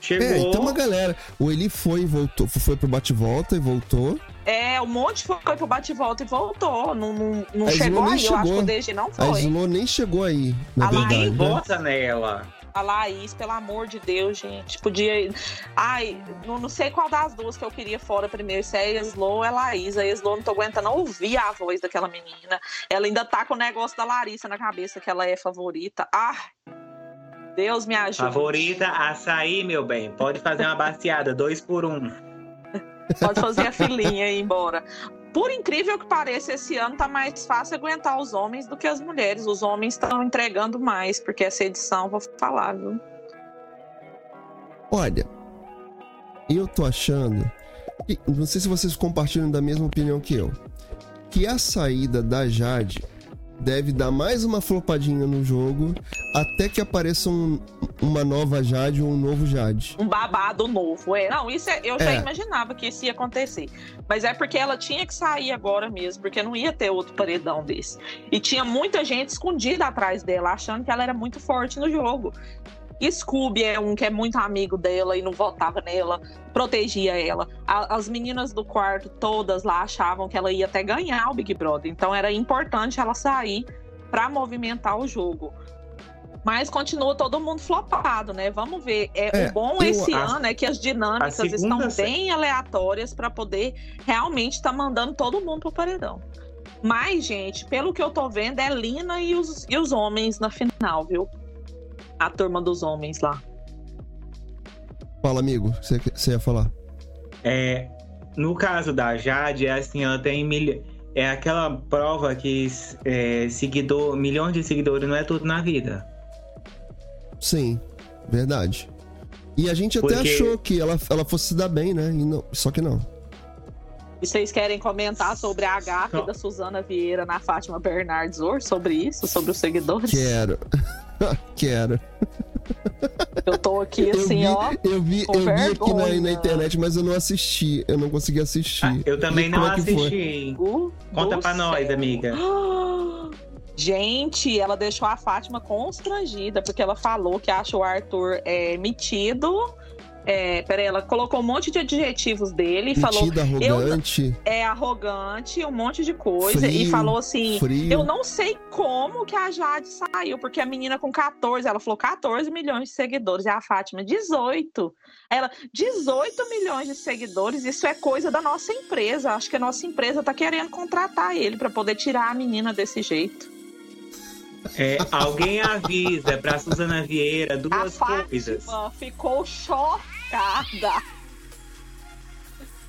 Chegou. É, tem uma galera. O Eli foi e voltou. Foi pro bate-volta e voltou. É, um monte foi pro bate-volta e voltou. Não, não, não A Slo chegou aí. Eu acho que chegou. o DG não A foi. Slo nem chegou aí, na A Laís verdade. né? Vota nela. A Laís, pelo amor de Deus, gente. Podia. Ai, não, não sei qual das duas que eu queria fora primeiro. Se é a Eslo ou é a Laís. A Eslo não tô aguentando ouvir a voz daquela menina. Ela ainda tá com o negócio da Larissa na cabeça, que ela é favorita. Ah! Deus me ajude. Favorita, açaí, meu bem. Pode fazer uma baciada, dois por um. Pode fazer a filinha e ir embora. Por incrível que pareça, esse ano tá mais fácil aguentar os homens do que as mulheres. Os homens estão entregando mais, porque essa edição, vou falar, viu? Olha, eu tô achando. que- não sei se vocês compartilham da mesma opinião que eu. Que a saída da Jade deve dar mais uma flopadinha no jogo até que apareça um- uma nova Jade ou um novo Jade. Um babado novo. É, não, isso é- eu já É. imaginava que isso ia acontecer. Mas é porque ela tinha que sair agora mesmo, porque não ia ter outro paredão desse. E tinha muita gente escondida atrás dela, achando que ela era muito forte no jogo. Scooby é um que é muito amigo dela e não votava nela, protegia ela. A- as meninas do quarto, todas lá, achavam que ela ia até ganhar o Big Brother. Então era importante ela sair para movimentar o jogo. Mas continua todo mundo flopado, né? Vamos ver. É, É, o bom eu esse acho- ano é que as dinâmicas a estão se- bem aleatórias para poder realmente estar mandando todo mundo pro paredão. Mas, gente, pelo que eu tô vendo, é Lina e os, e os homens na final, viu? A turma dos homens lá. Fala, amigo. Você você ia falar? É, no caso da Jade, é assim, ela tem milho... É aquela prova que é, seguidor, milhões de seguidores não é tudo na vida. Sim, verdade. E a gente até Porque- achou que ela, ela fosse se dar bem, né? E não, só que não. E vocês querem comentar sobre a Só- da Suzana Vieira na Fátima Bernardes hoje? Sobre isso? Sobre os seguidores? Quero. Quero. Eu tô aqui Eu assim, vi, ó. eu vi, com eu vi aqui na, na internet, mas eu não assisti. Eu não consegui assistir. Ah, eu também E não é assisti. Conta pra nós, céu. amiga. Gente, ela deixou a Fátima constrangida, porque ela falou que acha o Arthur é, metido. É, peraí, ela colocou um monte de adjetivos dele e falou Metida, eu- arrogante, é arrogante, um monte de coisa. e Frio, falou assim: frio. Eu não sei como que a Jade saiu, porque a menina com 14, ela falou 14 milhões de seguidores, e a Fátima 18. Ela, 18 milhões de seguidores, isso é coisa da nossa empresa. Acho que a nossa empresa tá querendo contratar ele para poder tirar a menina desse jeito. É, alguém avisa pra Suzana Vieira A duas coisas. Fátima ficou chocada.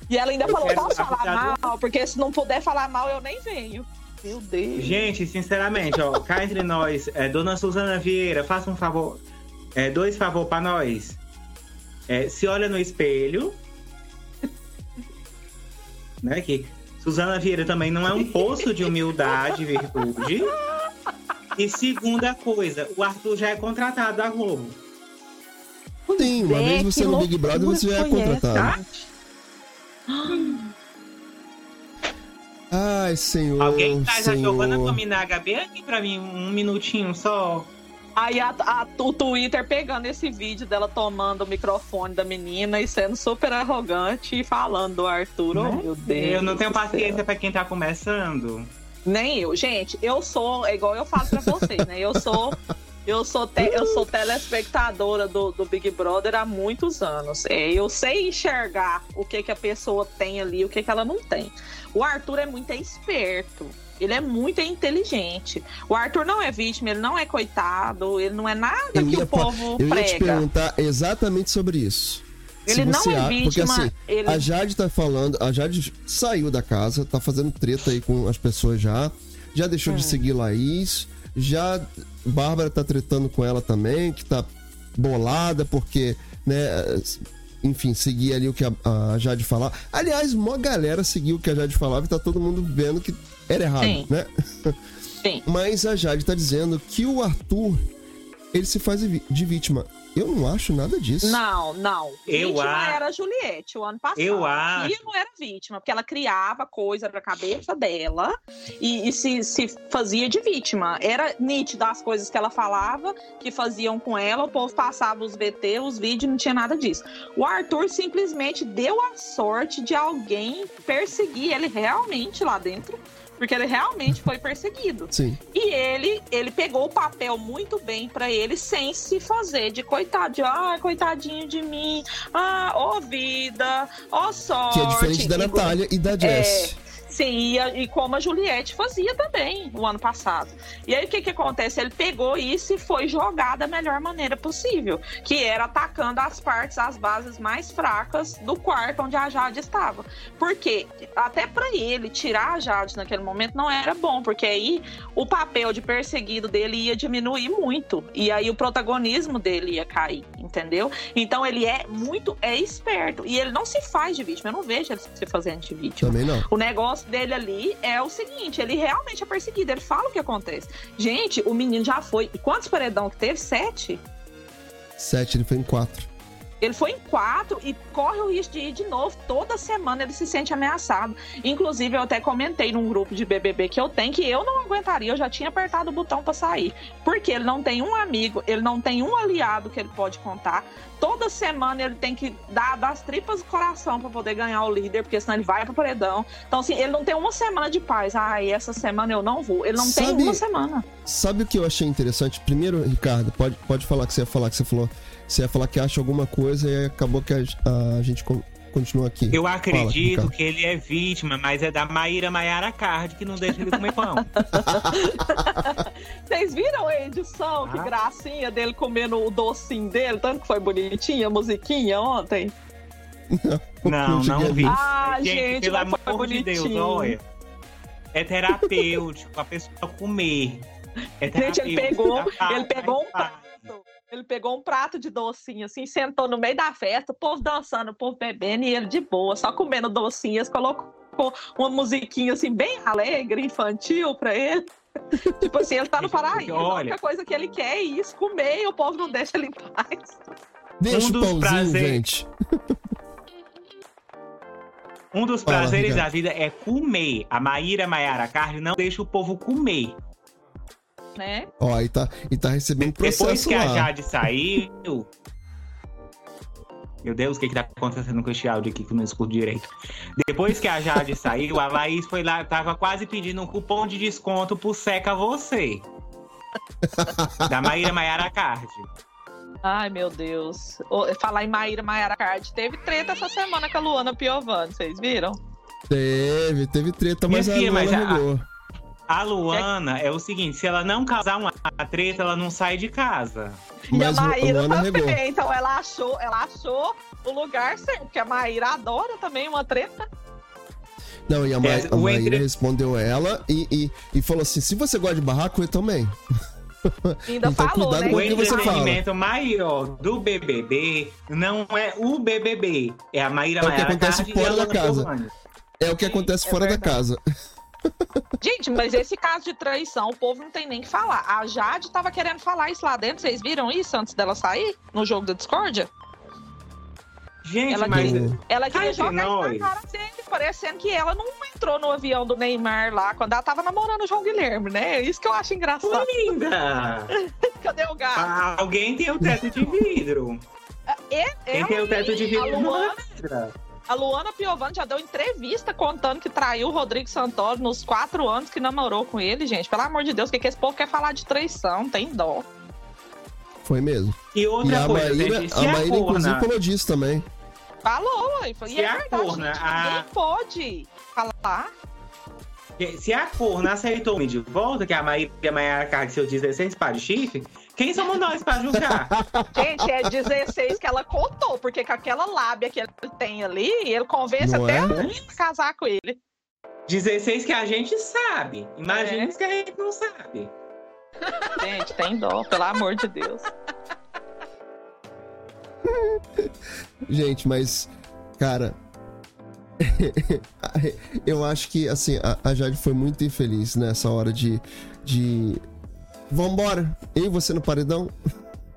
E ela ainda Eu falou: posso falar mal? Porque se não puder falar mal, eu nem venho. Meu Deus. Gente, sinceramente, ó, cá entre nós, é, dona Suzana Vieira, faça um favor. É, dois favor pra nós. É, se olha no espelho. Né, que Suzana Vieira também não é um poço de humildade e virtude. E segunda coisa, o Arthur já é contratado da Globo. Sim, uma É, vez você no Big Brother, você já é contratado. gente? Ai, senhor. Alguém traz a senhor. Giovana Tominaga bem aqui pra mim, um minutinho só. Aí a- a- o Twitter pegando esse vídeo dela tomando o microfone da menina e sendo super arrogante e falando do Arthur. Oh, Né? meu Deus. Eu não tenho paciência pra quem tá começando. Nem eu. Gente, eu sou, é igual eu falo pra vocês, né? Eu sou. Eu sou, te- eu sou telespectadora do, do Big Brother há muitos anos. É, eu sei enxergar o que, que a pessoa tem ali, o que, que ela não tem. O Arthur é muito esperto. Ele é muito inteligente. O Arthur não é vítima, ele não é coitado, ele não é nada Eu que o povo Eu ia te prega. perguntar exatamente sobre isso. Ele não é a- Porque vítima. assim, ele... a Jade tá falando, a Jade saiu da casa, tá fazendo treta aí com as pessoas já, já deixou Hum. de seguir Laís, já Bárbara tá tretando com ela também, que tá bolada porque, né, enfim, seguia ali o que a, a Jade falava. Aliás, mó galera seguiu o que a Jade falava e tá todo mundo vendo que era errado, Sim. né? Sim. Mas a Jade tá dizendo que o Arthur, ele se faz de vítima. Eu não acho nada disso. Não, não. Eu vítima a- era a Juliette o ano passado. Eu acho. não era vítima, porque ela criava coisa pra cabeça dela e, e se, se fazia de vítima. Era nítido as coisas que ela falava, que faziam com ela, o povo passava os VT, os vídeos, não tinha nada disso. O Arthur simplesmente deu a sorte de alguém perseguir ele realmente lá dentro. Porque ele realmente foi perseguido. Sim. E ele, ele pegou o papel muito bem pra ele, sem se fazer de coitado, de ah, coitadinho de mim, ah, ó vida, ó sorte. Que é diferente da Natália e da Jess. Sim, e, a- e como a Juliette fazia também o ano passado. E aí o que que acontece? Ele pegou isso e foi jogar da melhor maneira possível, que era atacando as partes, as bases mais fracas do quarto onde a Jade estava. Porque até pra ele tirar a Jade naquele momento não era bom, porque aí o papel de perseguido dele ia diminuir muito e aí o protagonismo dele ia cair, entendeu? Então ele é muito é esperto e ele não se faz de vítima. Eu não vejo ele se fazendo de vítima. Também não. O negócio dele ali é o seguinte: ele realmente é perseguido, ele fala o que acontece. Gente, o menino já foi. E quantos paredão que teve? Sete? Sete, ele foi em quatro. Ele foi em quatro e corre o risco de ir de novo. Toda semana ele se sente ameaçado. Inclusive, eu até comentei num grupo de BBB que eu tenho que eu não aguentaria. Eu já tinha apertado o botão para sair. Porque ele não tem um amigo, ele não tem um aliado que ele pode contar. Toda semana ele tem que dar das tripas do coração para poder ganhar o líder, porque senão ele vai pro paredão. Então, assim, ele não tem uma semana de paz. Ah, e essa semana eu não vou. Ele não Sabe- tem uma semana. Sabe o que eu achei interessante? Primeiro, Ricardo, pode, pode falar que você ia falar, que você falou. Você ia falar que acha alguma coisa e acabou que a, a gente con- continua aqui. Eu Fala, acredito Ricardo. que ele é vítima, mas é da Maíra Maiara Card que não deixa ele comer pão. Vocês viram a edição? Que Ah. gracinha dele comendo o docinho dele, tanto que foi bonitinha a musiquinha ontem. Não, não a vi. Ah, gente, pelo mas foi amor de Deus, bonitinho. olha. É terapêutico, a pessoa comer. É Gente, ele pegou- tá? ele pegou um Faz Ele pegou um prato de docinho, assim, sentou no meio da festa, o povo dançando, o povo bebendo, e ele de boa, só comendo docinhas, colocou uma musiquinha, assim, bem alegre, infantil pra ele. tipo assim, ele tá no paraíso. A olha- única coisa que ele quer é isso, comer, e o povo não deixa ele em paz. Deixa um o dos pãozinho, prazeres- gente. Um dos Fala, prazeres Ricardo. da vida é comer. A Maíra Maiara Card não deixa o povo comer. Né? Ó, e tá, e tá recebendo Depois processo que a lá. Jade saiu. Meu Deus, o que que tá acontecendo com esse áudio aqui que eu não escuto direito? Depois que a Jade saiu, a Laís foi lá, tava quase pedindo um cupom de desconto pro Seca Você. da Maíra Maiara Card. Ai, meu Deus. Falar em Maíra Maiara Card, teve treta essa semana com a Luana Piovani, vocês viram? Teve, teve treta, mas Minha a filha, Luana mas a-. A Luana é o seguinte: se ela não causar uma treta, ela não sai de casa. E a Mas a Maíra Luana também, regou. então ela achou, ela achou o lugar certo, porque a Maíra adora também uma treta. Não, e a, Ma É, a Maíra entre- respondeu ela e, e, e falou assim: se você gosta de barraco, eu também. Ainda Então, falou, cuidado né? com O o que você fala. entretenimento maior do BBB não é o BBB, é a Maíra É o que acontece fora da casa. É o que acontece é fora da casa. Gente, mas esse caso de traição, o povo não tem nem que falar. A Jade tava querendo falar isso lá dentro, vocês viram isso antes dela sair? No jogo da discórdia? Gente, Ela mas queria- Ela queria jogar isso na cara dele, parecendo que ela não entrou no avião do Neymar lá, quando ela tava namorando o João Guilherme, né? Isso que eu acho engraçado. linda! Cadê o gato? Ah, alguém tem o teto de vidro. E- Quem ela tem o teto de e a vidro Luana, a Luana Piovani já deu entrevista contando que traiu o Rodrigo Santoro nos quatro anos que namorou com ele, gente. Pelo amor de Deus, o que, que esse povo quer falar de traição? Tem dó. Foi mesmo. E E outra a coisa, Maíra, gente, a se a, Maíra inclusive, corna, falou disso também. Falou, ué. E Se é a verdade, corna, gente, a- ninguém pode falar. se a corna aceitou me de volta, que a Maíra e a Maiara Card, seus 16 par de chifre, quem somos nós pra julgar? Gente, é 16 que ela contou, porque com aquela lábia que ele tem ali, ele convence Não até é? a a casar com ele. 16 que a gente sabe. Imagina É. que a gente não sabe. Gente, tem dó, pelo amor de Deus. Gente, mas, cara. eu acho que, assim, a, a Jade foi muito infeliz nessa hora de. de... Vambora! Eu e você no paredão?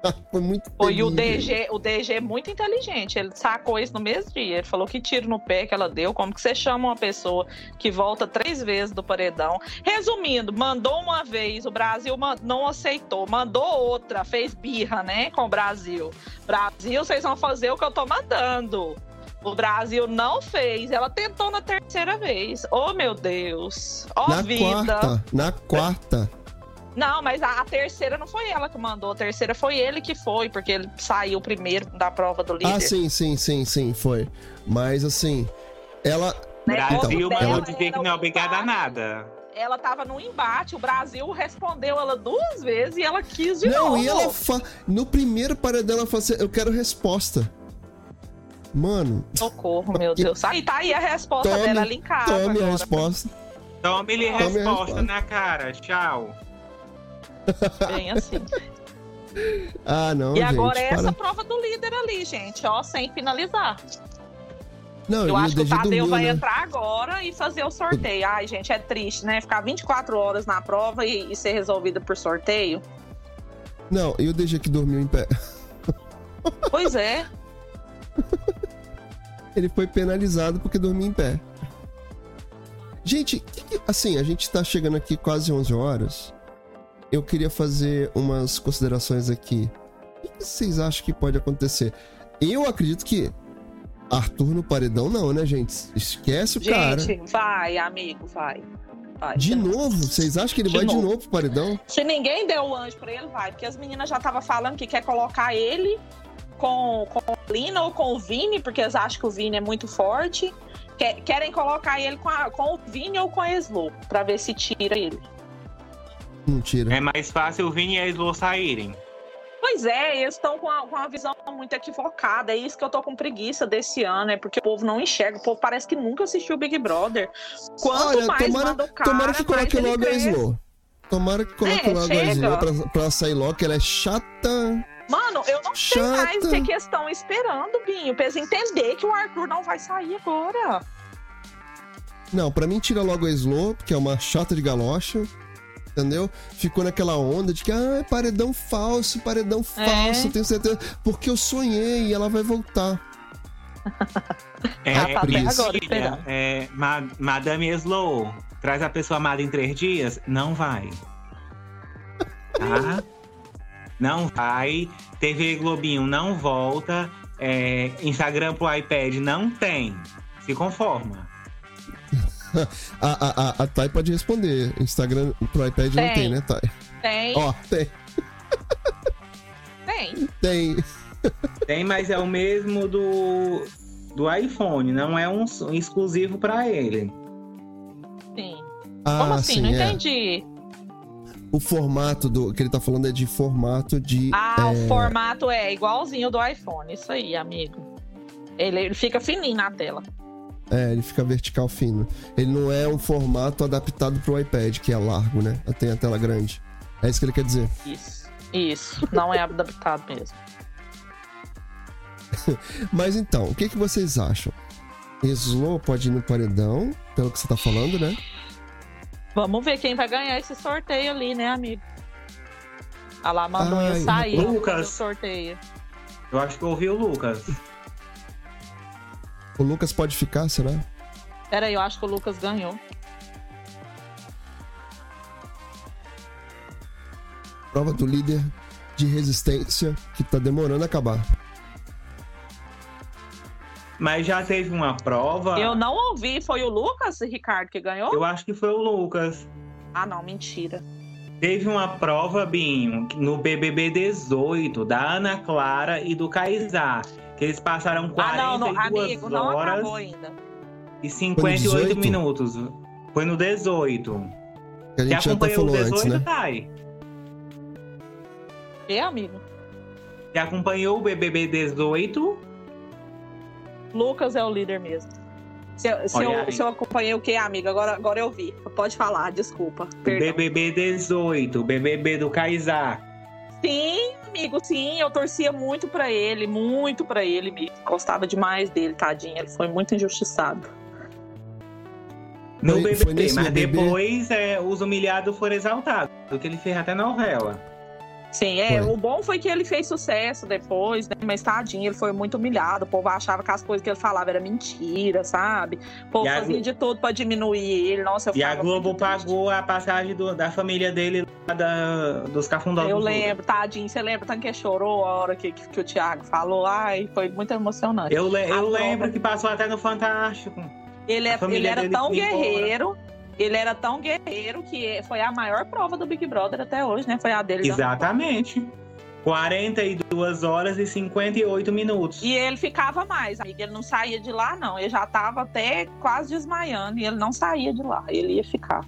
foi muito Foi e o. DG, o DG é muito inteligente. Ele sacou isso no mesmo dia. Ele falou que tiro no pé que ela deu. Como que você chama uma pessoa que volta três vezes do paredão? Resumindo, mandou uma vez, o Brasil não aceitou. Mandou outra, fez birra, né, com o Brasil. Brasil, vocês vão fazer o que eu tô mandando. O Brasil não fez. Ela tentou na terceira vez. Oh, meu Deus. Ó, Na vida. quarta, na quarta. Não, mas a, a terceira não foi ela que mandou. A terceira foi ele que foi, porque ele saiu primeiro da prova do líder. Ah, sim, sim, sim, sim, foi. Mas assim, ela. Né? Brasil O mandou dizer que não é obrigada a nada. Ela tava no embate, o Brasil respondeu ela duas vezes e ela quis de não, novo. e ela fa... no primeiro paredão ela falou assim: eu quero resposta. Mano, Socorro, meu Deus. Aí tá aí a resposta Tome- dela linkada. tome a agora. resposta. Tome-lhe Tome a resposta resposta. na cara. Tchau. Bem assim. Ah, não, e gente. agora é para. essa prova do líder ali, gente, ó, sem finalizar. Não, Eu acho que o Tadeu dormiu, vai né? entrar agora e fazer o sorteio. Ai, gente, é triste, né? Ficar 24 horas na prova e, e ser resolvida por sorteio. Não, e o DG que dormiu em pé. Pois é. ele foi penalizado porque dormia em pé. Gente, assim, a gente tá chegando aqui quase 11 horas. Eu queria fazer umas considerações aqui. O que vocês acham que pode acontecer? Eu acredito que Arthur no paredão não, né, gente? Esquece o cara. Gente, vai, amigo, vai. vai. De novo? Vocês acham que ele De vai de novo. novo pro paredão? Se ninguém deu o anjo pra ele, vai. Porque as meninas já estavam falando que quer colocar ele com, com a Lina ou com o Vini, porque eles acham que o Vini é muito forte. Quer- querem colocar ele com, a- com o Vini ou com a Slow, pra ver se tira ele. Mentira. É mais fácil o Vini e a Slow saírem. Pois é, eles estão com, a- com uma visão muito equivocada. É isso que eu tô com preguiça desse ano, é porque o povo não enxerga. O povo parece que nunca assistiu o Big Brother. Quanto Olha, mais tomara, manda o cara, tomara que coloque logo a. Slow. Tomara que coloque É, logo a chega. Slow pra, pra sair logo, que ela é chata. Mano, eu não sei Chata. mais o que, que eles estão esperando, Binho, pra eles entender que o Arthur não vai sair agora. Não, pra mim tira logo a Slow, porque é uma chata de galocha. Entendeu? Ficou naquela onda de que, ah, é paredão falso, paredão falso, É. tenho certeza. Porque eu sonhei e ela vai voltar. É, Ela tá agora filha, é, Ma- Madame Slow, traz a pessoa amada em três dias? Não vai. Tá? Não vai. TV Globinho não volta. É, Instagram pro iPad não tem. Se conforma. A, a, a, a Thay pode responder. Instagram pro iPad não Tem. tem, né, Thay? Tem, Ó, tem. tem. Tem. Tem, mas é o mesmo do, do iPhone. Não é um, um exclusivo pra ele. Sim. Ah, Como assim? sim, não é. entendi. O formato do que ele tá falando é de formato de. Ah, é, o formato é igualzinho do iPhone. Isso aí, amigo. Ele, ele fica fininho na tela. É, ele fica vertical fino. Ele não é um formato adaptado pro iPad, que é largo, né? Tem a tela grande. É isso que ele quer dizer. Isso. Isso. Não é adaptado mesmo. Mas então, o que, que vocês acham? Slow pode ir no paredão, pelo que você tá falando, né? Vamos ver quem vai ganhar esse sorteio ali, né, amigo? A lá mandou Ai, eu sair ó, Lucas. do sorteio. Eu acho que eu ouvi o Lucas. O Lucas pode ficar, será? Pera aí, eu acho que o Lucas ganhou. Prova do líder de resistência que tá demorando a acabar. Mas já teve uma prova. Eu não ouvi, foi o Lucas, Ricardo, que ganhou? Eu acho que foi o Lucas. Ah, não, mentira. Teve uma prova, Binho, no BBB 18, da Ana Clara e do Kaysar. Que eles passaram Ah, 42 não, não, amigo, não horas acabou ainda. e Foi no 58 18? minutos. Foi no 18. Que a Você gente já até acompanhou o falou 18, antes, né? Thay? E, amigo? Você acompanhou o BBB 18? Lucas é o líder mesmo. Se eu, se eu, se eu acompanhei o quê, amiga? Agora, agora eu vi. Pode falar, desculpa. Perdão. BBB 18, o BBB do Kaysar. Sim, amigo, sim. Eu torcia muito pra ele, muito pra ele mesmo. Gostava demais dele, tadinho. Ele foi muito injustiçado. No Foi- BBB, foi mas BBB? depois é, os humilhados foram exaltados. Que ele fez até novela. Sim, é. Foi. O bom foi que ele fez sucesso depois, né? Mas tadinho, ele foi muito humilhado. O povo achava que as coisas que ele falava era mentira, sabe? O povo fazia de tudo pra diminuir ele. Nossa, eu E a Globo muito triste. pagou a passagem do- da família dele lá da, dos cafundós. Eu lembro, tadinho. Você lembra tanto que chorou a hora que, que, que o Thiago falou? Ai, foi muito emocionante. Eu, le- eu lembro que passou até no Fantástico. Ele, é, ele era tão foi embora. Ele era tão guerreiro que foi a maior prova do Big Brother até hoje, né? Foi a dele. Exatamente. 42 horas e 58 minutos. E ele ficava mais, amiga. Ele não saía de lá, não. Ele já tava até quase desmaiando e ele não saía de lá. Ele ia ficar.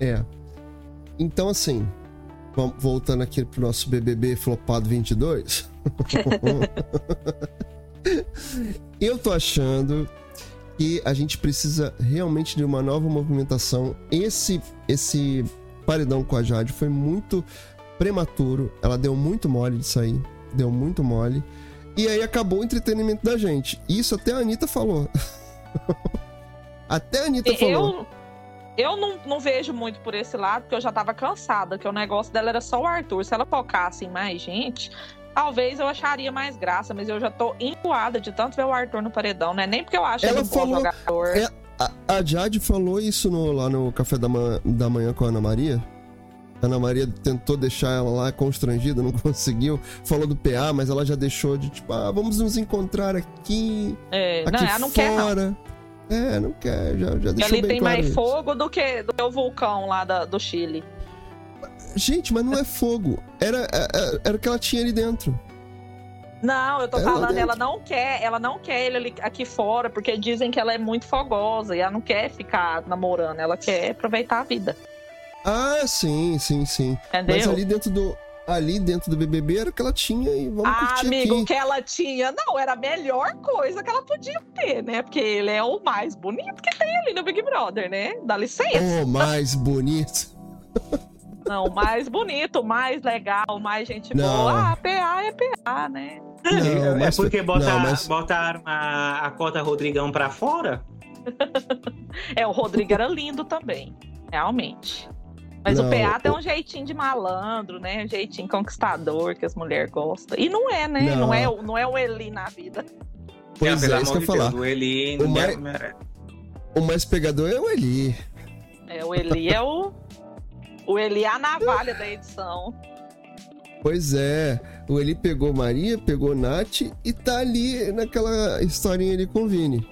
É. Então, assim, vamos- voltando aqui pro nosso BBB flopado 22. Eu tô achando que a gente precisa realmente de uma nova movimentação. Esse, esse paredão com a Jade foi muito prematuro. Ela deu muito mole de sair. Deu muito mole. E aí acabou o entretenimento da gente. Isso até a Anitta falou. até a Anitta falou. Eu, eu não, não vejo muito por esse lado, porque eu já tava cansada, que o negócio dela era só o Arthur. Se ela focasse em mais gente, talvez eu acharia mais graça, mas eu já tô enjoada de tanto ver o Arthur no paredão, né? Nem porque eu acho Ela ele um bom falou- jogador. É, a, a Jade falou isso no- lá no café da, ma- da manhã com a Ana Maria. A Ana Maria tentou deixar ela lá constrangida, não conseguiu. Falou do PA, mas ela já deixou de tipo, ah, vamos nos encontrar aqui, É, aqui não, ela não quer, não. fora. É, não quer, já, já deixou Ali bem tem claro mais isso. fogo do que, do que o vulcão lá da- do Chile. Gente, mas não é fogo. Era, era, era o que ela tinha ali dentro. Não, eu tô É falando, ela não quer, ela não quer ele aqui fora, porque dizem que ela é muito fogosa e ela não quer ficar namorando, ela quer aproveitar a vida. Ah, sim, sim, sim. Entendeu? Mas ali dentro do. Ali dentro do BBB era o que ela tinha e vamos Ah, curtir amigo, o aqui. que ela tinha, não, era a melhor coisa que ela podia ter, né? Porque ele é o mais bonito que tem ali no Big Brother, né? Dá licença. Oh, mais bonito. Não, o mais bonito, o mais legal, o mais gente Não. boa. Ah, PA é PA, né? Não, é mas- porque botar- não, mas- botaram a, a cota Rodrigão pra fora? É, o Rodrigo era lindo também, realmente. Mas Não, o PA tem um jeitinho de malandro, né? Um jeitinho conquistador que as mulheres gostam. E não é, né? Não. Não, é, o- não é o Eli na vida. Pois Não, pelo é, isso que eu falar. Deus, o Eli O mais-. O mais pegador é o Eli. É, o Eli é o. O Eli é a navalha da edição. Pois é. O Eli pegou Maria, pegou Nath e tá ali naquela historinha ali com o Vini.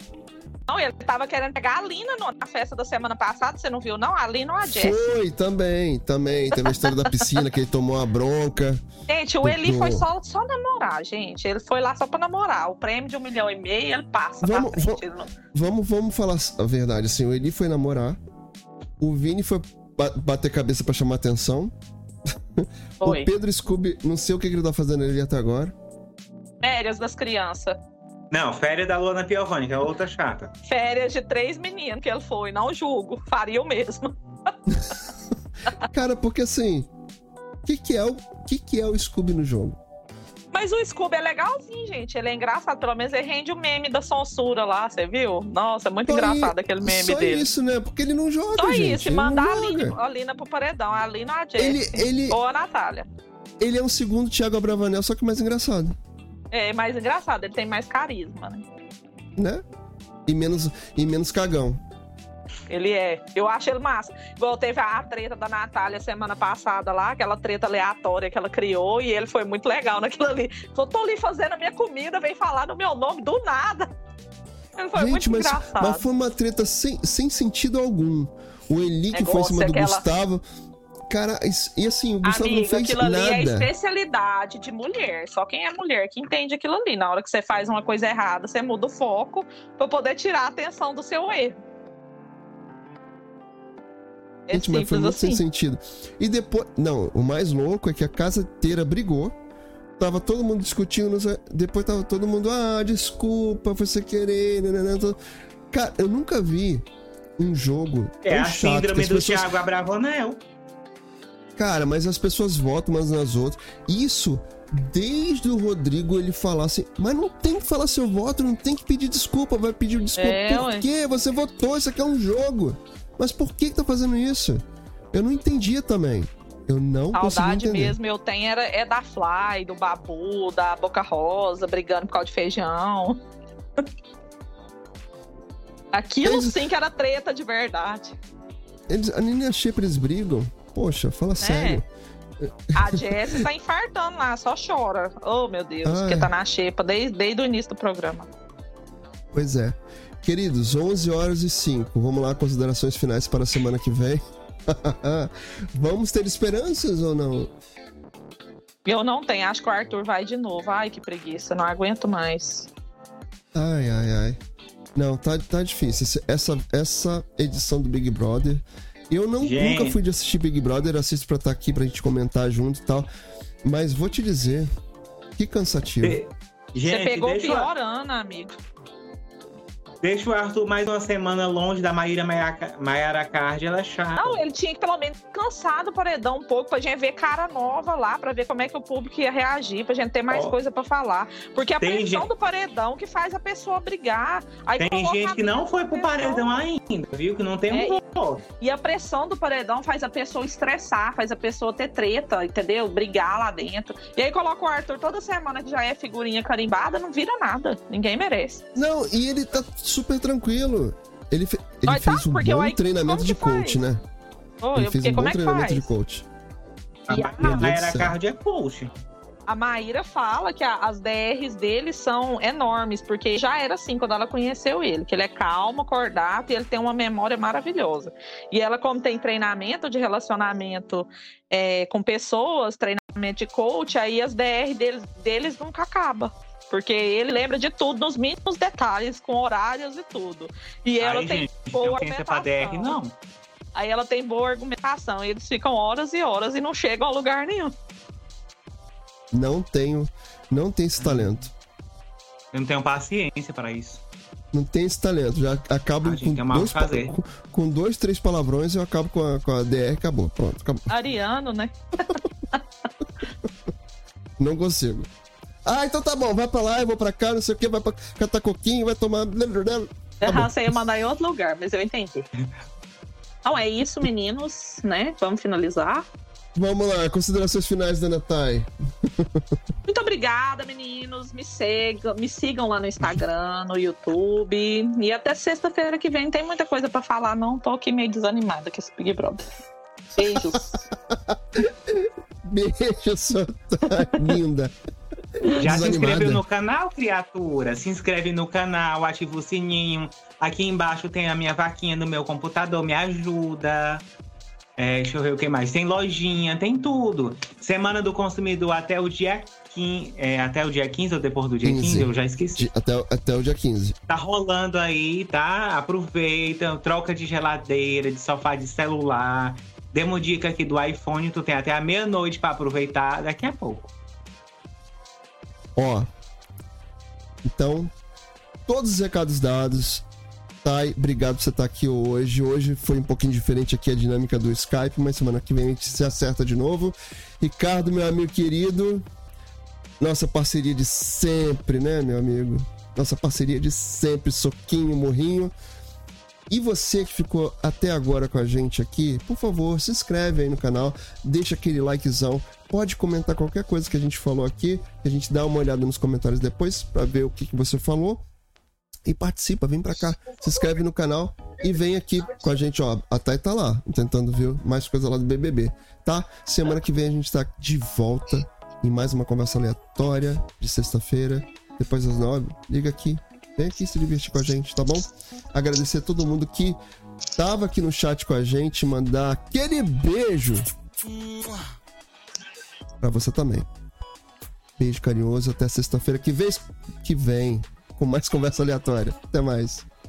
Não, ele tava querendo pegar a Lina no- na festa da semana passada, você não viu, não? A Lina ou a Jess? Foi, também, também. Teve a história da piscina que ele tomou a bronca. Gente, o Eli foi só, só namorar, gente. Ele foi lá só pra namorar. O prêmio de um milhão e meio, ele passa Vamos-. Ele não- Vamos, vamos falar a verdade, assim. O Eli foi namorar. O Vini foi bater cabeça pra chamar atenção. Foi. O Pedro Scooby, não sei o que que ele tá fazendo ali até agora. Férias das crianças. Não, férias da Luana Piovani, que é outra chata. Férias de três meninos que ele foi, não julgo. Faria o mesmo. Cara, porque assim. O que, que é o que, que é o Scooby no jogo? Mas o Scooby é legalzinho, gente. Ele é engraçado. Pelo menos ele rende o meme da censura lá, você viu? Nossa, é muito Só engraçado aquele meme Só dele. isso, né? Porque ele não joga, Só gente. isso, e mandar a joga. Lina, a pro paredão. A Lina ou a Ele, ele, Ou a Natália. ele é um segundo Thiago Abravanel, só que mais engraçado, É mais engraçado, ele tem mais carisma, né? né? E menos, e menos cagão. Ele é. Eu acho ele massa. Igual teve a treta da Natália semana passada lá, aquela treta aleatória que ela criou, e ele foi muito legal naquilo ali. Falou, tô ali fazendo a minha comida, vem falar no meu nome do nada. Ele foi gente, muito mas, engraçado. mas foi uma treta sem, sem sentido algum. O Eli que foi em Negócio cima do aquela- Gustavo. Cara, e assim, o Gustavo Amigo, não fez aquilo ali é nada. especialidade de mulher. Só quem é mulher que entende aquilo ali. Na hora que você faz uma coisa errada, você muda o foco pra poder tirar a atenção do seu erro. É Gente, mas foi muito sem assim. sentido. E depois. Não, o mais louco é que a casa inteira brigou. Tava todo mundo discutindo. Depois tava todo mundo. Ah, desculpa, foi sem querer. nananã, tô-" Cara, eu nunca vi um jogo. É tão a chato síndrome as do pessoas- Thiago Abravanel. Cara, mas as pessoas votam umas nas outras. Isso, desde o Rodrigo ele falar assim, mas não tem que falar seu voto, não tem que pedir desculpa, vai pedir desculpa. É, por ué. quê? Você votou, isso aqui é um jogo. Mas por que que tá fazendo isso? Eu não entendia também. Eu não Saudade mesmo eu tenho era, é da Fly, do Babu, da Boca Rosa, brigando por causa de feijão. Aquilo Eles- sim que era treta de verdade. Eles, a Nina Shaper eles brigam? Poxa, fala É. sério. A Jessie tá infartando lá, só chora. Oh, meu Deus, Ai. porque tá na xepa desde, desde o início do programa. Pois é. Queridos, 11 horas e 5. Vamos lá, considerações finais para a semana que vem. Vamos ter esperanças ou não? Eu não tenho, acho que o Arthur vai de novo. Ai, que preguiça, não aguento mais. Ai, ai, ai. Não, tá, tá difícil. Essa, essa edição do Big Brother. Eu não, Gente. nunca fui de assistir Big Brother, assisto pra estar aqui pra gente comentar junto e tal. Mas vou te dizer, que cansativo. Gente, Você pegou eu- pior ano, amigo. Deixa o Arthur mais uma semana longe da Maíra Maiara Card, ela é chata. Não, ele tinha que pelo menos cansar do paredão um pouco pra gente ver cara nova lá, pra ver como é que o público ia reagir, pra gente ter mais Ó. coisa pra falar. Porque a Tem pressão gente- do paredão que faz a pessoa brigar. Aí Tem gente que a não foi pro paredão ainda, viu? Que não tem É, um voto. E a pressão do paredão faz a pessoa estressar, faz a pessoa ter treta, entendeu? Brigar lá dentro. E aí coloca o Arthur toda semana que já é figurinha carimbada, não vira nada. Ninguém merece. Não, e ele tá super tranquilo. Ele, fe- ele Mas tá, fez um bom Ike, treinamento de coach, faz? né? Ô, Ele eu fez um bom como é que treinamento faz? de coach. A E a- a. Card é coach. A Maíra fala que a- as DRs dele são enormes, porque já era assim quando ela conheceu ele, que ele é calmo, acordado e ele tem uma memória maravilhosa. E ela, como tem treinamento de relacionamento é, com pessoas, treinamento de coach, aí as DR deles, deles nunca acaba. Porque ele lembra de tudo, nos mínimos detalhes, com horários e tudo. E ela tem gente, boa não pra DR, argumentação. não. Aí ela tem boa argumentação. E eles ficam horas e horas e não chegam a lugar nenhum. Não tenho, não tenho esse talento. Eu não tenho paciência pra isso. Não tenho esse talento. Já acabo Ah, com, mal dois, com, com dois, três palavrões eu acabo com a, com a DR acabou. Pronto, acabou. Ariano, né? Não consigo. Ah, então tá bom, vai pra lá, eu vou pra cá, não sei o que, vai pra catar coquinho, vai tomar. Tá bom. você ia mandar em outro lugar, mas eu entendi. Então é isso, meninos, né? Vamos finalizar. Vamos lá, considerações finais da Natai. Muito obrigada, meninos. Me sigam, me sigam lá no Instagram, no YouTube. E até sexta-feira que vem tem muita coisa pra falar, não. Tô aqui meio desanimada com esse Big Brother. Beijos. Beijo, sua Thay, linda. Já se inscreveu no canal, criatura? Se inscreve no canal, ativa o sininho. Aqui embaixo tem a minha vaquinha no meu computador, me ajuda. É, deixa eu ver o que mais. Tem lojinha, tem tudo. Semana do consumidor até o dia 15. é, até o dia 15 ou depois do dia 15, 15. eu já esqueci. Até, até o dia 15. Tá rolando aí, tá? Aproveita, troca de geladeira, de sofá de celular. Demos dica aqui do iPhone, tu tem até a meia-noite pra aproveitar daqui a pouco. Ó. Então, todos os recados dados. Thay, obrigado por você estar aqui hoje. Hoje foi um pouquinho diferente aqui a dinâmica do Skype, mas semana que vem a gente se acerta de novo. Ricardo, meu amigo querido. Nossa parceria de sempre, né, meu amigo? Nossa parceria de sempre, soquinho, morrinho. E você que ficou até agora com a gente aqui, por favor, se inscreve aí no canal, deixa aquele likezão, pode comentar qualquer coisa que a gente falou aqui, a gente dá uma olhada nos comentários depois pra ver o que, que você falou. E participa, vem pra cá, se inscreve no canal e vem aqui com a gente, ó. A Thay tá lá, tentando ver mais coisa lá do BBB, tá? Semana que vem a gente tá de volta em mais uma conversa aleatória de sexta-feira, depois das nove. Liga aqui, vem aqui se divertir com a gente, tá bom? Agradecer a todo mundo que tava aqui no chat com a gente, mandar aquele beijo pra você também. Beijo carinhoso, até sexta-feira que vem, que vem com mais conversa aleatória. Até mais.